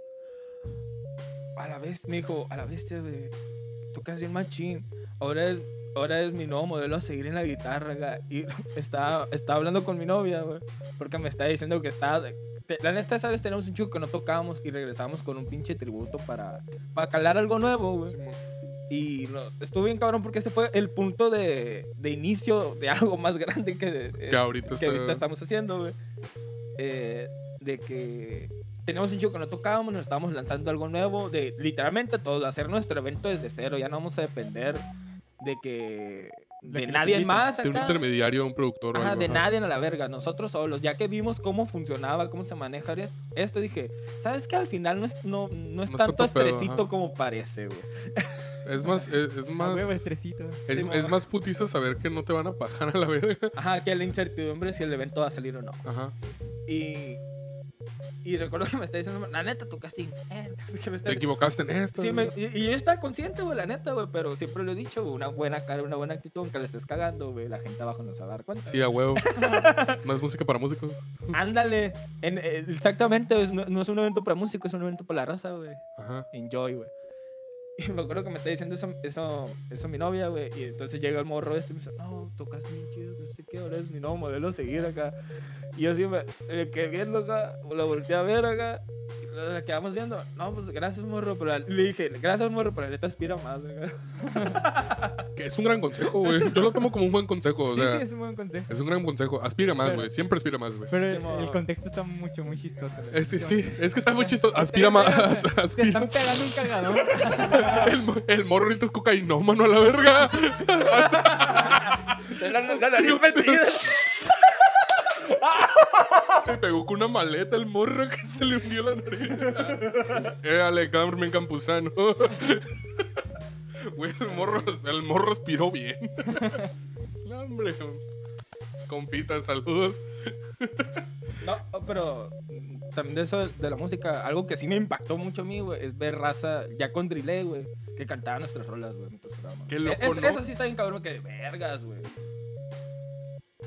a la vez, me dijo, a la bestia, güey, tocas bien machín, ahora es, ahora es mi nuevo modelo a seguir en la guitarra, güey", y estaba, estaba hablando con mi novia, güey, porque me está diciendo que está, te- la neta, sabes, tenemos un chico que no tocábamos y regresamos con un pinche tributo para, para calar algo nuevo, güey. Y no, estuvo bien cabrón porque este fue el punto de, de inicio de algo más grande que, eh, Que ahorita que está- ahorita estamos haciendo, güey. Eh, de que tenemos un show que no tocábamos, nos estábamos lanzando algo nuevo, de literalmente todo, hacer nuestro evento desde cero, ya no vamos a depender de que De de, que nadie inviten. más De un acá. intermediario, un productor o Ajá, algo, de ajá. nadie a la verga, nosotros solos, ya que vimos cómo funcionaba, cómo se maneja esto, dije, ¿sabes qué? Al final no es, no, no es No tanto pedo, estresito ajá. como parece, güey. Es más, es, es más... huevo, estresito. Es, Sí, es más putiza saber que no te van a pagar a la verga. Ajá, que la incertidumbre si el evento va a salir o no. Ajá. Y, y recuerdo que me está diciendo, la neta, tu casting. Eh, que me está- Te equivocaste en esto. Sí, me- y, y yo estaba consciente, güey, la neta, güey, pero siempre lo he dicho, güey, una buena cara, una buena actitud, aunque la estés cagando, güey, la gente abajo no se va a dar cuenta. Sí, a huevo. más música para músicos. Ándale, en- eh, exactamente, no, no es un evento para músicos, es un evento para la raza, güey. Enjoy, güey. Y me acuerdo que me está diciendo eso, eso, eso mi novia, güey. Y entonces llega el morro este y me dice, no, tocas bien chido, no sé qué, ahora es mi nuevo modelo a seguir acá. Y yo así me, me quedé viendo acá, lo volteé a ver acá. Y luego la quedamos viendo, no, pues gracias, morro. Pero le dije, gracias, morro, pero la neta aspira más acá. Que es un gran consejo, güey. Yo lo tomo como un buen consejo. O Sí, sea, sí, es un buen consejo. es un gran consejo. Aspira más, güey. Siempre aspira más, güey. Pero Sí, el, mo- el contexto está mucho, muy chistoso. güey. Eh, sí, sí. Es que está muy chistoso. Aspira más. Te Aspira. están pegando un cagadón. El, mo- el morro ahorita es cocainómano a la verga. De la, la nariz metida. Se pegó con una maleta el morro que se le hundió la nariz. Eh, Ale, Carmen Campuzano. Güey, el morro, el morro aspiró bien. No, hombre. Compita, saludos. No, pero también de eso de la música, algo que sí me impactó mucho a mí, güey, es ver raza ya con delay, güey, que cantaba nuestras rolas, güey, en programa. Qué loco, Es- ¿no? Eso sí está bien cabrón, que vergas, güey.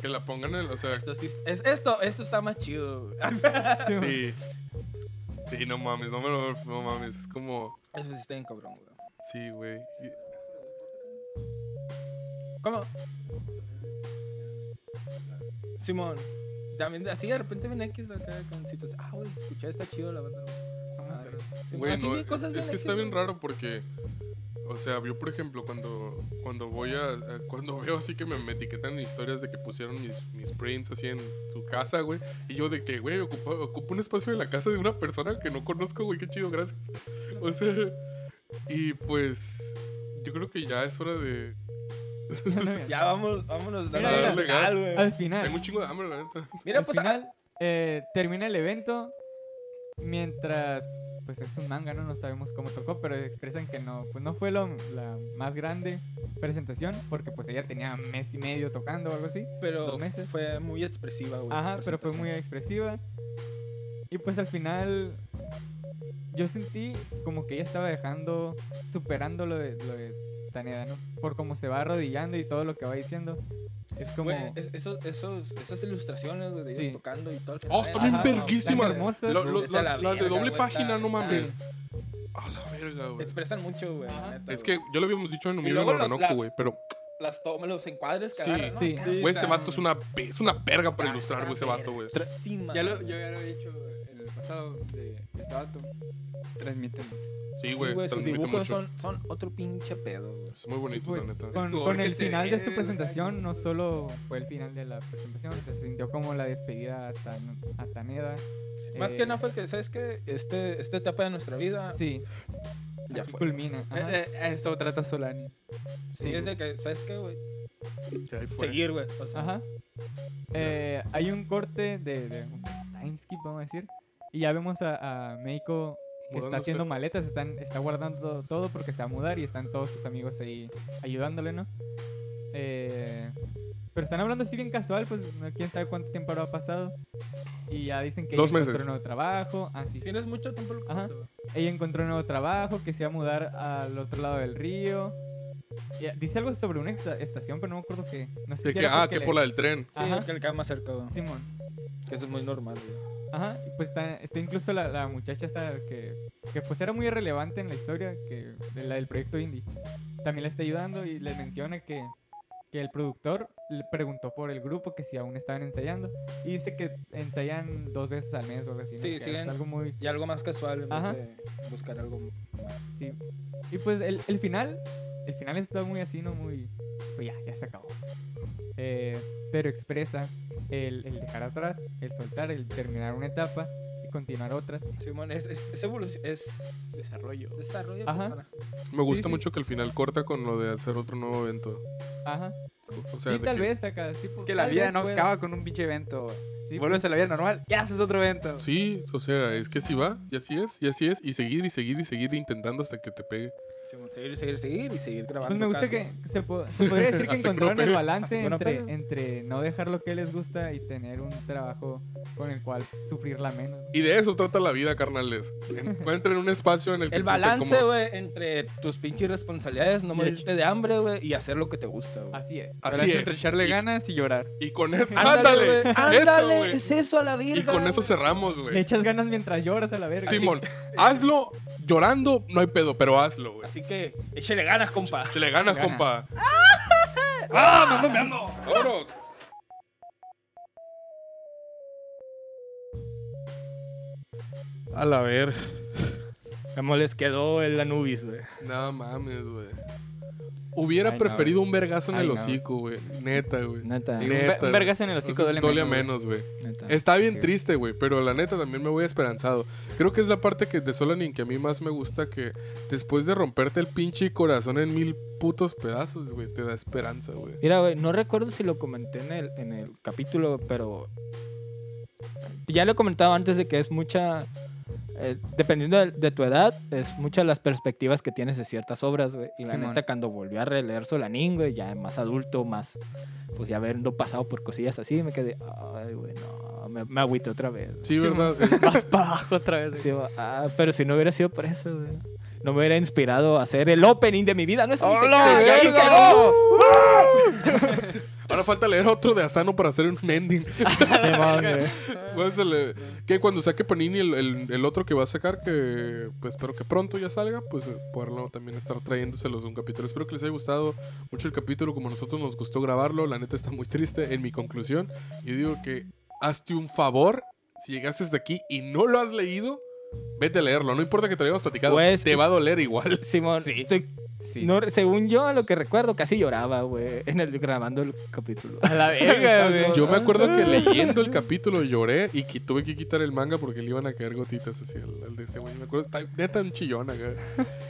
Que la pongan en el. O sea, Esto sí, es, esto, esto está más chido, güey. Sí, sí. No mames, no me lo. No mames. Es como. Eso sí está bien cabrón, güey. Sí, güey. ¿Cómo? Simón. También así de repente viene X acá con situaciones. Ah, güey, escuché, está chido la banda. güey. Ah, sí, no, es, que X, está bien raro porque, o sea, yo por ejemplo cuando, cuando voy a, cuando veo así que me, me etiquetan historias de que pusieron mis, mis prints así en su casa, güey, y yo de que, güey, ocupo, ocupo un espacio en la casa de una persona que no conozco, güey, qué chido, gracias. O sea, y pues, yo creo que ya es hora de... Ya vamos, vámonos. Mira, legal. güey. Al final, Tengo un chingo de hambre, la neta. Mira, al pues. final eh, termina el evento mientras pues es un manga, ¿no? No sabemos cómo tocó, pero expresan que no, pues no fue lo- la más grande presentación porque pues ella tenía mes y medio tocando o algo así. pero dos meses. fue muy expresiva, güey. Ajá, pero fue muy expresiva. Y pues al final yo sentí como que ella estaba dejando, superando lo de, lo de Taneda, ¿no? Por cómo se va arrodillando y todo lo que va diciendo. Es como... Güey, es- esos, esos, esas ilustraciones güey, de ellos Sí. tocando y todo el Oh, están bien verguísimas. hermosas. A la- la Las de doble güey, página, está- no está- mames. A la verga, güey. Expresan mucho, güey. la Es güey. que yo lo habíamos dicho en Humilde luego las- Noranoco, las- güey, pero... Las tomas, los encuadres que Sí, agarran. sí. Están- Güey, ese vato es una, es una verga para ilustrar, güey, ese vato, güey. Ya lo, güey. yo ya lo he dicho, el pasado de este vato transmite mucho. Sí, Sí, güey. güey, sus dibujos mucho. son, son otro pinche pedo, güey. Es muy bonito, Pues, la neta. con, con el se final de su la presentación, no solo fue el final de la presentación, se sintió como la despedida a, Tan- a Taneda. Más Eh, que nada fue que, ¿sabes qué? Este, esta etapa de nuestra vida Sí, ya fue. culmina. Eh, eh, eso trata Solani. Sí, es de que, ¿sabes qué, güey? Seguir, güey. O sea, Ajá. Eh, hay un corte de, de timeskip, vamos a decir. Y ya vemos a, a Meiko que está haciendo maletas, están, está guardando todo porque se va a mudar y están todos sus amigos ahí ayudándole, ¿no? Eh, pero están hablando así bien casual, pues no, quién sabe cuánto tiempo habrá pasado. Y ya dicen que Dos ella meses. encontró un nuevo trabajo. Ah, sí. Tienes mucho tiempo lo que Ajá. Ella encontró un nuevo trabajo, que se va a mudar al otro lado del río. Y, ah, dice algo sobre una esta- estación, pero no me acuerdo qué. No sé De si que, era ah, que le- por la del tren. Sí, Ajá. que le queda más cerca. Simón. Que eso es muy normal, güey. Ajá, y pues está, está incluso la, la muchacha esta que, que pues era muy relevante en la historia, que de la del proyecto indie. También le está ayudando y le menciona que, que el productor le preguntó por el grupo que si aún estaban ensayando y dice que ensayan dos veces al mes o algo así. ¿no? Sí, Que siguen. Es algo muy... Y algo más casual en vez de buscar algo más. Sí. Y pues el, el final, el final está muy así, ¿no? Muy... Pues ya, ya se acabó. Eh, pero expresa el, el dejar atrás, el soltar, el terminar una etapa y continuar otra. Simón, es, es, es evolución, es Desarrollo. desarrollo Ajá. personal. Me gusta sí. mucho que al final corta con lo de hacer otro nuevo evento. Ajá. O sea, sí, tal que- vez acá. Sí, Es que la vida no acaba con un pinche evento. Sí, Vuelves a la vida normal y haces otro evento. Sí, o sea, es que así va, y así es, y así es, y seguir, y seguir, y seguir intentando hasta que te pegue. Seguir, seguir, seguir y seguir grabando. Pues me gusta que se, po- se podría decir que encontraron el balance entre, entre no dejar lo que les gusta y tener un trabajo con el cual sufrirla menos. Y de eso trata la vida, carnales. Encuentren un espacio en el que El balance, güey, entre tus pinches responsabilidades, no morirte de hambre, güey, y hacer lo que te gusta, güey. Así es. Así es. entre echarle Y- ganas y llorar. Y con eso, Ándale, ándale, eso, ándale, es eso a la virga. Y con eso cerramos, Le güey. echas ganas mientras lloras a la verga. Simón, hazlo llorando, no hay pedo, pero hazlo, güey. Así que échale ganas, compa. Se le ganas, Ganas. compa. ¡Ah, me ando! ¡Vámonos! A la ver. ¿Cómo les quedó el Anubis, güey? No mames, güey. Hubiera Ay, no, preferido un vergazo en Ay, el hocico, güey. Neta, güey. Neta. Sí, un, Neta, ve- un vergazo en el hocico duele Duele menos, güey. menos, güey. neta. Está bien Sí. triste, güey, pero la neta también me voy esperanzado. Creo que es la parte que de Solanin que a mí más me gusta que después de romperte el pinche corazón en mil putos pedazos, güey, te da esperanza, güey. Mira, güey, no recuerdo si lo comenté en el, en el capítulo, pero ya lo he comentado antes de que es mucha, eh, dependiendo de, de tu edad, es muchas las perspectivas que tienes de ciertas obras, güey. Y la Simón. neta, cuando volví a releer Solanín, güey, ya más adulto, más, pues ya habiendo pasado por cosillas así, me quedé, ay, güey, no, me, me agüité otra vez. güey. Sí, ¿verdad? Vas para abajo otra vez. Sí, ah, pero si no hubiera sido por eso, güey. No me hubiera inspirado a hacer el opening de mi vida. No es. Ahora falta leer otro de Asano para hacer un ending. Güey. Que cuando saque Panini el, el- el otro que va a sacar, que pues espero que pronto ya salga, pues eh, poderlo también estar trayéndoselos de un capítulo. Espero que les haya gustado mucho el capítulo, como a nosotros nos gustó grabarlo. La neta está muy triste en mi conclusión. Yo digo que hazte un favor, si llegaste hasta aquí y no lo has leído, vete a leerlo. No importa que te lo hayamos platicado, Pues, te va a doler igual. Simón, Sí. estoy- Sí. no, según yo, lo que recuerdo, casi lloraba, güey, en el grabando el capítulo. A la verga, güey. Yo me acuerdo que leyendo el capítulo lloré y que tuve que quitar el manga porque le iban a caer gotitas así al, al de ese güey. Me acuerdo, está neta un chillón acá.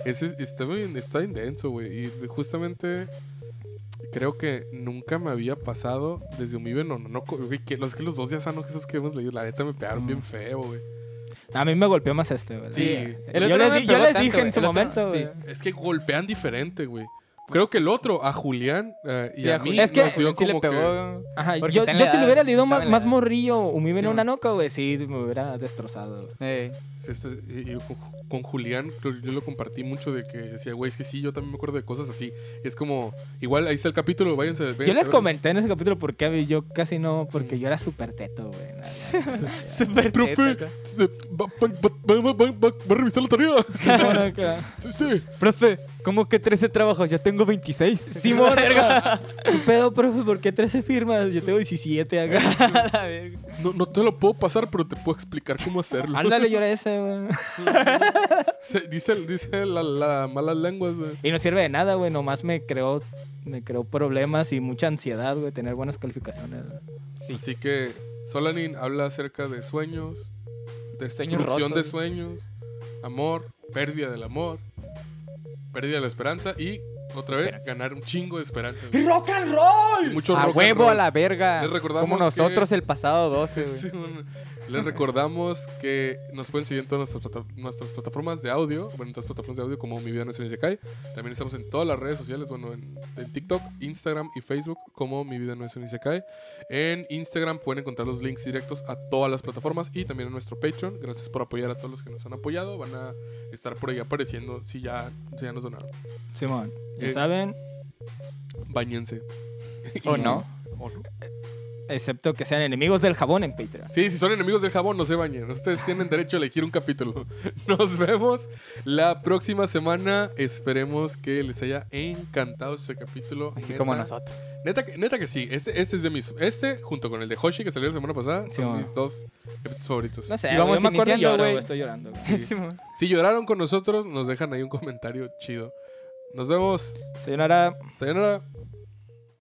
Ese está bien, está intenso, güey. Y justamente creo que nunca me había pasado desde Umibe no, no, no, que los que los dos días sanos esos que hemos leído, la neta me pegaron Mm. bien feo, güey. A mí me golpeó más este, güey. Sí. Yo les, di- yo les tanto, dije en su momento, sí. güey. Es que golpean diferente, güey. Creo que el otro, a Julián eh, y Sí, a a mí, Julián es que- nos dio sí le como pegó. Ajá, Porque yo, está en yo la si le hubiera leído más, en la más edad. morrillo o mi Sí, no man. Nanoka, güey, sí, me hubiera destrozado. Sí, este, y- y con, con Julián creo yo lo compartí mucho de que decía, güey, es que sí, yo también me acuerdo de cosas así. Y es como, igual ahí está el capítulo, váyanse. Yo váyanse a les comenté en ese capítulo por qué yo casi no, porque yo era súper teto, güey. nada, nada. Súper Profe, teta, eh, va, va- va- va- va- va- va a revisar la tarea. Acá. Sí, sí. Profe, ¿cómo que 13 trabajos? Ya tengo tengo 26. Simón, verga. ¿Qué pedo, profe? ¿Por qué 13 firmas? Yo tengo 17 acá. A la verga. No, no te lo puedo pasar, pero te puedo explicar cómo hacerlo. Ándale, era ese, güey. Se- dice dice la, la malas lenguas, güey. Y no sirve de nada, güey. Nomás me creó, me creó problemas y mucha ansiedad, güey, tener buenas calificaciones. güey. Así que Solanin habla acerca de sueños, Sueños destrucción de sueños, amor, pérdida del amor, pérdida de la esperanza y otra vez Esperanza. ganar un chingo de esperanza. güey. ¡Rock and roll! mucho A rock and huevo a roll. la verga. Les recordamos Como que- nosotros el pasado 12, güey. Sí, bueno, Les recordamos que nos pueden seguir en todas nuestras, plata- nuestras plataformas de audio, bueno, en todas las plataformas de audio como Mi Vida No es un Isekai. También estamos en todas las redes sociales, bueno, en, en TikTok, Instagram y Facebook como Mi Vida No es un Isekai. En Instagram pueden encontrar los links directos a todas las plataformas y también a nuestro Patreon. Gracias por apoyar a todos los que nos han apoyado. Van a estar por ahí apareciendo si ya, si ya nos donaron. Simón, Eh, saben, Báñense. ¿O no? ¿O no? excepto que sean enemigos del jabón en Patreon. Sí, si son enemigos del jabón, no se bañen. Ustedes tienen derecho a elegir un capítulo. Nos vemos la próxima semana. Esperemos que les haya encantado este capítulo. Así Neta- como nosotros. Neta, que- neta que sí. Este, este es de mis. Este, junto con el de Hoshi que salió la semana pasada, Sí, son man. mis dos favoritos. No sé, Y vamos yo me acuerdo lloro, estoy llorando. Si lloraron con nosotros, nos dejan ahí un comentario chido. Nos vemos. Sayonara. Sayonara.